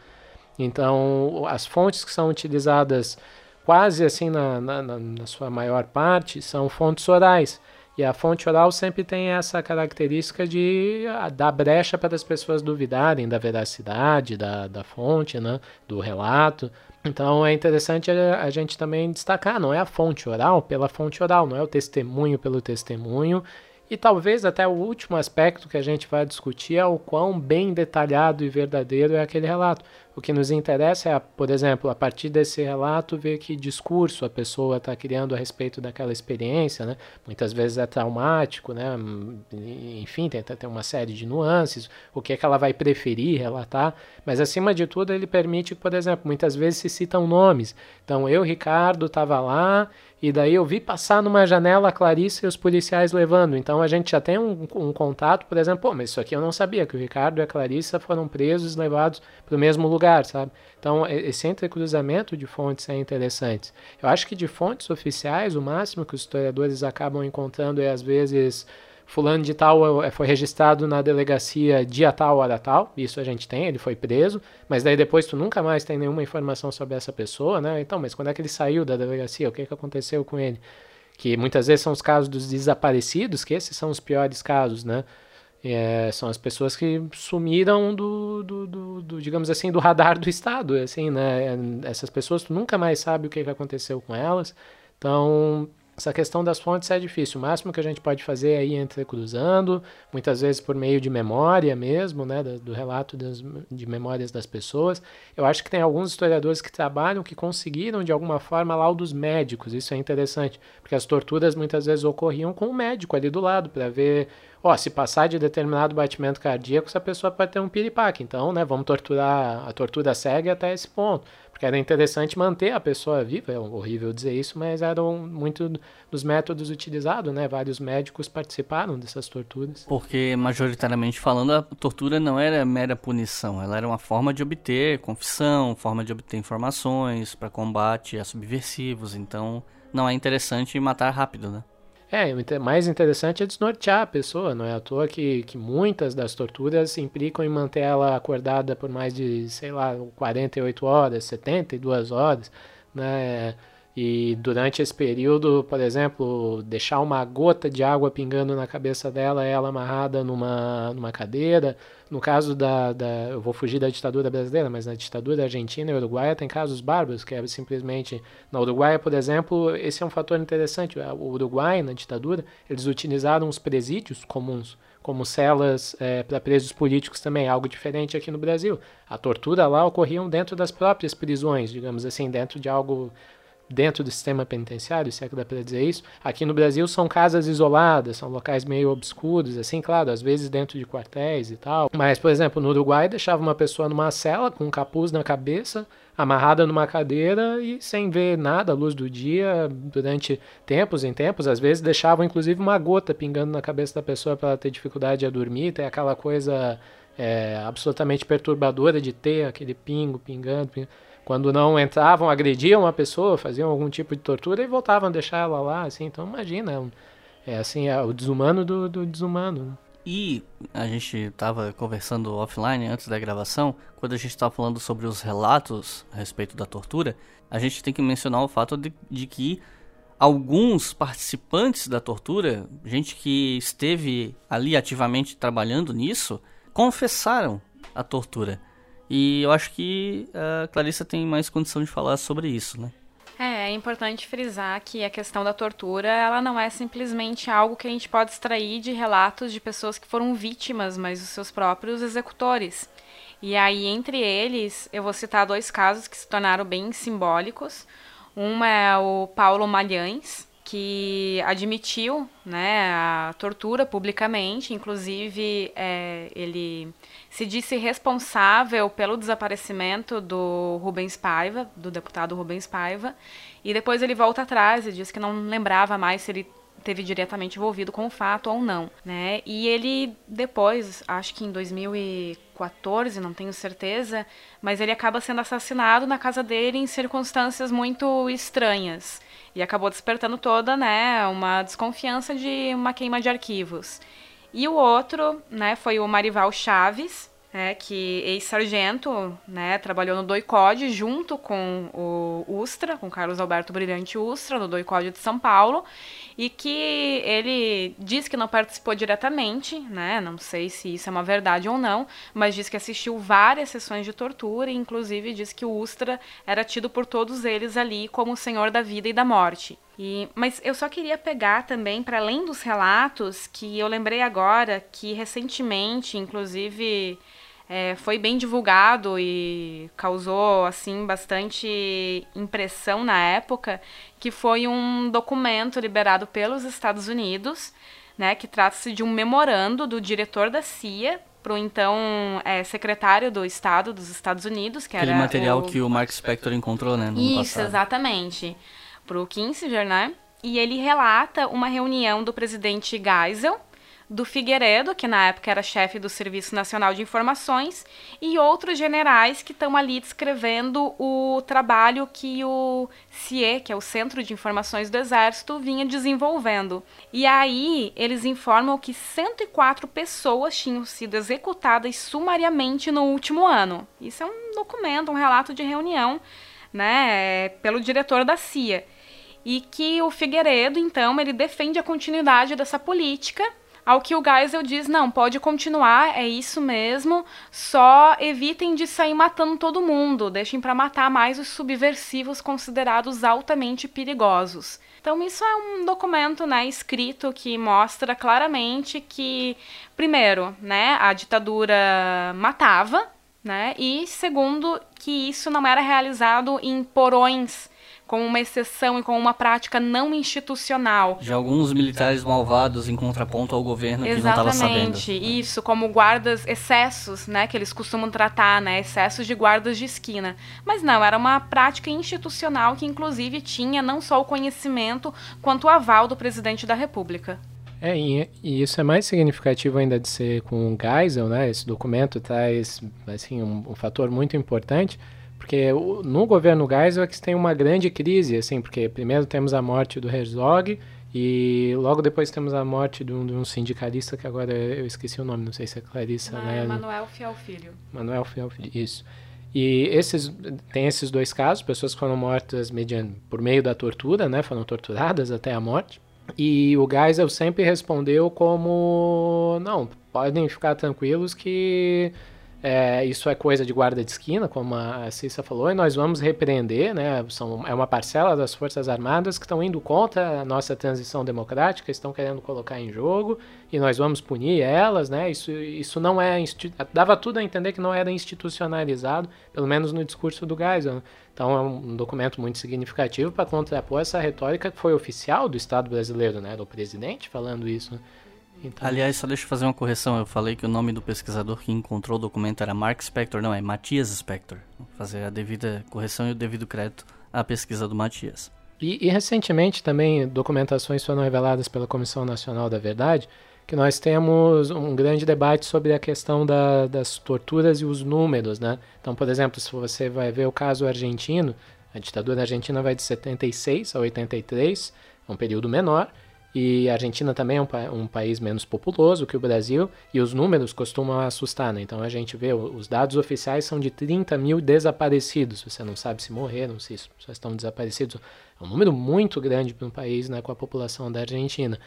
Então, as fontes que são utilizadas quase assim na, na, na, sua maior parte, são fontes orais. E a fonte oral sempre tem essa característica de dar brecha para as pessoas duvidarem da veracidade da, da fonte, né, do relato. Então é interessante a, gente também destacar, não é a fonte oral pela fonte oral, não é o testemunho pelo testemunho, e talvez até o último aspecto que a gente vai discutir é o quão bem detalhado e verdadeiro é aquele relato. O que nos interessa é, por exemplo, a partir desse relato, ver que discurso a pessoa está criando a respeito daquela experiência. Né? Muitas vezes é traumático, né? enfim, tenta ter uma série de nuances, o que, é que ela vai preferir relatar. Mas, acima de tudo, ele permite, por exemplo, muitas vezes se citam nomes. Então, eu, Ricardo, estava lá e daí eu vi passar numa janela a Clarice e os policiais levando. Então a gente já tem um, um contato, por exemplo, pô, mas isso aqui eu não sabia, que o Ricardo e a Clarissa foram presos e levados para o mesmo lugar, sabe? Então esse entrecruzamento de fontes é interessante. Eu acho que de fontes oficiais, o máximo que os historiadores acabam encontrando é às vezes fulano de tal é, foi registrado na delegacia dia tal, hora tal, isso a gente tem, ele foi preso, mas daí depois tu nunca mais tem nenhuma informação sobre essa pessoa, né? Então, mas quando é que ele saiu da delegacia? O que, é que aconteceu com ele? Que muitas vezes são os casos dos desaparecidos, que esses são os piores casos, né? É, são as pessoas que sumiram do, do, do, do, digamos assim, do radar do Estado, assim, né? Essas pessoas tu nunca mais sabe o que, que aconteceu com elas. Então, essa questão das fontes é difícil. O máximo que a gente pode fazer é ir entrecruzando, muitas vezes por meio de memória mesmo, né, do, do relato das, de memórias das pessoas. Eu acho que tem alguns historiadores que trabalham que conseguiram, de alguma forma, laudos médicos. Isso é interessante, porque as torturas muitas vezes ocorriam com o médico ali do lado, para ver ó, se passar de determinado batimento cardíaco, essa pessoa pode ter um piripaque. Então, né, vamos torturar, a tortura segue até esse ponto. Porque era interessante manter a pessoa viva, é horrível dizer isso, mas eram muito dos métodos utilizados, né? Vários médicos participaram dessas torturas. Porque, majoritariamente falando, a tortura não era mera punição, ela era uma forma de obter confissão, forma de obter informações para combate a subversivos, então não é interessante matar rápido, né? É, mais interessante é desnortear a pessoa, não é à toa que, que muitas das torturas implicam em manter ela acordada por mais de, sei lá, 48 horas, 72 horas, né? E durante esse período, por exemplo, deixar uma gota de água pingando na cabeça dela, ela amarrada numa, numa cadeira. No caso da, da. Eu vou fugir da ditadura brasileira, mas na ditadura argentina e uruguaia tem casos bárbaros, que é simplesmente. Na Uruguaia, por exemplo, esse é um fator interessante. O Uruguai, na ditadura, eles utilizaram os presídios comuns como celas é, para presos políticos também, algo diferente aqui no Brasil. A tortura lá ocorria dentro das próprias prisões, digamos assim, dentro de algo dentro do sistema penitenciário, se é que dá para dizer isso. Aqui no Brasil são casas isoladas, são locais meio obscuros, assim, claro, às vezes dentro de quartéis e tal. Mas, por exemplo, no Uruguai deixava uma pessoa numa cela com um capuz na cabeça, amarrada numa cadeira e sem ver nada à luz do dia durante tempos em tempos. Às vezes deixavam inclusive uma gota pingando na cabeça da pessoa para ela ter dificuldade a dormir, ter aquela coisa é, absolutamente perturbadora de ter aquele pingo pingando. pingando quando não entravam, agrediam a pessoa, faziam algum tipo de tortura e voltavam a deixar ela lá, assim. Então imagina, é assim, é o desumano do, do desumano. Né? E a gente estava conversando offline antes da gravação, quando a gente estava falando sobre os relatos a respeito da tortura, a gente tem que mencionar o fato de, de que alguns participantes da tortura, gente que esteve ali ativamente trabalhando nisso, confessaram a tortura. E eu acho que a Clarissa tem mais condição de falar sobre isso, né? É, é importante frisar que a questão da tortura, ela não é simplesmente algo que a gente pode extrair de relatos de pessoas que foram vítimas, mas os seus próprios executores. E aí, entre eles, eu vou citar dois casos que se tornaram bem simbólicos. Um é o Paulo Malhães, que admitiu né, a tortura publicamente, inclusive é, ele se disse responsável pelo desaparecimento do Rubens Paiva, do deputado Rubens Paiva, e depois ele volta atrás e diz que não lembrava mais se ele teve diretamente envolvido com o fato ou não, né? E ele depois, acho que em 2014, não tenho certeza, mas ele acaba sendo assassinado na casa dele em circunstâncias muito estranhas e acabou despertando toda, né, uma desconfiança de uma queima de arquivos. E o outro, né, foi o Marival Chaves, né, que ex-sargento, né, trabalhou no DOICOD junto com o Ustra, com Carlos Alberto Brilhante Ustra, no DOICOD de São Paulo, e que ele diz que não participou diretamente, né, não sei se isso é uma verdade ou não, mas diz que assistiu várias sessões de tortura e inclusive diz que o Ustra era tido por todos eles ali como o senhor da vida e da morte. E, mas eu só queria pegar também, para além dos relatos, que eu lembrei agora que recentemente, inclusive, é, foi bem divulgado e causou assim bastante impressão na época, que foi um documento liberado pelos Estados Unidos, né, que trata-se de um memorando do diretor da CIA para o então é, secretário do Estado dos Estados Unidos, que Aquele era material o... que o Mark Spector encontrou, né, no Isso, passado. exatamente. Pro Kissinger, né? E ele relata uma reunião do presidente Geisel, do Figueiredo, que na época era chefe do Serviço Nacional de Informações, e outros generais que estão ali descrevendo o trabalho que o CIE, que é o Centro de Informações do Exército, vinha desenvolvendo. E aí eles informam que 104 pessoas tinham sido executadas sumariamente no último ano. Isso é um documento, um relato de reunião, né, pelo diretor da CIA e que o Figueiredo, então, ele defende a continuidade dessa política, ao que o Geisel diz, não, pode continuar, é isso mesmo, só evitem de sair matando todo mundo, deixem para matar mais os subversivos considerados altamente perigosos. Então isso é um documento, né, escrito que mostra claramente que, primeiro, né, a ditadura matava, né, e segundo, que isso não era realizado em porões com uma exceção e com uma prática não institucional. De alguns militares malvados em contraponto ao governo que não estava sabendo. Exatamente, isso, como guardas, excessos, né, que eles costumam tratar, né, excessos de guardas de esquina. Mas não, era uma prática institucional que inclusive tinha não só o conhecimento, quanto o aval do presidente da República. É, e, e isso é mais significativo ainda de ser com o Geisel, né, esse documento traz, assim, um, um fator muito importante, porque no governo Geisel é que tem uma grande crise, assim, porque primeiro temos a morte do Herzog e logo depois temos a morte de um, de um sindicalista que agora eu esqueci o nome, não sei se é Clarissa, né? Manuel Fiel Filho. Manuel Fiel Filho, isso. E esses, tem esses dois casos, pessoas que foram mortas mediante, por meio da tortura, né? Foram torturadas até a morte. E o Geisel sempre respondeu como, não, podem ficar tranquilos que é, isso é coisa de guarda de esquina, como a Cissa falou, e nós vamos repreender, né? São, é uma parcela das Forças Armadas que estão indo contra a nossa transição democrática, estão querendo colocar em jogo, e nós vamos punir elas, né? Isso, isso não é. dava tudo a entender que não era institucionalizado, pelo menos no discurso do Geisel. Né? Então é um documento muito significativo para contrapor essa retórica que foi oficial do Estado brasileiro, né? Do presidente falando isso. Né? Então... Aliás, só deixa eu fazer uma correção. Eu falei que o nome do pesquisador que encontrou o documento era Mark Spector, não, é Matias Spector. Vou fazer a devida correção e o devido crédito à pesquisa do Matias. E, e, recentemente também documentações foram reveladas pela Comissão Nacional da Verdade que nós temos um grande debate sobre a questão da, das torturas e os números, né? Então, por exemplo, se você vai ver o caso argentino, a ditadura argentina vai de 76 a 83, é um período menor, e a Argentina também é um, um, país menos populoso que o Brasil e os números costumam assustar, né? Então a gente vê, os dados oficiais são de 30 mil desaparecidos. Você não sabe se morreram, se só estão desaparecidos. É um número muito grande para um país né, com a população da Argentina.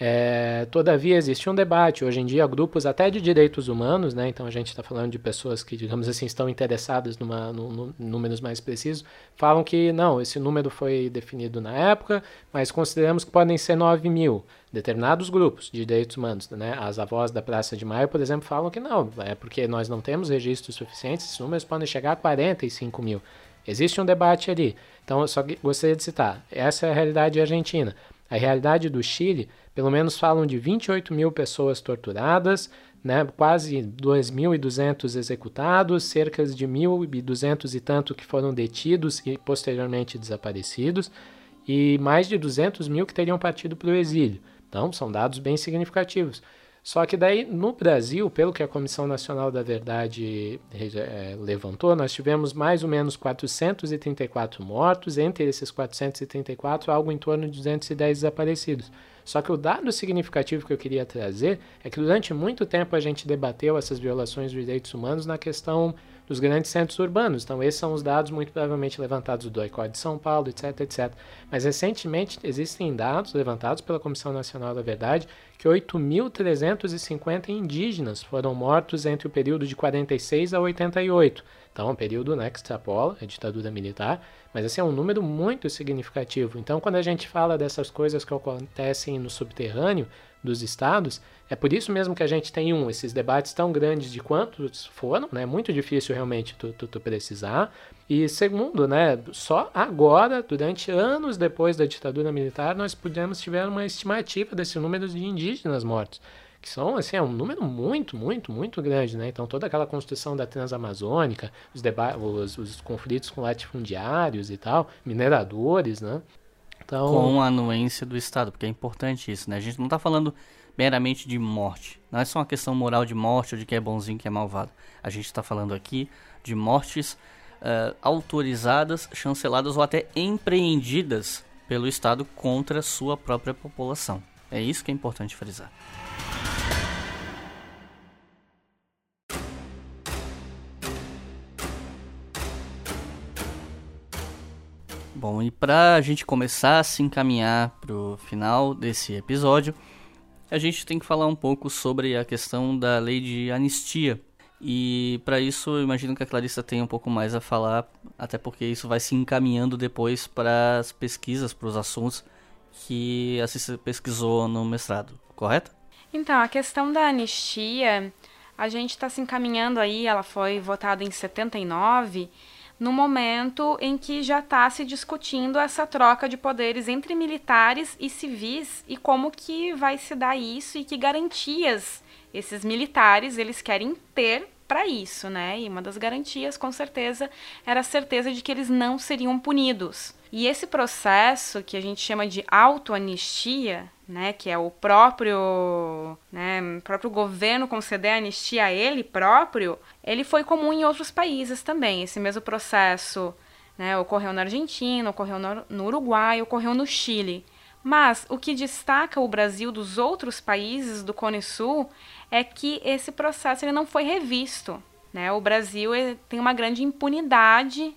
É, todavia, existe um debate. Hoje em dia, grupos até de direitos humanos, né, então a gente está falando de pessoas que, digamos assim, estão interessadas numa, no, no, números mais precisos, falam que não, esse número foi definido na época, mas consideramos que podem ser 9 mil. Determinados grupos de direitos humanos, né, as avós da Praça de Maio, por exemplo, falam que não, é porque nós não temos registros suficientes, esses números podem chegar a 45 mil. Existe um debate ali. Então, eu só gostaria de citar: essa é a realidade argentina. A realidade do Chile, pelo menos falam de 28 mil pessoas torturadas, né, quase 2.200 executados, cerca de 1.200 e tanto que foram detidos e posteriormente desaparecidos, e mais de 200 mil que teriam partido para o exílio. Então, são dados bem significativos. Só que daí, no Brasil, pelo que a Comissão Nacional da Verdade é, levantou, nós tivemos mais ou menos 434 mortos, entre esses 434, algo em torno de 210 desaparecidos. Só que o dado significativo que eu queria trazer é que durante muito tempo a gente debateu essas violações dos direitos humanos na questão dos grandes centros urbanos. Então, esses são os dados muito provavelmente levantados do ICOD de São Paulo, etc, etc. Mas, recentemente, existem dados levantados pela Comissão Nacional da Verdade que 8.350 indígenas foram mortos entre o período de 46 a 88. Então, é um período né, que extrapola a ditadura militar, mas esse é um número muito significativo. Então, quando a gente fala dessas coisas que acontecem no subterrâneo dos estados, é por isso mesmo que a gente tem um, esses debates tão grandes de quantos foram, né? Muito difícil realmente tu, tu, tu, precisar. E segundo, né? Só agora, durante anos depois da ditadura militar, nós pudemos tiver uma estimativa desse número de indígenas mortos. Que são, assim, é um número muito, muito, muito grande, né? Então, toda aquela construção da Transamazônica, os, os, os conflitos com latifundiários e tal, mineradores, né? Então... Com a anuência do Estado, porque é importante isso, né? A gente não está falando meramente de morte. Não é só uma questão moral de morte ou de que é bonzinho que é malvado. A gente está falando aqui de mortes uh, autorizadas, chanceladas ou até empreendidas pelo Estado contra sua própria população. É isso que é importante frisar. Bom, e para a gente começar a se encaminhar para o final desse episódio, a gente tem que falar um pouco sobre a questão da lei de anistia. E para isso, eu imagino que a Clarissa tem um pouco mais a falar, até porque isso vai se encaminhando depois para as pesquisas, para os assuntos que a Cissa pesquisou no mestrado, correto? Então, a questão da anistia, a gente está se encaminhando aí, ela foi votada em 79 no momento em que já está se discutindo essa troca de poderes entre militares e civis e como que vai se dar isso e que garantias esses militares eles querem ter para isso, né? E uma das garantias, com certeza, era a certeza de que eles não seriam punidos. E esse processo que a gente chama de autoanistia, né, que é o próprio, né, próprio governo conceder anistia a ele próprio, ele foi comum em outros países também. Esse mesmo processo né, ocorreu na Argentina, ocorreu no Uruguai, ocorreu no Chile. Mas o que destaca o Brasil dos outros países do Cone Sul é que esse processo ele não foi revisto. Né? O Brasil tem uma grande impunidade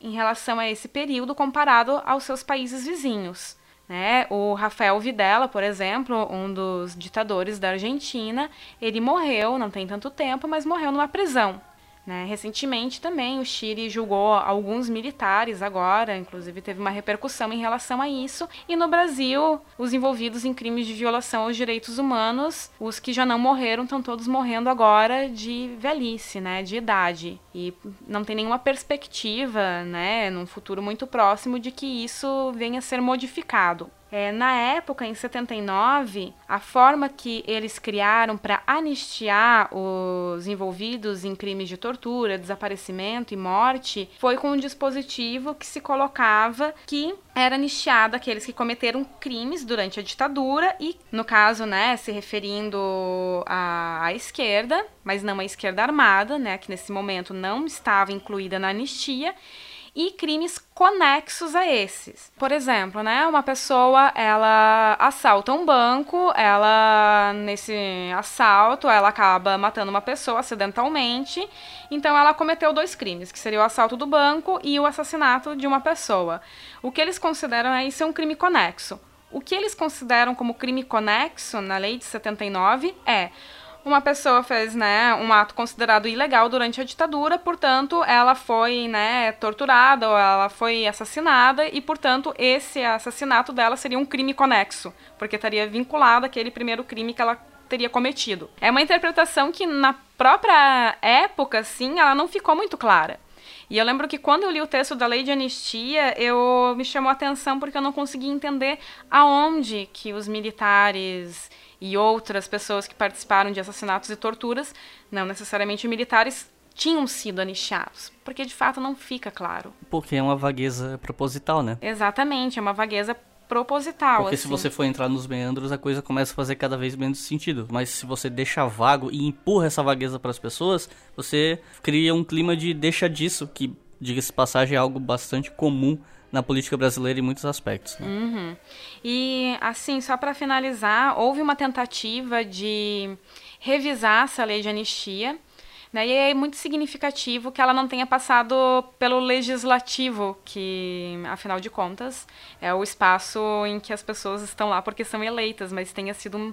em relação a esse período comparado aos seus países vizinhos. Né? O Rafael Videla, por exemplo, um dos ditadores da Argentina, ele morreu, não tem tanto tempo, mas morreu numa prisão. Né? Recentemente também o Chile julgou alguns militares agora, inclusive teve uma repercussão em relação a isso. E no Brasil, os envolvidos em crimes de violação aos direitos humanos, os que já não morreram, estão todos morrendo agora de velhice, né? de idade. E não tem nenhuma perspectiva, né, num futuro muito próximo, de que isso venha a ser modificado. É, na época, em 79, a forma que eles criaram para anistiar os envolvidos em crimes de tortura, desaparecimento e morte foi com um dispositivo que se colocava que era anistiado aqueles que cometeram crimes durante a ditadura e, no caso, né, se referindo à, à esquerda, mas não à esquerda armada, né, que nesse momento não estava incluída na anistia e crimes conexos a esses. Por exemplo, né, uma pessoa ela assalta um banco, ela nesse assalto ela acaba matando uma pessoa acidentalmente, então ela cometeu dois crimes, que seria o assalto do banco e o assassinato de uma pessoa. O que eles consideram é isso é um crime conexo. O que eles consideram como crime conexo na lei de 79 é uma pessoa fez, né, um ato considerado ilegal durante a ditadura, portanto, ela foi, né, torturada ou ela foi assassinada e, portanto, esse assassinato dela seria um crime conexo, porque estaria vinculado àquele primeiro crime que ela teria cometido. É uma interpretação que na própria época, sim, ela não ficou muito clara. E eu lembro que quando eu li o texto da lei de anistia, eu me chamou a atenção porque eu não conseguia entender aonde que os militares e outras pessoas que participaram de assassinatos e torturas, não necessariamente militares, tinham sido anistiados, porque de fato não fica claro. Porque é uma vagueza proposital, né? Exatamente, é uma vagueza proposital. Porque assim. se você for entrar nos meandros, a coisa começa a fazer cada vez menos sentido. Mas se você deixa vago e empurra essa vagueza para as pessoas, você cria um clima de deixa disso, que, diga-se passagem, é algo bastante comum na política brasileira em muitos aspectos. Né? Uhum. E, assim, só para finalizar, houve uma tentativa de revisar essa lei de anistia. Né, e é muito significativo que ela não tenha passado pelo legislativo, que, afinal de contas, é o espaço em que as pessoas estão lá porque são eleitas, mas tenha sido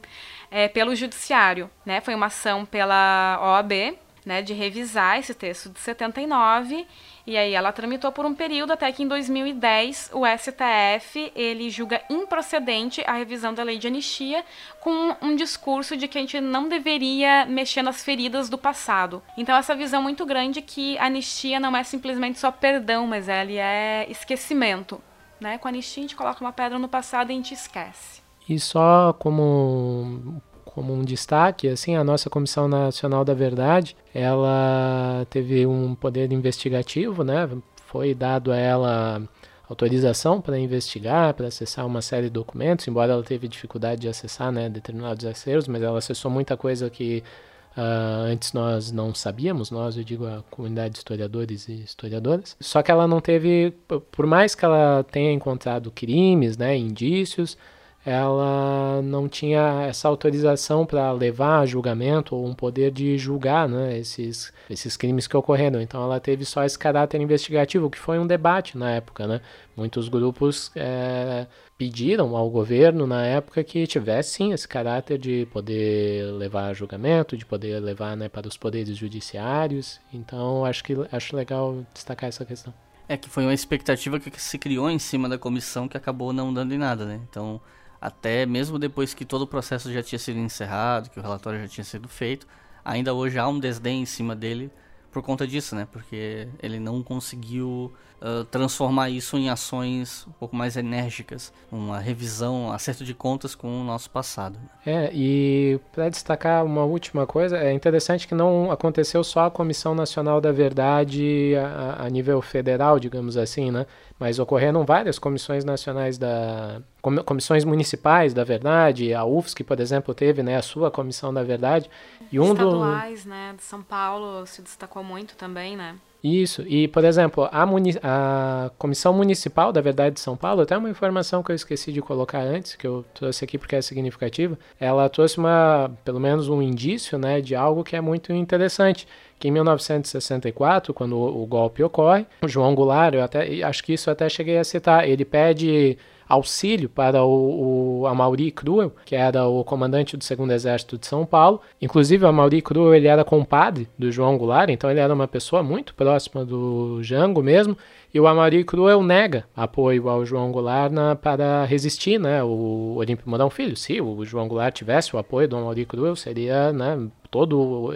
é, pelo judiciário. Né? Foi uma ação pela OAB, né, de revisar esse texto de 79 e aí ela tramitou por um período até que em 2010 o STF ele julga improcedente a revisão da lei de anistia com um discurso de que a gente não deveria mexer nas feridas do passado. Então essa visão muito grande que a anistia não é simplesmente só perdão, mas ela é esquecimento. Né? Com a anistia a gente coloca uma pedra no passado e a gente esquece. E só como como um destaque, assim, a nossa Comissão Nacional da Verdade, ela teve um poder investigativo, né? Foi dado a ela autorização para investigar, para acessar uma série de documentos, embora ela teve dificuldade de acessar, né, determinados acervos, mas ela acessou muita coisa que Uh, antes nós não sabíamos, nós, eu digo a comunidade de historiadores e historiadoras. Só que ela não teve, por mais que ela tenha encontrado crimes, né, indícios, ela não tinha essa autorização para levar a julgamento ou um poder de julgar né, esses, esses crimes que ocorreram. Então ela teve só esse caráter investigativo, que foi um debate na época. Né? Muitos grupos é, pediram ao governo na época que tivesse sim esse caráter de poder levar a julgamento, de poder levar né, para os poderes judiciários. Então acho que acho legal destacar essa questão. É que foi uma expectativa que se criou em cima da comissão que acabou não dando em nada, né? Então, até mesmo depois que todo o processo já tinha sido encerrado, que o relatório já tinha sido feito, ainda hoje há um desdém em cima dele por conta disso, né? Porque ele não conseguiu uh, transformar isso em ações um pouco mais enérgicas, uma revisão, um acerto de contas com o nosso passado. É, e para destacar uma última coisa, é interessante que não aconteceu só a Comissão Nacional da Verdade a, a nível federal, digamos assim, né? Mas ocorreram várias comissões nacionais da comissões municipais da verdade, a UFSC, por exemplo, teve né, a sua comissão da verdade. E um Estaduais, do... né, de São Paulo se destacou muito também, né? Isso, e por exemplo, a, a Comissão Municipal da Verdade de São Paulo, até uma informação que eu esqueci de colocar antes, que eu trouxe aqui porque é significativa, ela trouxe uma, pelo menos um indício, né, de algo que é muito interessante, que em 1964, quando o, o golpe ocorre, o João Goulart, eu até, acho que isso até cheguei a citar, ele pede auxílio para o, o Amauri Cruel, que era o comandante do segundo exército de São Paulo. Inclusive, o Amauri Cruel ele era compadre do João Goulart, então ele era uma pessoa muito próxima do Jango mesmo. E o Amauri Cruel nega apoio ao João Goulart na, para resistir, né, o Olímpio Mourão Filho. Se o João Goulart tivesse o apoio do Amauri Cruel, seria, né, todo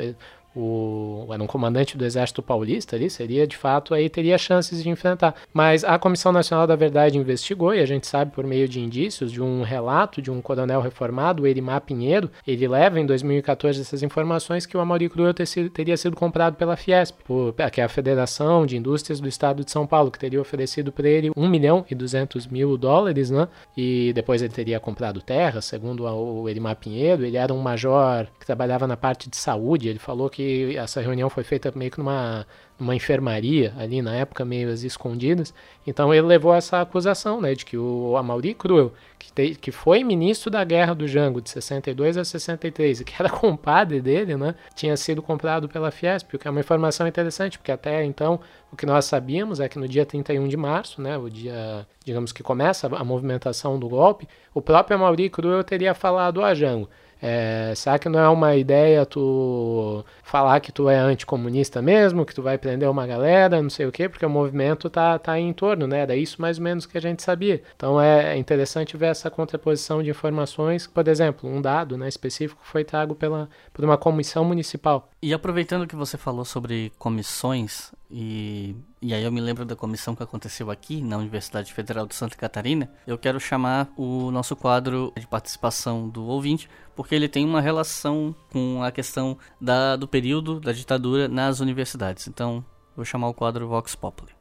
o, era um comandante do exército paulista ali, seria de fato aí teria chances de enfrentar. Mas a Comissão Nacional da Verdade investigou e a gente sabe por meio de indícios de um relato de um coronel reformado, Erimar Pinheiro, ele leva em 2014 essas informações que o Amaury Cruel ter sido, teria sido comprado pela Fiesp, por, que é a Federação de Indústrias do Estado de São Paulo, que teria oferecido para ele 1 milhão e 200 mil dólares, né? E depois ele teria comprado terra, segundo o Erimar Pinheiro, ele era um major que trabalhava na parte de saúde, ele falou que que essa reunião foi feita meio que numa, numa enfermaria ali na época, meio às escondidas. Então ele levou essa acusação, né, de que o Amaury Cruel, que, te, que foi ministro da Guerra do Jango de 62 a 63 e que era [LAUGHS] compadre dele, né, tinha sido comprado pela Fiesp, o que é uma informação interessante, porque até então o que nós sabíamos é que no dia 31 de março, né, o dia, digamos que começa a movimentação do golpe, o próprio Amaury Cruel teria falado a Jango é, será que não é uma ideia tu falar que tu é anticomunista mesmo, que tu vai prender uma galera, não sei o quê, porque o movimento tá, tá em torno, né? Era isso mais ou menos que a gente sabia. Então é interessante ver essa contraposição de informações. Por exemplo, um dado né, específico foi trago pela, por uma comissão municipal. E aproveitando que você falou sobre comissões, e, e aí eu me lembro da comissão que aconteceu aqui na Universidade Federal de Santa Catarina, eu quero chamar o nosso quadro de participação do ouvinte, porque ele tem uma relação com a questão da, do período da ditadura nas universidades. Então, vou chamar o quadro Vox Populi.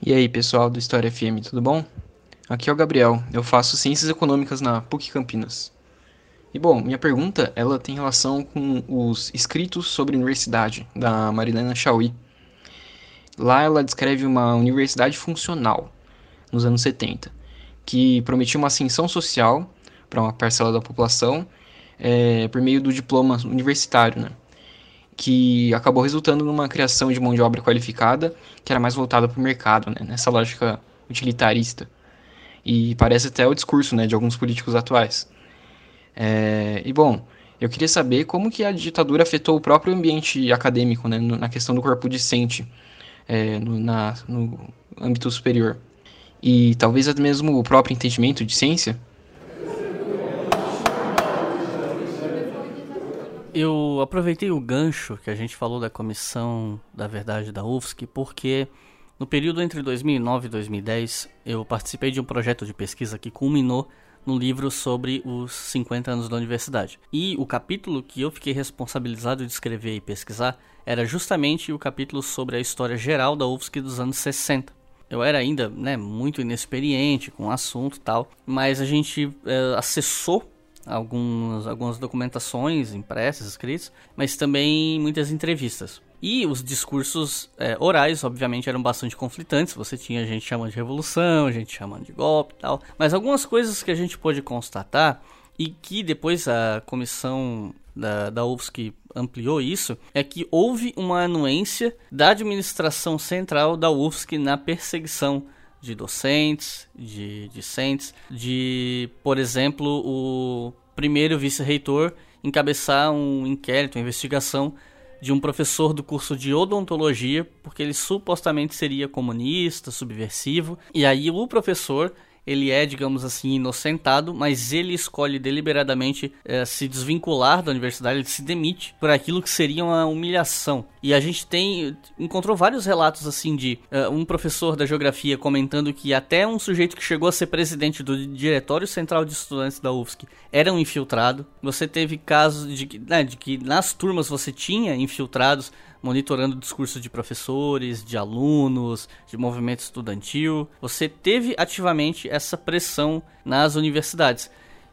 E aí, pessoal do História FM, tudo bom? Aqui é o Gabriel, eu faço Ciências Econômicas na PUC Campinas. E bom, minha pergunta, ela tem relação com os escritos sobre universidade da Marilena Chauí. Lá ela descreve uma universidade funcional nos anos 70, que prometia uma ascensão social para uma parcela da população é, por meio do diploma universitário, né? que acabou resultando numa criação de mão de obra qualificada que era mais voltada para o mercado, né? nessa lógica utilitarista. E parece até o discurso né, de alguns políticos atuais. É, e bom, eu queria saber como que a ditadura afetou o próprio ambiente acadêmico, né, na questão do corpo discente, é, no, na, no âmbito superior. E talvez até mesmo o próprio entendimento de ciência. Eu aproveitei o gancho que a gente falou da Comissão da Verdade da UFSC, porque no período entre 2009 e 2010 eu participei de um projeto de pesquisa que culminou no livro sobre os 50 anos da universidade. E o capítulo que eu fiquei responsabilizado de escrever e pesquisar era justamente o capítulo sobre a história geral da UFSC dos anos 60. Eu era ainda né, muito inexperiente com o assunto e tal, mas a gente é, acessou algumas, algumas documentações impressas, escritas, mas também muitas entrevistas. E os discursos é, orais, obviamente, eram bastante conflitantes. Você tinha gente chamando de revolução, gente chamando de golpe e tal. Mas algumas coisas que a gente pôde constatar e que depois a comissão da, da UFSC ampliou isso, é que houve uma anuência da administração central da UFSC na perseguição de docentes, de discentes, de, por exemplo, o primeiro vice-reitor encabeçar um inquérito, uma investigação de um professor do curso de odontologia, porque ele supostamente seria comunista, subversivo. E aí o professor ele é, digamos assim, inocentado, mas ele escolhe deliberadamente é, se desvincular da universidade, ele se demite por aquilo que seria uma humilhação. E a gente tem encontrou vários relatos assim de uh, um professor da geografia comentando que até um sujeito que chegou a ser presidente do Diretório Central de Estudantes da UFSC era um infiltrado. Você teve casos de, né, de que nas turmas você tinha infiltrados monitorando o discurso de professores, de alunos, de movimento estudantil. Você teve ativamente essa pressão nas universidades.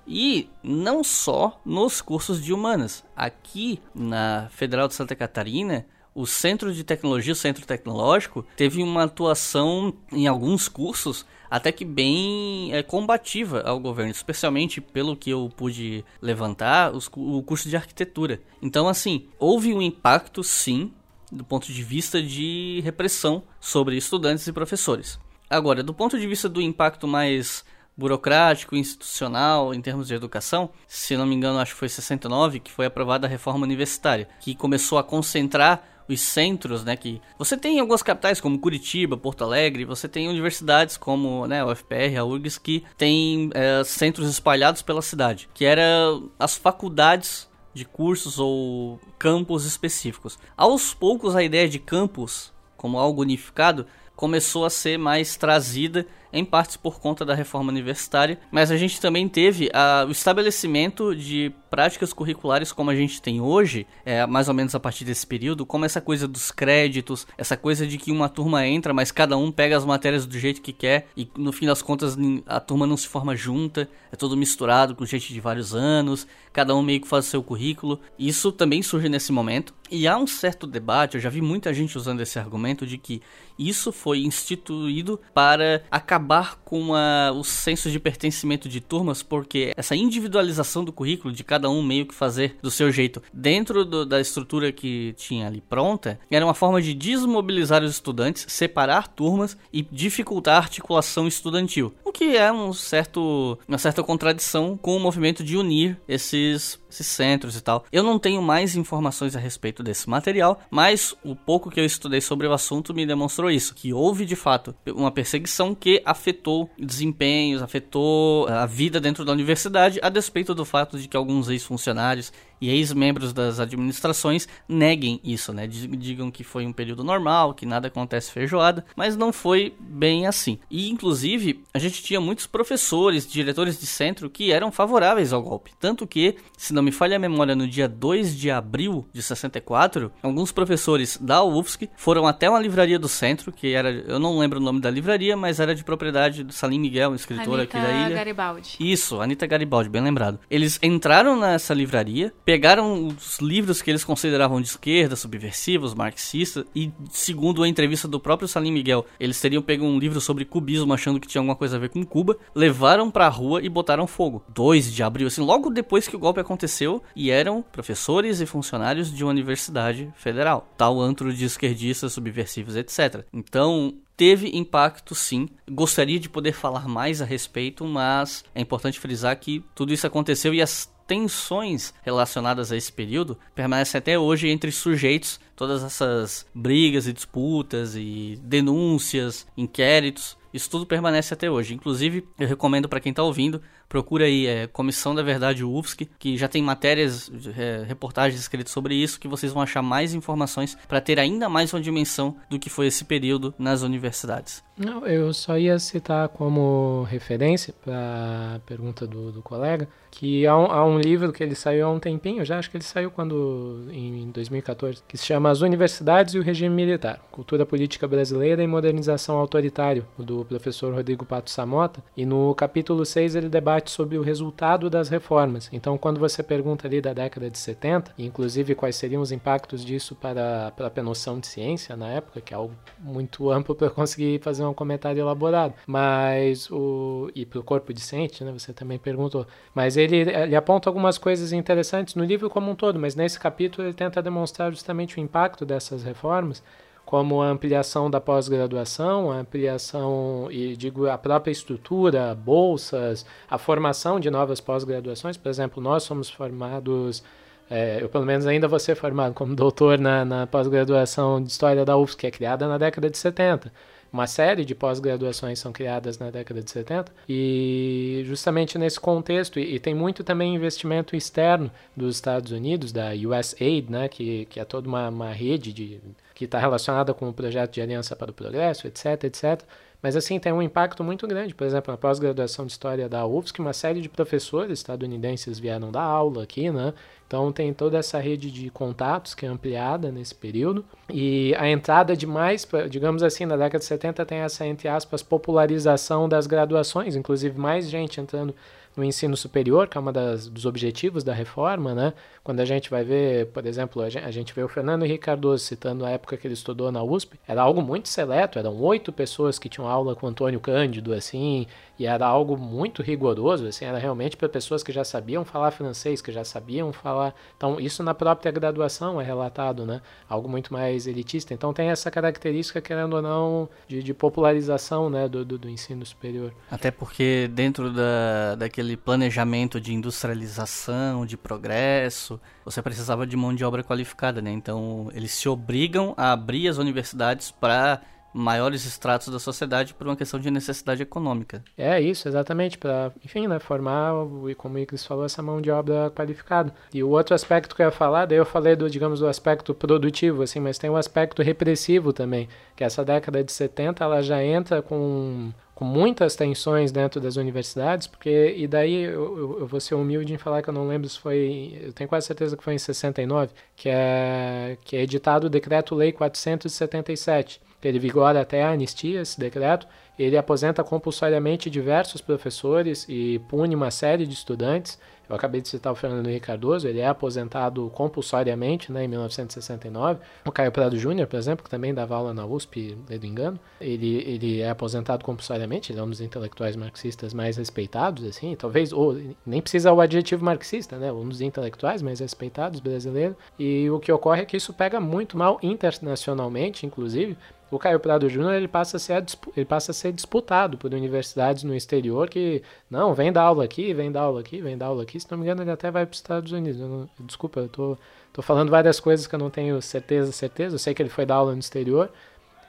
E não só nos cursos de humanas. Aqui na Federal de Santa Catarina, o Centro de Tecnologia, o Centro Tecnológico, teve uma atuação em alguns cursos até que bem é, combativa ao governo, especialmente pelo que eu pude levantar, os, o curso de arquitetura. Então, assim, houve um impacto, sim, do ponto de vista de repressão sobre estudantes e professores. Agora, do ponto de vista do impacto mais burocrático, institucional, em termos de educação, se não me engano, acho que foi 69 que foi aprovada a reforma universitária, que começou a concentrar os centros, né, que você tem algumas capitais como Curitiba, Porto Alegre, você tem universidades como, né, a UFPR, a URGS, que tem é, centros espalhados pela cidade, que eram as faculdades de cursos ou campos específicos. Aos poucos a ideia de campus como algo unificado começou a ser mais trazida em partes por conta da reforma universitária, mas a gente também teve a, o estabelecimento de práticas curriculares como a gente tem hoje, é, mais ou menos a partir desse período, como essa coisa dos créditos, essa coisa de que uma turma entra, mas cada um pega as matérias do jeito que quer e no fim das contas a turma não se forma junta, é todo misturado com gente de vários anos, cada um meio que faz o seu currículo. Isso também surge nesse momento. E há um certo debate, eu já vi muita gente usando esse argumento de que isso foi instituído para acabar com a, os sensos de pertencimento de turmas, porque essa individualização do currículo, de cada um meio que fazer do seu jeito, dentro do, da estrutura que tinha ali pronta, era uma forma de desmobilizar os estudantes, separar turmas e dificultar a articulação estudantil. O que é um certo, uma certa contradição com o movimento de unir esses esses centros e tal. Eu não tenho mais informações a respeito desse material, mas o pouco que eu estudei sobre o assunto me demonstrou isso, que houve de fato uma perseguição que afetou desempenhos, afetou a vida dentro da universidade, a despeito do fato de que alguns ex-funcionários e ex-membros das administrações neguem isso, né? Digam que foi um período normal, que nada acontece feijoada, mas não foi bem assim. E inclusive, a gente tinha muitos professores, diretores de centro que eram favoráveis ao golpe, tanto que, se não me falha a memória, no dia 2 de abril de 64, alguns professores da UFSC foram até uma livraria do centro, que era, eu não lembro o nome da livraria, mas era de propriedade do Salim Miguel, um escritor Anitta aqui da ilha. Garibaldi. Isso, Anitta Garibaldi, bem lembrado. Eles entraram nessa livraria, pegaram os livros que eles consideravam de esquerda, subversivos, marxistas, e segundo a entrevista do próprio Salim Miguel, eles teriam pego um livro sobre cubismo achando que tinha alguma coisa a ver com Cuba, levaram pra rua e botaram fogo. 2 de abril, assim, logo depois que o golpe aconteceu, e eram professores e funcionários de uma universidade federal, tal antro de esquerdistas, subversivos, etc. Então, teve impacto sim. Gostaria de poder falar mais a respeito, mas é importante frisar que tudo isso aconteceu e as tensões relacionadas a esse período permanecem até hoje entre sujeitos, todas essas brigas e disputas e denúncias, inquéritos, isso tudo permanece até hoje. Inclusive, eu recomendo para quem está ouvindo, procura aí é, Comissão da Verdade UFSC, que já tem matérias, é, reportagens escritas sobre isso, que vocês vão achar mais informações para ter ainda mais uma dimensão do que foi esse período nas universidades. Não, eu só ia citar como referência para a pergunta do, do colega, que há um, há um, livro que ele saiu há um tempinho, já acho que ele saiu quando em 2014, que se chama As Universidades e o Regime Militar: Cultura Política Brasileira e Modernização Autoritário, do professor Rodrigo Pato Samota, e no capítulo 6 ele debate sobre o resultado das reformas. Então, quando você pergunta ali da década de 70, inclusive quais seriam os impactos disso para, a noção de ciência na época, que é algo muito amplo para conseguir fazer um comentário elaborado, mas o e para o corpo discente, né, você também perguntou, mas ele, ele aponta algumas coisas interessantes no livro como um todo, mas nesse capítulo ele tenta demonstrar justamente o impacto dessas reformas como a ampliação da pós-graduação, a ampliação e digo a própria estrutura, bolsas, a formação de novas pós-graduações. Por exemplo, nós somos formados, é, eu pelo menos ainda vou ser formado como doutor na, na pós-graduação de História da UFSC, que é criada na década de 70 uma série de pós-graduações são criadas na década de 70 e justamente nesse contexto e, e, tem muito também investimento externo dos Estados Unidos da USAID, né, que, que é toda uma, uma rede de que está relacionada com o projeto de Aliança para o Progresso, etc, etc. Mas assim, tem um impacto muito grande. Por exemplo, na pós-graduação de História da UFSC, uma série de professores estadunidenses vieram dar aula aqui, né? Então tem toda essa rede de contatos que é ampliada nesse período. E a entrada de mais, digamos assim, na década de 70 tem essa, entre aspas, popularização das graduações, inclusive mais gente entrando no ensino superior, que é um dos objetivos da reforma, né? Quando a gente vai ver, por exemplo, a gente, a gente vê o Fernando Henrique Cardoso citando a época que ele estudou na USP, era algo muito seleto, eram oito pessoas que tinham aula com Antônio Cândido, assim, e era algo muito rigoroso, assim, era realmente para pessoas que já sabiam falar francês, que já sabiam falar. Então, isso na própria graduação é relatado, né? Algo muito mais elitista. Então, tem essa característica, querendo ou não, de, de popularização, né, do, do, do, ensino superior. Até porque dentro da, daquele planejamento de industrialização, de progresso, você precisava de mão de obra qualificada, né? Então eles se obrigam a abrir as universidades para maiores estratos da sociedade por uma questão de necessidade econômica. É isso, exatamente, para, enfim, né, formar, e como o falou, essa mão de obra qualificada. E o outro aspecto que eu ia falar, daí eu falei do, digamos, do aspecto produtivo, assim, mas tem um aspecto repressivo também, que essa década de 70, ela já entra com com muitas tensões dentro das universidades, porque, e daí eu, eu, vou ser humilde em falar que eu não lembro se foi, eu tenho quase certeza que foi em 69, que é, que é editado o Decreto-Lei 477, que ele vigora até a anistia, esse decreto, ele aposenta compulsoriamente diversos professores e pune uma série de estudantes, eu acabei de citar o Fernando Henrique Cardoso, ele é aposentado compulsoriamente né, em 1969. O Caio Prado Júnior, por exemplo, que também dava aula na USP, do engano, ele, ele é aposentado compulsoriamente, ele é um dos intelectuais marxistas mais respeitados, assim, talvez, ou nem precisa o adjetivo marxista, né, um dos intelectuais mais respeitados brasileiros. E o que ocorre é que isso pega muito mal internacionalmente, inclusive, o Caio Prado Júnior ele passa a ser ele passa a ser disputado por universidades no exterior que não vem dar aula aqui, vem dar aula aqui, vem dar aula aqui. Se não me engano ele até vai para os Estados Unidos. Eu não, desculpa, eu tô, tô falando várias coisas que eu não tenho certeza, certeza. Eu sei que ele foi dar aula no exterior,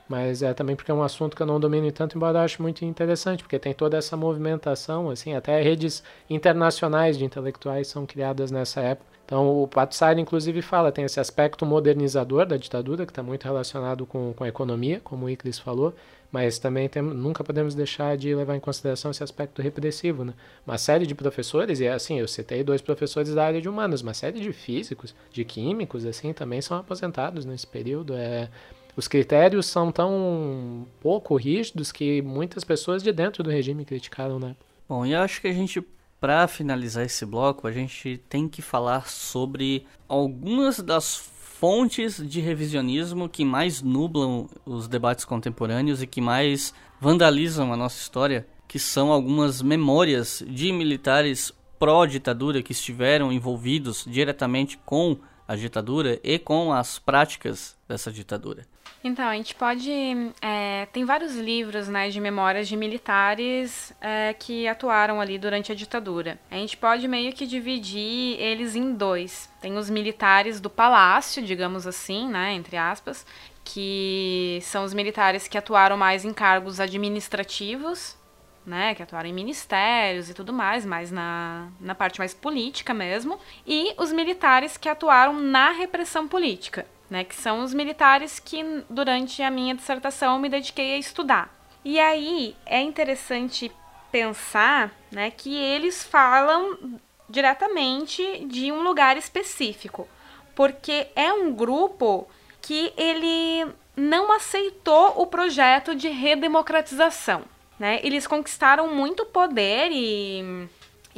mas é também porque é um assunto que eu não domino tanto, embora eu ache muito interessante, porque tem toda essa movimentação, assim, até redes internacionais de intelectuais são criadas nessa época então, o Patsai, inclusive, fala, tem esse aspecto modernizador da ditadura, que está muito relacionado com, com a economia, como o Iclis falou, mas também tem, nunca podemos deixar de levar em consideração esse aspecto repressivo. Né? Uma série de professores, e assim, eu citei dois professores da área de humanas, uma série de físicos, de químicos, assim, também são aposentados nesse período. É, os critérios são tão pouco rígidos que muitas pessoas de dentro do regime criticaram, né? Bom, e acho que a gente para finalizar esse bloco, a gente tem que falar sobre algumas das fontes de revisionismo que mais nublam os debates contemporâneos e que mais vandalizam a nossa história, que são algumas memórias de militares pró-ditadura que estiveram envolvidos diretamente com a ditadura e com as práticas dessa ditadura. Então, a gente pode. É, tem vários livros né, de memórias de militares é, que atuaram ali durante a ditadura. A gente pode meio que dividir eles em dois. Tem os militares do palácio, digamos assim, né, entre aspas, que são os militares que atuaram mais em cargos administrativos, né, que atuaram em ministérios e tudo mais, mais na, na parte mais política mesmo, e os militares que atuaram na repressão política né, que são os militares que durante a minha dissertação me dediquei a estudar. E aí é interessante pensar, né, que eles falam diretamente de um lugar específico, porque é um grupo que ele não aceitou o projeto de redemocratização, né? Eles conquistaram muito poder e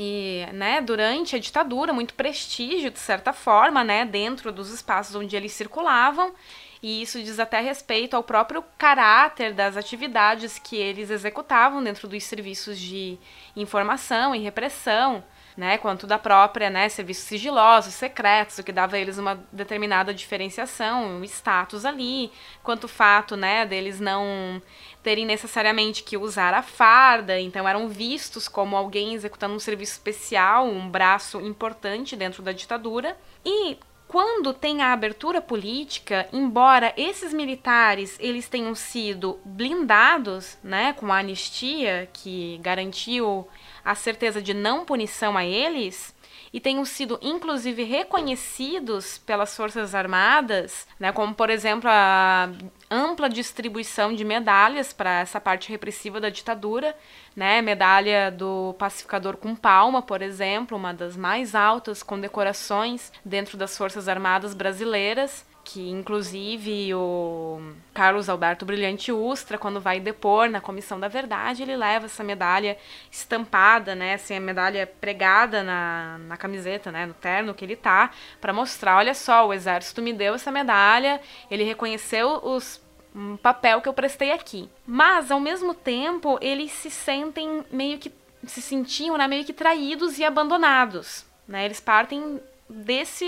e, né, durante a ditadura, muito prestígio, de certa forma, né, dentro dos espaços onde eles circulavam. E isso diz até respeito ao próprio caráter das atividades que eles executavam dentro dos serviços de informação e repressão né, quanto da própria, né, serviços sigilosos, secretos, o que dava a eles uma determinada diferenciação, um status ali, quanto o fato, né, deles não terem necessariamente que usar a farda, então eram vistos como alguém executando um serviço especial, um braço importante dentro da ditadura. E quando tem a abertura política, embora esses militares eles tenham sido blindados, né, com a anistia que garantiu a certeza de não punição a eles e tenham sido inclusive reconhecidos pelas Forças Armadas, né, como por exemplo a ampla distribuição de medalhas para essa parte repressiva da ditadura, né, medalha do pacificador com palma, por exemplo, uma das mais altas condecorações dentro das Forças Armadas brasileiras, que inclusive o Carlos Alberto Brilhante Ustra, quando vai depor na Comissão da Verdade, ele leva essa medalha estampada, né, assim, a medalha pregada na, na camiseta, né, no terno que ele tá, para mostrar, olha só, o exército me deu essa medalha, ele reconheceu os um papel que eu prestei aqui. Mas ao mesmo tempo, eles se sentem meio que se sentiam né, meio que traídos e abandonados, né? Eles partem desse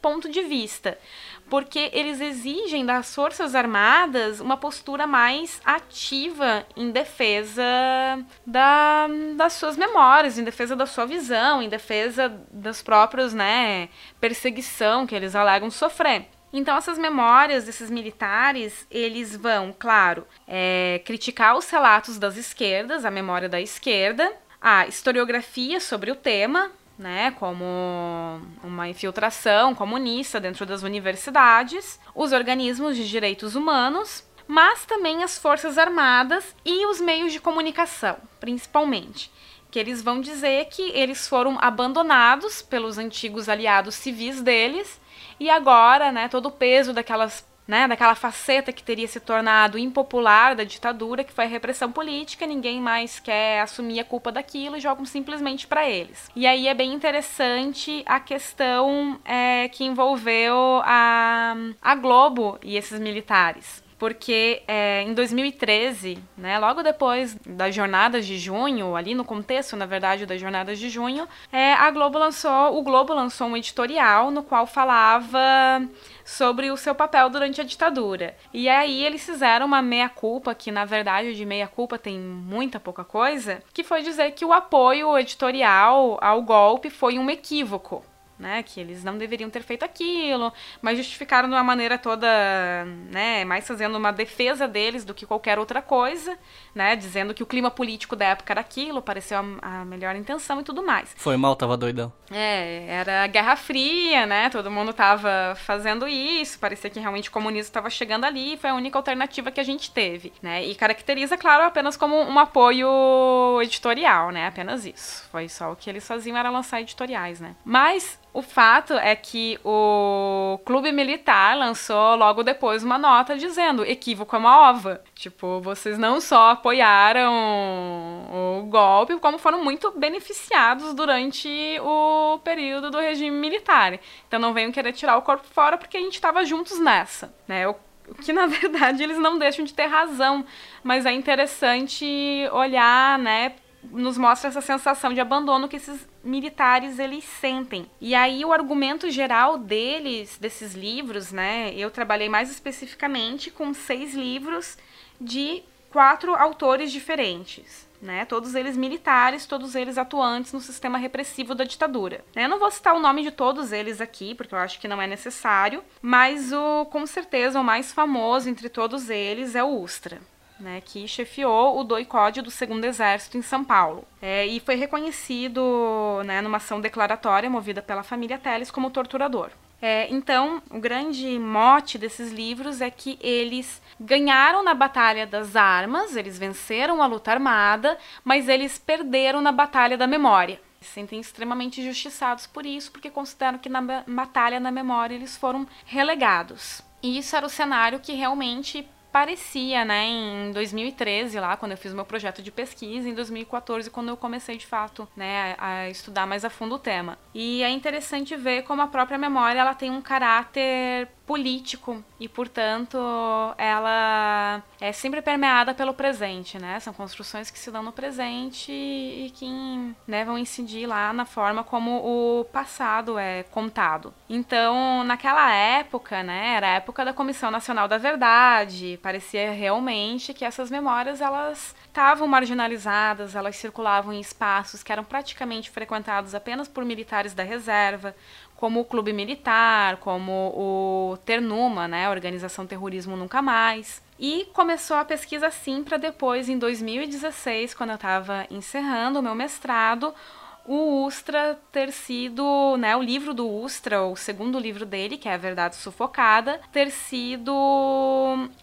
ponto de vista porque eles exigem das Forças Armadas uma postura mais ativa em defesa da, das suas memórias, em defesa da sua visão, em defesa dos próprios, né, perseguição que eles alegam sofrer. Então, essas memórias desses militares, eles vão, claro, é, criticar os relatos das esquerdas, a memória da esquerda, a historiografia sobre o tema, né, como uma infiltração comunista dentro das universidades, os organismos de direitos humanos, mas também as Forças Armadas e os meios de comunicação, principalmente. Que eles vão dizer que eles foram abandonados pelos antigos aliados civis deles e agora, né, todo o peso daquelas né, daquela faceta que teria se tornado impopular da ditadura, que foi a repressão política, ninguém mais quer assumir a culpa daquilo e jogam simplesmente para eles. E aí é bem interessante a questão é, que envolveu a, a Globo e esses militares porque é, em 2013, né, logo depois das jornadas de junho, ali no contexto, na verdade, das jornadas de junho, é, a Globo lançou, o Globo lançou um editorial no qual falava sobre o seu papel durante a ditadura. E aí eles fizeram uma meia-culpa, que na verdade de meia-culpa tem muita pouca coisa, que foi dizer que o apoio editorial ao golpe foi um equívoco né, que eles não deveriam ter feito aquilo, mas justificaram de uma maneira toda, né, mais fazendo uma defesa deles do que qualquer outra coisa, né, dizendo que o clima político da época era aquilo, pareceu a, a melhor intenção e tudo mais. Foi mal, tava doidão. É, era Guerra Fria, né, todo mundo tava fazendo isso, parecia que realmente o comunismo estava chegando ali, foi a única alternativa que a gente teve, né, e caracteriza, claro, apenas como um apoio editorial, né, apenas isso. Foi só o que eles faziam era lançar editoriais, né. Mas o fato é que o Clube Militar lançou logo depois uma nota dizendo equívoco é uma ova. Tipo, vocês não só apoiaram o golpe, como foram muito beneficiados durante o período do regime militar. Então não venham querer tirar o corpo fora porque a gente estava juntos nessa, né? O que [LAUGHS] na verdade eles não deixam de ter razão, mas é interessante olhar, né, nos mostra essa sensação de abandono que esses militares eles sentem. E aí o argumento geral deles, desses livros, né? Eu trabalhei mais especificamente com seis livros de quatro autores diferentes. Né, todos eles militares, todos eles atuantes no sistema repressivo da ditadura. Eu não vou citar o nome de todos eles aqui, porque eu acho que não é necessário, mas o com certeza o mais famoso entre todos eles é o Ustra né, que chefiou o doicode do Segundo Exército em São Paulo. É, e foi reconhecido né, numa ação declaratória movida pela família Teles como torturador. É, então, o grande mote desses livros é que eles ganharam na Batalha das Armas, eles venceram a luta armada, mas eles perderam na Batalha da Memória. Se sentem extremamente injustiçados por isso, porque consideram que na Batalha da Memória eles foram relegados. E isso era o cenário que realmente parecia, né, em 2013 lá, quando eu fiz meu projeto de pesquisa, em 2014 quando eu comecei de fato, né, a estudar mais a fundo o tema. E é interessante ver como a própria memória ela tem um caráter político e, portanto, ela é sempre permeada pelo presente, né? São construções que se dão no presente e que né, vão incidir lá na forma como o passado é contado. Então, naquela época, né, era a época da Comissão Nacional da Verdade, parecia realmente que essas memórias elas estavam marginalizadas, elas circulavam em espaços que eram praticamente frequentados apenas por militares da reserva, como o Clube Militar, como o Ternuma, né, Organização Terrorismo Nunca Mais. E começou a pesquisa assim para depois, em 2016, quando eu estava encerrando o meu mestrado, o Ustra ter sido, né, o livro do Ustra, o segundo livro dele, que é A Verdade Sufocada, ter sido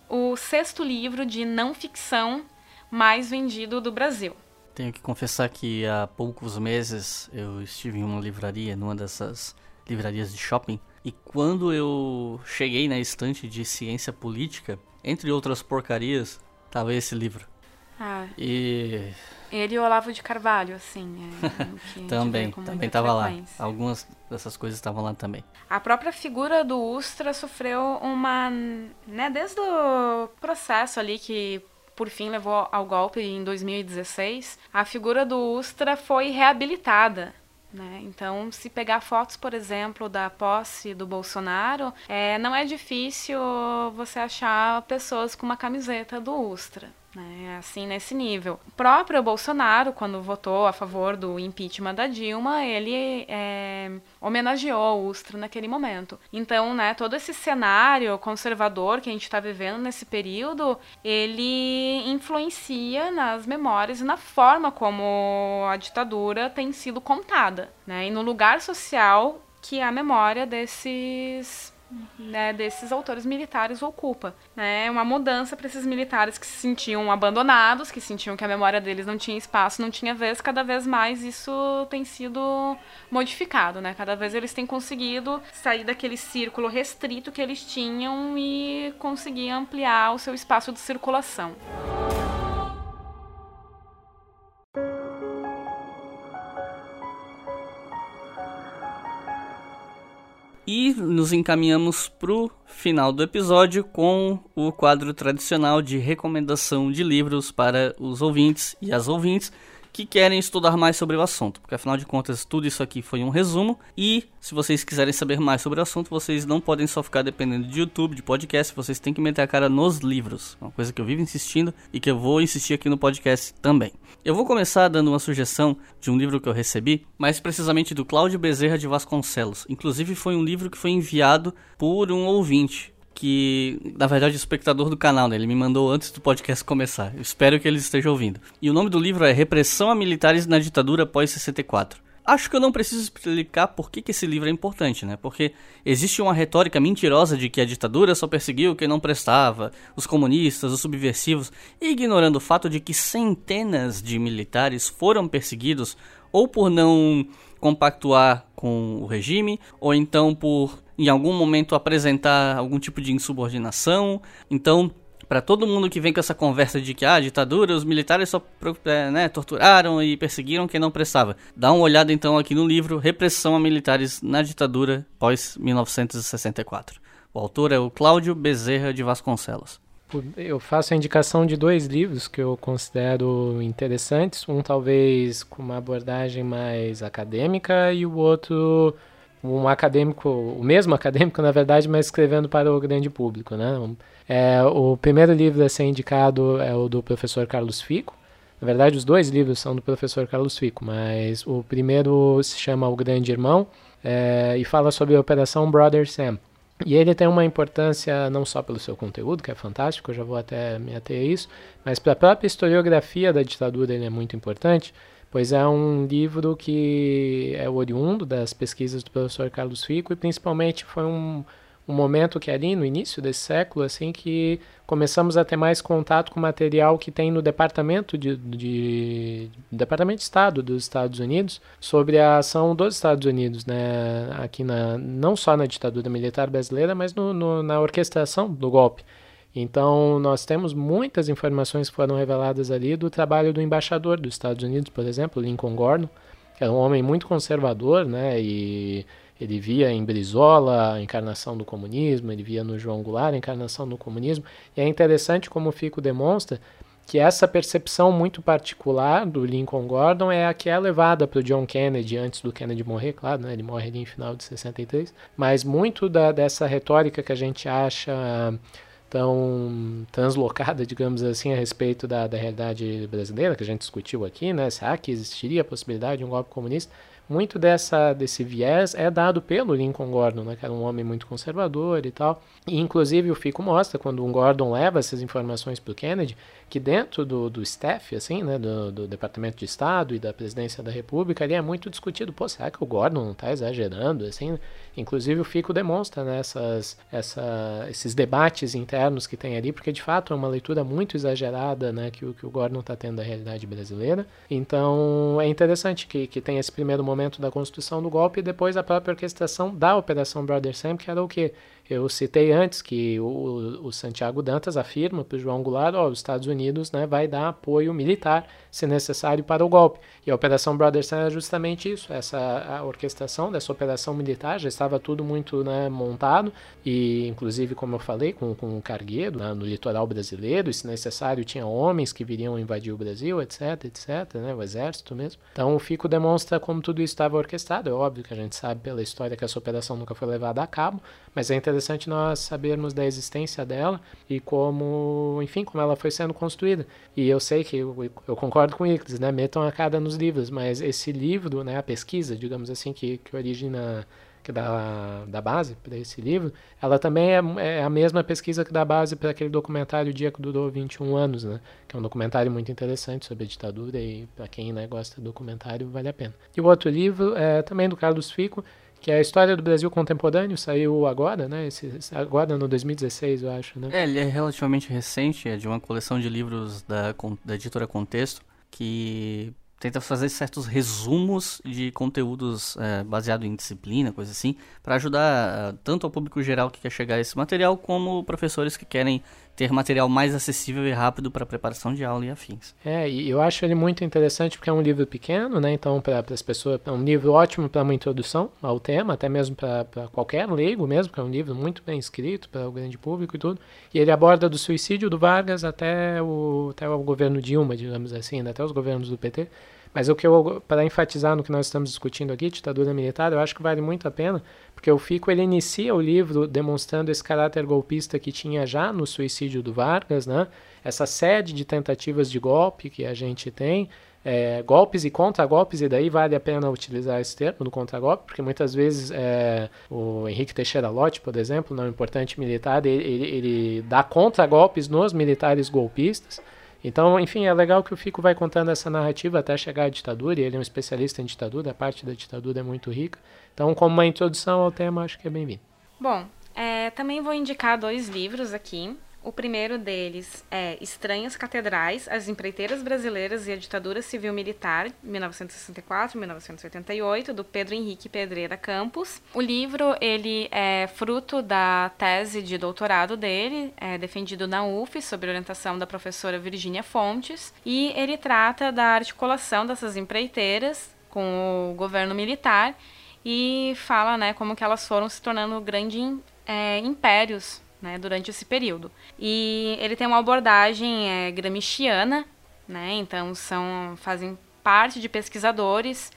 o sexto livro de não ficção mais vendido do Brasil. Tenho que confessar que há poucos meses eu estive em uma livraria, numa dessas livrarias de shopping. E quando eu cheguei na estante de ciência política, entre outras porcarias, tava esse livro. Ah. E. Ele e o Olavo de Carvalho, assim. É, [LAUGHS] também, também tava frequência. lá. Algumas dessas coisas estavam lá também. A própria figura do Ustra sofreu uma. né, desde o processo ali que por fim levou ao golpe em 2016, a figura do Ustra foi reabilitada. Né? Então, se pegar fotos, por exemplo, da posse do Bolsonaro, é, não é difícil você achar pessoas com uma camiseta do Ustra né, assim nesse nível. O próprio Bolsonaro, quando votou a favor do impeachment da Dilma, ele é, homenageou o Ustra naquele momento. Então, né, todo esse cenário conservador que a gente está vivendo nesse período, ele influencia nas memórias e na forma como a ditadura tem sido contada, né, e no lugar social que é a memória desses né, desses autores militares ocupa. É né? uma mudança para esses militares que se sentiam abandonados, que sentiam que a memória deles não tinha espaço, não tinha vez. Cada vez mais isso tem sido modificado, né? Cada vez eles têm conseguido sair daquele círculo restrito que eles tinham e conseguir ampliar o seu espaço de circulação. E nos encaminhamos pro final do episódio com o quadro tradicional de recomendação de livros para os ouvintes e as ouvintes que querem estudar mais sobre o assunto, porque afinal de contas tudo isso aqui foi um resumo e se vocês quiserem saber mais sobre o assunto, vocês não podem só ficar dependendo de YouTube, de podcast, vocês têm que meter a cara nos livros, uma coisa que eu vivo insistindo e que eu vou insistir aqui no podcast também. Eu vou começar dando uma sugestão de um livro que eu recebi, mais precisamente do Cláudio Bezerra de Vasconcelos. Inclusive foi um livro que foi enviado por um ouvinte que, na verdade, o espectador do canal, né? Ele me mandou antes do podcast começar. Eu espero que ele esteja ouvindo. E o nome do livro é Repressão a Militares na Ditadura pós-64. Acho que eu não preciso explicar por que, que esse livro é importante, né? Porque existe uma retórica mentirosa de que a ditadura só perseguiu quem não prestava, os comunistas, os subversivos, ignorando o fato de que centenas de militares foram perseguidos ou por não compactuar com o regime, ou então por em algum momento apresentar algum tipo de insubordinação. Então, para todo mundo que vem com essa conversa de que ah, ditadura, os militares só é, né, torturaram e perseguiram quem não prestava. Dá uma olhada então aqui no livro Repressão a Militares na Ditadura pós 1964. O autor é o Cláudio Bezerra de Vasconcelos. Eu faço a indicação de dois livros que eu considero interessantes, um talvez com uma abordagem mais acadêmica e o outro um acadêmico, o mesmo [LAUGHS] acadêmico, na verdade, mas escrevendo para o grande público. Né? É, o primeiro livro a ser indicado é o do professor Carlos Fico. Na verdade, os dois livros são do professor Carlos Fico, mas o primeiro se chama O Grande Irmão é, e fala sobre a Operação Brother Sam. E ele tem uma importância não só pelo seu conteúdo, que é fantástico, eu já vou até me ater a isso, mas para a própria historiografia da ditadura ele é muito importante, pois é um livro que é oriundo das pesquisas do professor Carlos Fico e principalmente foi um, um momento que ali no início desse século assim que começamos a ter mais contato com material que tem no departamento de, de departamento de Estado dos Estados Unidos sobre a ação dos Estados Unidos né aqui na não só na ditadura militar brasileira mas no, no, na orquestração do golpe então, nós temos muitas informações que foram reveladas ali do trabalho do embaixador dos Estados Unidos, por exemplo, Lincoln Gordon, que era um homem muito conservador, né? E ele via em Brizola a encarnação do comunismo, ele via no João Goulart a encarnação do comunismo. E é interessante como o Fico demonstra que essa percepção muito particular do Lincoln Gordon é a que é levada para o John Kennedy antes do Kennedy morrer, claro, né? ele morre ali em final de 63, mas muito da, dessa retórica que a gente acha tão translocada, [LAUGHS] digamos assim, a respeito da, da realidade brasileira, que a gente discutiu aqui, né? Será que existiria a possibilidade de um golpe comunista? Muito dessa, desse viés é dado pelo Lincoln Gordon, né, que era um homem muito conservador e tal. E, inclusive, o Fico mostra, quando o Gordon leva essas informações para o Kennedy, que dentro do, do staff, assim, né, do, do, Departamento de Estado e da Presidência da República, ali é muito discutido, pô, será que o Gordon não está exagerando, assim? Inclusive o Fico demonstra né, essas, essa, esses debates internos que tem ali, porque de fato é uma leitura muito exagerada né, que, o, que o Gordon está tendo da realidade brasileira. Então é interessante que, que tem esse primeiro momento da construção do golpe e depois a própria orquestração da Operação Brother Sam, que era o quê? Eu citei antes que o, o Santiago Dantas afirma para o João Goulart, os Estados Unidos né, vai dar apoio militar, se necessário, para o golpe. E a Operação Brother Sun é justamente isso, essa a orquestração dessa operação militar, já estava tudo muito né, montado, e inclusive, como eu falei, com, com o cargueiro né, no litoral brasileiro, e se necessário tinha homens que viriam invadir o Brasil, etc, etc, né, o exército mesmo. Então o Fico demonstra como tudo isso estava orquestrado, é óbvio que a gente sabe pela história que essa operação nunca foi levada a cabo, mas é interessante nós sabermos da existência dela e como, enfim, como ela foi sendo construída. E eu sei que eu, eu concordo com Icles, né? Metam a cara nos livros, mas esse livro, né, a pesquisa, digamos assim, que, que origina que dá da base para esse livro, ela também é, é, a mesma pesquisa que dá base para aquele documentário O Dia que Durou 21 Anos, né? que é um documentário muito interessante sobre a ditadura e para quem né, gosta do documentário vale a pena. E o outro livro é também do Carlos Fico, que é a história do Brasil contemporâneo, saiu agora, né? Esse, agora no 2016, eu acho, né? É, ele é relativamente recente, é de uma coleção de livros da, da editora Contexto, que tenta fazer certos resumos de conteúdos é, baseado em disciplina, coisa assim, para ajudar uh, tanto ao público geral que quer chegar a esse material, como professores que querem ter material mais acessível e rápido para preparação de aula e afins. É, e eu acho ele muito interessante porque é um livro pequeno, né? Então, para as pessoas, é um livro ótimo para uma introdução ao tema, até mesmo para qualquer leigo mesmo, porque é um livro muito bem escrito para o grande público e tudo. E ele aborda do suicídio do Vargas até o, até o governo Dilma, digamos assim, né? até os governos do PT. Mas o que eu, para enfatizar no que nós estamos discutindo aqui, ditadura militar, eu acho que vale muito a pena, porque o Fico ele inicia o livro demonstrando esse caráter golpista que tinha já no suicídio do Vargas, né? Essa sede de tentativas de golpe que a gente tem, é, golpes e contra-golpes, e daí vale a pena utilizar esse termo do contra-golpe, porque muitas vezes é, o Henrique Teixeira Lott, por exemplo, não importante militar, ele, ele, ele dá contra-golpes nos militares golpistas, então, enfim, é legal que o Fico vai contando essa narrativa até chegar à ditadura, e ele é um especialista em ditadura, a parte da ditadura é muito rica. Então, como uma introdução ao tema, acho que é bem-vindo. Bom, é, também vou indicar dois livros aqui. O primeiro deles é Estranhas Catedrais, As Empreiteiras Brasileiras e a Ditadura Civil-Militar, 1964-1988, do Pedro Henrique Pedreira Campos. O livro ele é fruto da tese de doutorado dele, é defendido na UF, sob orientação da professora Virginia Fontes, e ele trata da articulação dessas empreiteiras com o governo militar e fala né, como que elas foram se tornando grandes é, impérios né, durante esse período. E ele tem uma abordagem é, gramsciana, né, então são, fazem parte de pesquisadores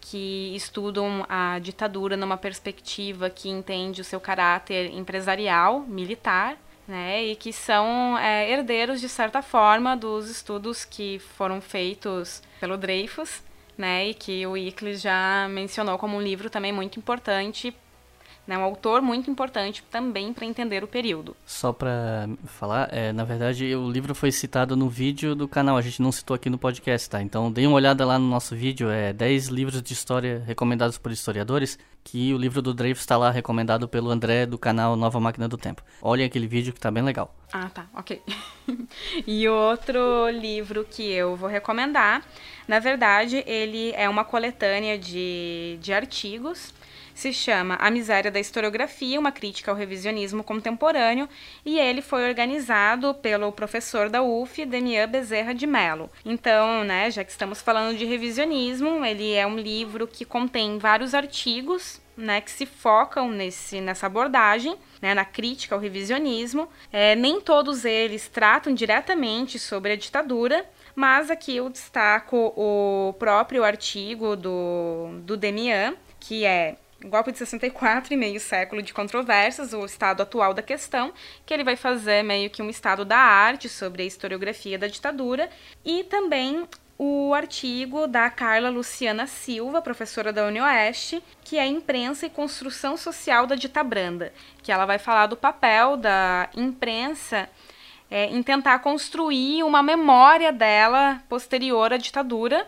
que estudam a ditadura numa perspectiva que entende o seu caráter empresarial, militar, né, e que são é, herdeiros, de certa forma, dos estudos que foram feitos pelo Dreyfus, né, e que o Icles já mencionou como um livro também muito importante né, um autor muito importante também para entender o período. Só para falar, é, na verdade o livro foi citado no vídeo do canal, a gente não citou aqui no podcast, tá? Então dê uma olhada lá no nosso vídeo, é 10 livros de história recomendados por historiadores, que o livro do Dreyfus está lá recomendado pelo André do canal Nova Máquina do Tempo. Olhem aquele vídeo que tá bem legal. Ah, tá, ok. [LAUGHS] e outro livro que eu vou recomendar, na verdade, ele é uma coletânea de, de artigos se chama A Miséria da Historiografia, uma crítica ao revisionismo contemporâneo, e ele foi organizado pelo professor da UF, Demian Bezerra de Mello. Então, né, já que estamos falando de revisionismo, ele é um livro que contém vários artigos né, que se focam nesse, nessa abordagem, né, na crítica ao revisionismo. É, nem todos eles tratam diretamente sobre a ditadura, mas aqui eu destaco o próprio artigo do, do Demian, que é Golpe de 64 e meio século de controvérsias, o estado atual da questão, que ele vai fazer meio que um estado da arte sobre a historiografia da ditadura, e também o artigo da Carla Luciana Silva, professora da UniOeste, que é Imprensa e Construção Social da Ditabranda, que ela vai falar do papel da imprensa é, em tentar construir uma memória dela posterior à ditadura,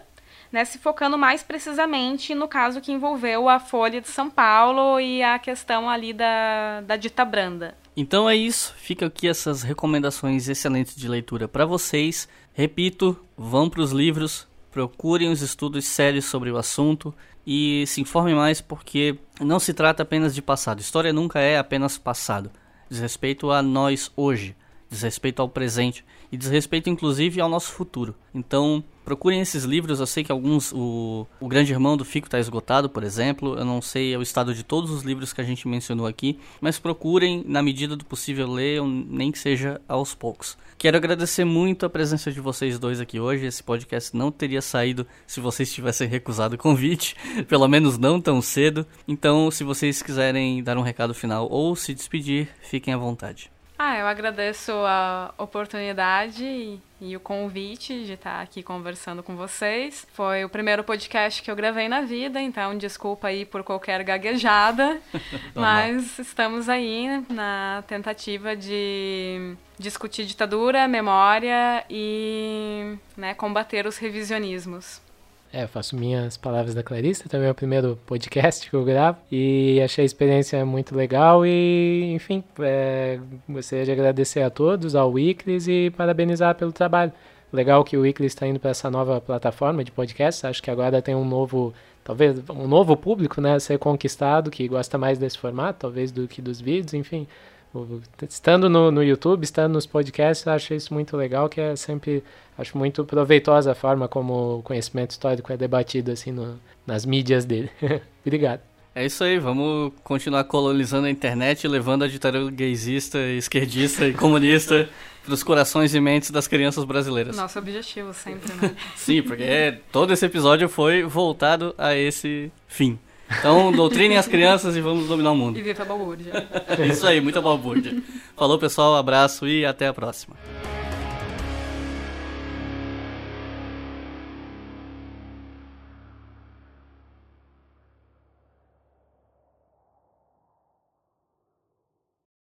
né, se focando mais precisamente no caso que envolveu a Folha de São Paulo e a questão ali da, da dita branda. Então é isso, fica aqui essas recomendações excelentes de leitura para vocês. Repito, vão para os livros, procurem os estudos sérios sobre o assunto e se informem mais porque não se trata apenas de passado. História nunca é apenas passado. Diz respeito a nós hoje, diz respeito ao presente e diz respeito inclusive ao nosso futuro. Então, procurem esses livros. Eu sei que alguns, o, o Grande Irmão do Fico está esgotado, por exemplo. Eu não sei o estado de todos os livros que a gente mencionou aqui, mas procurem, na medida do possível, ler, nem que seja aos poucos. Quero agradecer muito a presença de vocês dois aqui hoje. Esse podcast não teria saído se vocês tivessem recusado o convite, [LAUGHS] pelo menos não tão cedo. Então, se vocês quiserem dar um recado final ou se despedir, fiquem à vontade. Ah, eu agradeço a oportunidade e, e, o convite de estar aqui conversando com vocês. Foi o primeiro podcast que eu gravei na vida, então desculpa aí por qualquer gaguejada, [LAUGHS] mas estamos aí na tentativa de discutir ditadura, memória e né, combater os revisionismos. É, eu faço minhas palavras da Clarissa, também é o primeiro podcast que eu gravo e achei a experiência muito legal e, enfim, é, gostaria de agradecer a todos, ao Weeklies e parabenizar pelo trabalho. Legal que o Weeklies está indo para essa nova plataforma de podcast, acho que agora tem um novo, talvez um novo público, né, a ser conquistado que gosta mais desse formato, talvez do que dos vídeos, enfim. Estando no, no YouTube, estando nos podcasts, acho isso muito legal, que é sempre, acho muito proveitosa a forma como o conhecimento histórico é debatido, assim, no, nas mídias dele. [LAUGHS] Obrigado. É isso aí, vamos continuar colonizando a internet, levando a ditadura gaysista, esquerdista e comunista [LAUGHS] para os corações e mentes das crianças brasileiras. Nosso objetivo sempre, né? Sim, porque todo esse episódio foi voltado a esse fim. Então, doutrinem as crianças e vamos dominar o mundo. E viva a balbúrdia. Isso aí, muita balbúrdia. Falou, pessoal, abraço e até a próxima.